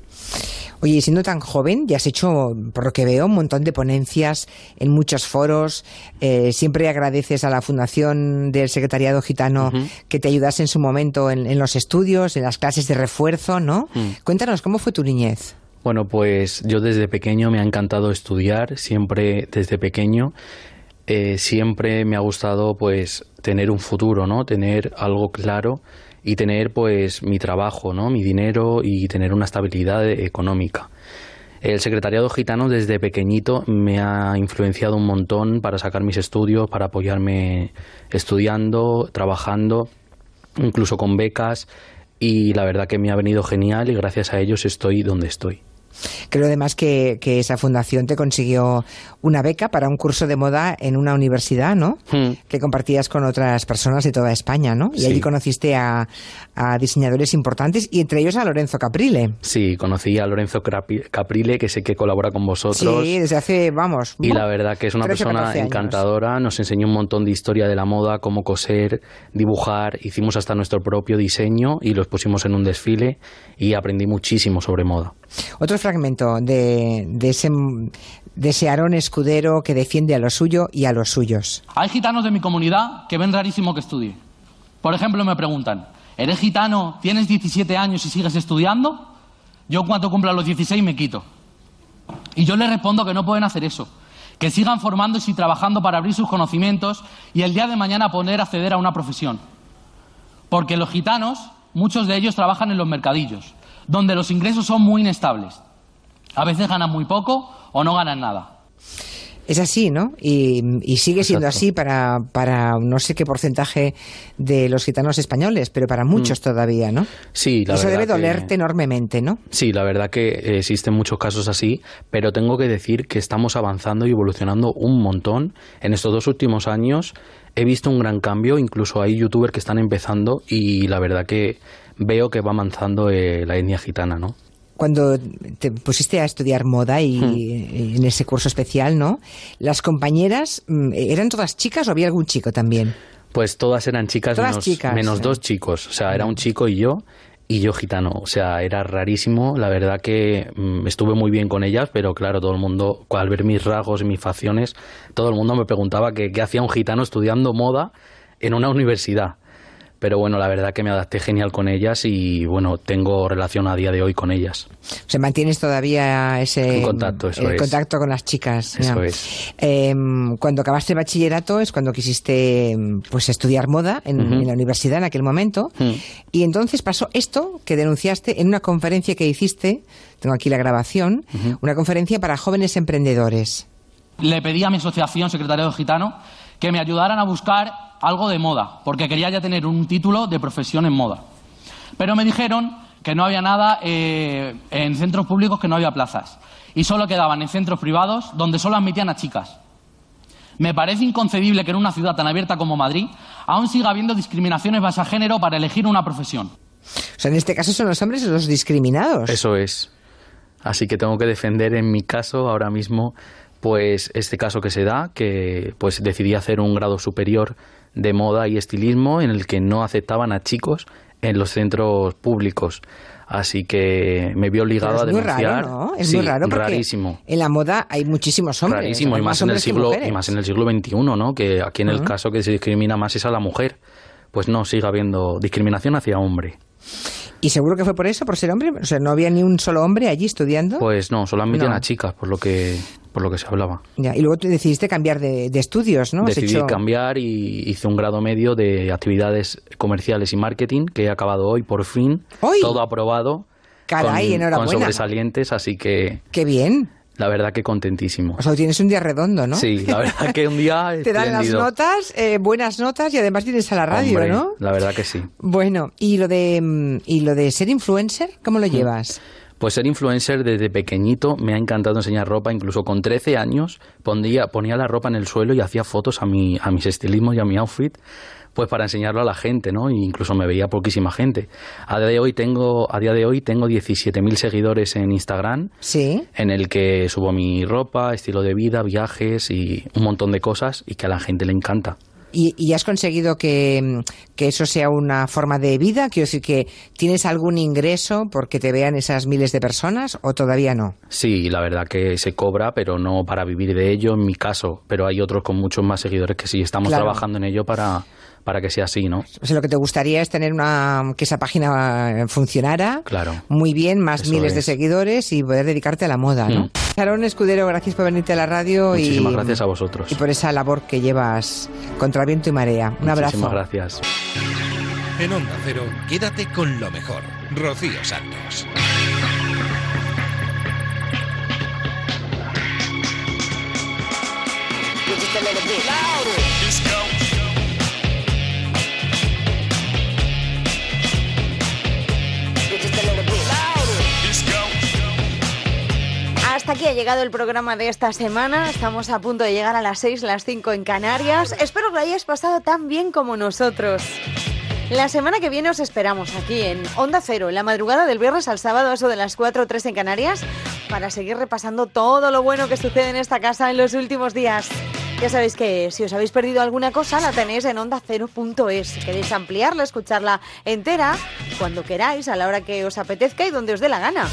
Oye, y siendo tan joven, ya has hecho, por lo que veo, un montón de ponencias en muchos foros. Eh, siempre agradeces a la Fundación del Secretariado Gitano que te ayudase en su momento en, en los estudios, en las clases de refuerzo, ¿no? Mm. Cuéntanos, ¿cómo fue tu niñez? Bueno, pues yo desde pequeño me ha encantado estudiar, siempre desde pequeño. eh, siempre me ha gustado pues tener un futuro, ¿no? Tener algo claro y tener pues mi trabajo, ¿no? Mi dinero y tener una estabilidad económica. El secretariado gitano desde pequeñito me ha influenciado un montón para sacar mis estudios, para apoyarme estudiando, trabajando, incluso con becas y la verdad que me ha venido genial y gracias a ellos estoy donde estoy. Creo además que, que esa fundación te consiguió una beca para un curso de moda en una universidad, ¿no? Que compartías con otras personas de toda España, ¿no? Y Sí. allí conociste a, a diseñadores importantes y entre ellos a Lorenzo Caprile. Sí, conocí a Lorenzo Caprile, que sé que colabora con vosotros. Sí, desde hace, vamos. Y la verdad que es una 13 o persona 14 años. encantadora, nos enseñó un montón de historia de la moda, cómo coser, dibujar, hicimos hasta nuestro propio diseño y los pusimos en un desfile y aprendí muchísimo sobre moda. Otro fragmento de, ese de Aarón Escudero que defiende a lo suyo y a los suyos. Hay gitanos de mi comunidad que ven rarísimo que estudie. Por ejemplo, me preguntan, ¿eres gitano, tienes 17 años y sigues estudiando? Yo cuando cumpla los 16 me quito. Y yo les respondo que no pueden hacer eso, que sigan formándose y trabajando para abrir sus conocimientos y el día de mañana poder acceder a una profesión. Porque los gitanos, muchos de ellos trabajan en los mercadillos, donde los ingresos son muy inestables. A veces ganan muy poco o no ganan nada. Es así, ¿no? Y, y sigue siendo Exacto. así para, para no sé qué porcentaje de los gitanos españoles, pero para muchos todavía, ¿no? Sí, la Eso verdad debe que- dolerte enormemente, ¿no? Sí, la verdad que existen muchos casos así, pero tengo que decir que estamos avanzando y evolucionando un montón. En estos dos últimos años he visto un gran cambio, incluso hay youtubers que están empezando y la verdad que veo que va avanzando eh, la etnia gitana, ¿no? Cuando te pusiste a estudiar moda y, Hmm. en ese curso especial, ¿no? Las compañeras, mm, ¿eran todas chicas o había algún chico también? Pues todas eran chicas Todas menos, chicas, menos eh. dos chicos. O sea, era un chico y yo, y yo gitano. O sea, era rarísimo. La verdad que mm, estuve muy bien con ellas, pero claro, todo el mundo, al ver mis rasgos y mis facciones, todo el mundo me preguntaba qué hacía un gitano estudiando moda en una universidad. Pero bueno, la verdad que me adapté genial con ellas y bueno, tengo relación a día de hoy con ellas. O sea, mantienes todavía ese En contacto, eso el es. contacto con las chicas. Eso ya. es. Em, cuando acabaste el bachillerato es cuando quisiste pues estudiar moda en, la universidad en aquel momento. Mm. Y entonces pasó esto que denunciaste en una conferencia que hiciste, tengo aquí la grabación, una conferencia para jóvenes emprendedores. le pedí a mi asociación, Secretariado Gitano, que me ayudaran a buscar algo de moda, porque quería ya tener un título de profesión en moda. Pero me dijeron que no había nada eh, en centros públicos, que no había plazas, y solo quedaban en centros privados donde solo admitían a chicas. Me parece inconcebible que en una ciudad tan abierta como Madrid aún siga habiendo discriminaciones basadas a género para elegir una profesión. O sea, en este caso son los hombres los discriminados. Eso es. Así que tengo que defender en mi caso ahora mismo pues este caso que se da, que pues decidí hacer un grado superior de moda y estilismo en el que no aceptaban a chicos en los centros públicos. Así que me vi obligado Pero a es muy denunciar. raro, ¿no? Es Sí, muy raro porque rarísimo. en la moda hay muchísimos hombres. Rarísimo, y más en el siglo, y más en el siglo XXI, ¿no? Que aquí en el caso que se discrimina más es a la mujer. Pues no, sigue habiendo discriminación hacia hombre. ¿Y seguro que fue por eso, por ser hombre? O sea, ¿no había ni un solo hombre allí estudiando? Pues no, admitían No. a chicas, por lo que, por lo que se hablaba. Ya, y luego tú decidiste cambiar de, de estudios, ¿no? Decidí hecho- cambiar y hice un grado medio de actividades comerciales y marketing que he acabado hoy, por fin. Todo aprobado. Caray, con, enhorabuena. Con sobresalientes, así que ¡Qué bien! La verdad que contentísimo. O sea, tienes un día redondo, ¿no? Sí, la verdad que un día Te dan las notas, eh, buenas notas y además tienes a la radio, Hombre, ¿no? La verdad que sí. Bueno, ¿y lo de mm, y lo de ser influencer, cómo Mm. lo llevas? Pues ser influencer desde pequeñito me ha encantado enseñar ropa, incluso con 13 años ponía, ponía la ropa en el suelo y hacía fotos a, mi, a mis estilismos y a mi outfit, pues para enseñarlo a la gente, ¿no? E incluso me veía poquísima gente. A día de hoy tengo, a día de hoy tengo 17.000 seguidores en Instagram, Sí. en el que subo mi ropa, estilo de vida, viajes y un montón de cosas y que a la gente le encanta. ¿Y, y has conseguido que, que eso sea una forma de vida? Quiero decir que tienes algún ingreso porque te vean esas miles de personas o todavía no. Sí, la verdad que se cobra, pero no para vivir de ello en mi caso. Pero hay otros con muchos más seguidores que sí estamos Claro. trabajando en ello para, para que sea así, ¿no? O sea, lo que te gustaría es tener una que esa página eh, funcionara Claro. muy bien, más Eso miles de es. seguidores y poder dedicarte a la moda, ¿no? Mm. Sharon Escudero, gracias por venirte a la radio y, Muchísimas gracias a vosotros. y por esa labor que llevas contra viento y marea. Un abrazo. Muchísimas gracias. En Onda Cero, quédate con lo mejor. Rocío Santos. Just a little bit louder. Hasta aquí ha llegado el programa de esta semana. Estamos a punto de llegar a las 6, las 5 en Canarias. Espero que lo hayáis pasado tan bien como nosotros. La semana que viene os esperamos aquí en Onda Cero, la madrugada del viernes al sábado, eso de las 4 o 3 en Canarias, para seguir repasando todo lo bueno que sucede en esta casa en los últimos días. Ya sabéis que si os habéis perdido alguna cosa, la tenéis en ondacero.es. Si queréis ampliarla, escucharla entera, cuando queráis, a la hora que os apetezca y donde os dé la gana.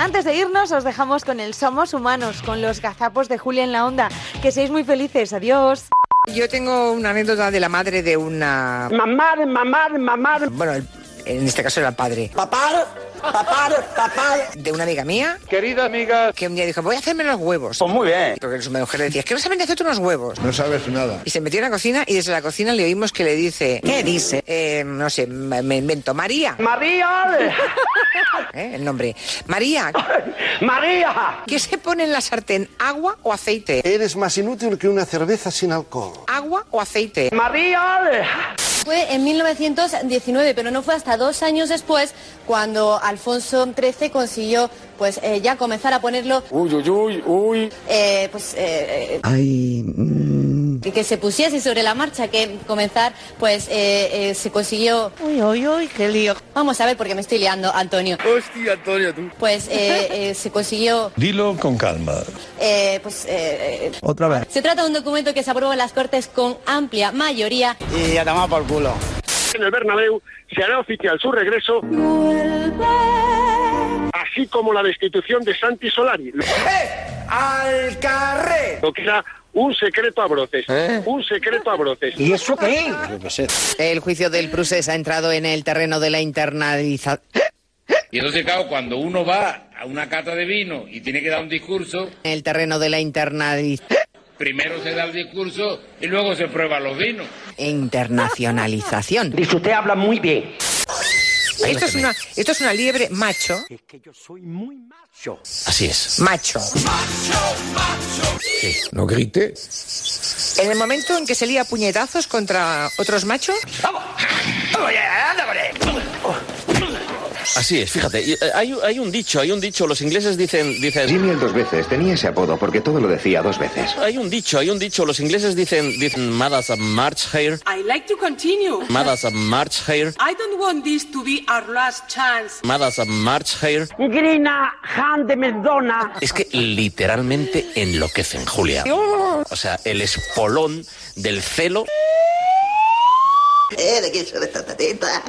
Antes de irnos, os dejamos con el Somos Humanos, con los gazapos de Julia en la Onda. Que seáis muy felices. Adiós. Yo tengo una anécdota de la madre de una... Mamá, mamá, mamá. Bueno, el- en este caso era el padre. Papá, papá, papá. De una amiga mía. Querida amiga. Que un día dijo, voy a hacerme los huevos. Pues muy bien. Porque su mujer le decía, es que no saben de hacerte unos huevos. No sabes nada. Y se metió en la cocina y desde la cocina le oímos que le dice... ¿Qué dice? Eh, no sé, me me invento. María. María. ¿Eh? El nombre. María. María. ¿Qué se pone en la sartén? ¿Agua o aceite? Eres más inútil que una cerveza sin alcohol. ¿Agua o aceite? María. Fue en 1919, pero no fue hasta dos años después cuando Alfonso XIII consiguió pues eh, ya comenzar a ponerlo, Uy, uy, uy, uy. eh, pues eh, eh, Ay... que- se pusiese sobre la marcha, que comenzar pues eh, eh, se consiguió... Uy, uy, uy, qué lío. Vamos a ver porque me estoy liando, Antonio. Hostia, Antonio, tú. Pues eh, eh, se consiguió Dilo con calma. eh, pues eh, eh, Otra vez. se trata de un documento que se aprobó en las Cortes con amplia mayoría. Y ya tomamos por culo. En el Bernabéu se hará oficial su regreso. Así como la destitución de Santi Solari. ¡Al carré! Lo que era un secreto a brotes. Un secreto a brotes. ¿Y eso qué? El juicio del Prusés ha entrado en el terreno de la internalización. Y entonces, claro, cuando uno va a una cata de vino y tiene que dar un discurso, El terreno de la internalización. primero se da el discurso y luego se prueban los vinos. Internacionalización. Dice usted habla muy bien. Esto es una, esto es una liebre macho. Así es. Macho. No grite. En el momento en que se lía puñetazos contra otros machos. Así es, fíjate, eh, hay, hay un dicho, hay un dicho, los ingleses dicen, dicen... Jimmy el dos veces, tenía ese apodo porque todo lo decía dos veces. Hay un dicho, hay un dicho, los ingleses dicen, dicen, mad as a March hare, I like to continue. mad as a March hare, I don't want this to be our last chance. mad as a March hare. Grina Han de Mendona. Es que literalmente enloquecen, Julia. O sea, el espolón del celo Eh, ¿De quién son estas tetitas?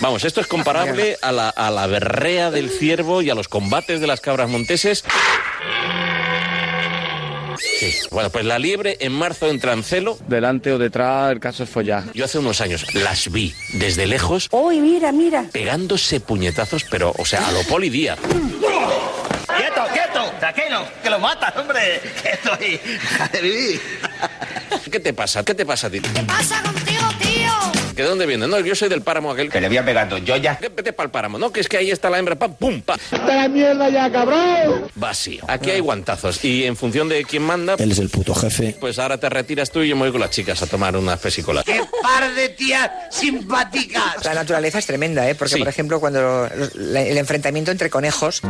Vamos, esto es comparable a la, a la berrea del ciervo y a los combates de las cabras monteses. Sí. Bueno, pues la liebre en marzo en Trancelo. Delante o detrás, el caso es follar. Yo hace unos años las vi desde lejos. Uy, mira, mira. Pegándose puñetazos, pero, o sea, a lo Poli Díaz. ¡Quieto, quieto! ¡Tranquilo! ¡Que lo matas, hombre! ¡Que estoy... de vivir! ¿Qué te pasa? ¿Qué te pasa a ti? ¿Qué pasa contigo? ¿Que de dónde vienes? No, yo soy del páramo aquel. Que le voy a pegando yo ya. ¿Qué- Vete para el páramo, ¿no? Que es que ahí está la hembra, pam, pum, pam. ¡Está la mierda ya, cabrón! Vacío. Aquí hay guantazos. Y en función de quién manda, Él es el puto jefe. pues ahora te retiras tú y yo me voy con las chicas a tomar unas pesicolas. ¡Qué par de tías simpáticas! La naturaleza es tremenda, ¿eh? Porque, Sí. por ejemplo, cuando el enfrentamiento entre conejos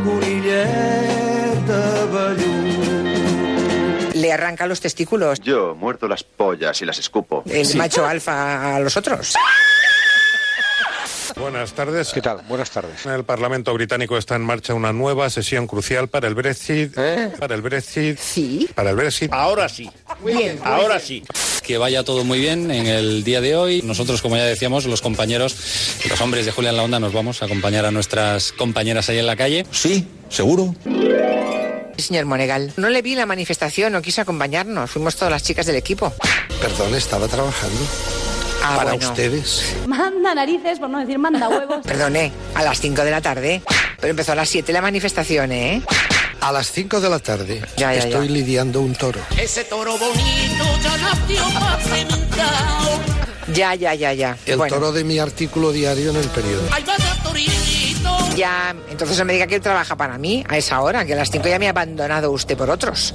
le arranca los testículos Yo muerdo las pollas y las escupo. el macho alfa a los otros. Buenas tardes. ¿Qué tal? Buenas tardes. En el Parlamento británico está en marcha una nueva sesión crucial para el Brexit. Para el Brexit. Sí. Para el Brexit. Ahora sí. Bien. Ahora sí. Que vaya todo muy bien en el día de hoy. Nosotros, como ya decíamos, los compañeros, los hombres de Julián La Onda, nos vamos a acompañar a nuestras compañeras ahí en la calle. Sí, seguro. Señor Monegal, no le vi la manifestación, no quiso acompañarnos. Fuimos todas las chicas del equipo. Perdón, estaba trabajando. Ah, para bueno. ustedes. Manda narices, por no decir manda huevos. Perdone, a las 5 de la tarde. Pero empezó a las 7 la manifestación, ¿eh? A las 5 de la tarde Ya, ya, estoy ya. lidiando un toro. Ese toro bonito ya nació más cimentado. Ya, ya, ya, ya. El bueno, toro de mi artículo diario en el periódico. Ya. Entonces no me diga que él trabaja para mí a esa hora, que a las 5 ya me ha abandonado usted por otros.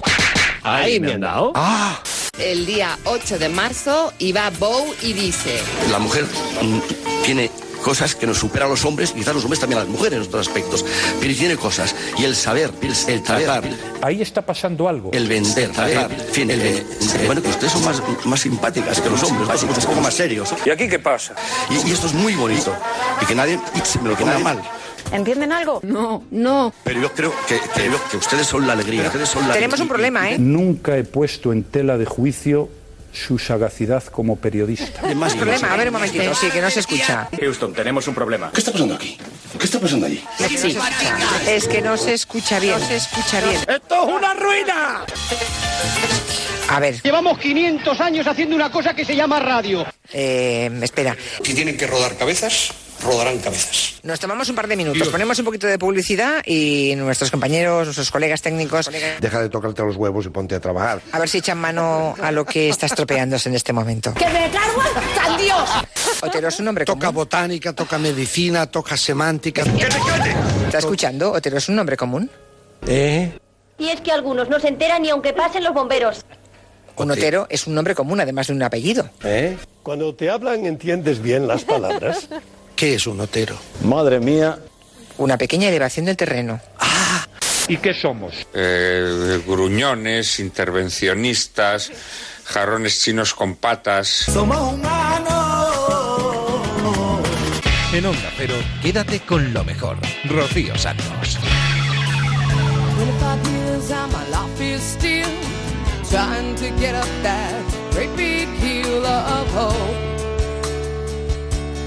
Ahí me han dado. Ah, El día 8 de marzo iba Bow y dice... la mujer mm, tiene cosas que nos superan a los hombres, quizás los hombres también a las mujeres en otros aspectos, pero tiene cosas. Y el saber, el, el tratar, Ahí está pasando algo. el vender, saber, en fin, el, bueno, que ustedes son más, más simpáticas que los hombres, más, un poco más serios. ¿Y aquí qué pasa? Y, y esto es muy bonito. Y que nadie se me lo tome a mal. ¿Entienden algo? No, no. Pero yo creo que, que, que ustedes son la alegría. Ustedes son la Tenemos un problema, ¿eh? Nunca he puesto en tela de juicio su sagacidad como periodista. Más Un problema, a ver un momentito, sí, que no se escucha. Houston, tenemos un problema. ¿Qué está pasando aquí? ¿Qué está pasando allí? No se escucha. Es que no se escucha bien. No se escucha bien. ¡Esto es una ruina! A ver, Llevamos 500 años haciendo una cosa que se llama radio. eh, espera. Si tienen que rodar cabezas, rodarán cabezas. Nos tomamos un par de minutos, ponemos un poquito de publicidad y nuestros compañeros, nuestros colegas técnicos, Deja de tocarte los huevos y ponte a trabajar. a ver si echan mano a lo que está estropeándose en este momento. ¡Que me cargo al Dios! Otero es un nombre Toca común. botánica, toca medicina, toca semántica. ¿Está escuchando? Otero es un nombre común. ¿Eh? Y es que algunos no se enteran ni aunque pasen los bomberos. Un Otero es un nombre común, además de un apellido. ¿Eh? Cuando te hablan entiendes bien las palabras. ¿Qué es un otero? Madre mía. Una pequeña elevación del terreno. ¿Y qué somos? Eh, gruñones, intervencionistas, jarrones chinos con patas. Somos humanos. En Onda Cero, quédate con lo mejor. Rocío Santos. 25 years and my life is still trying to get up that great big hill of hope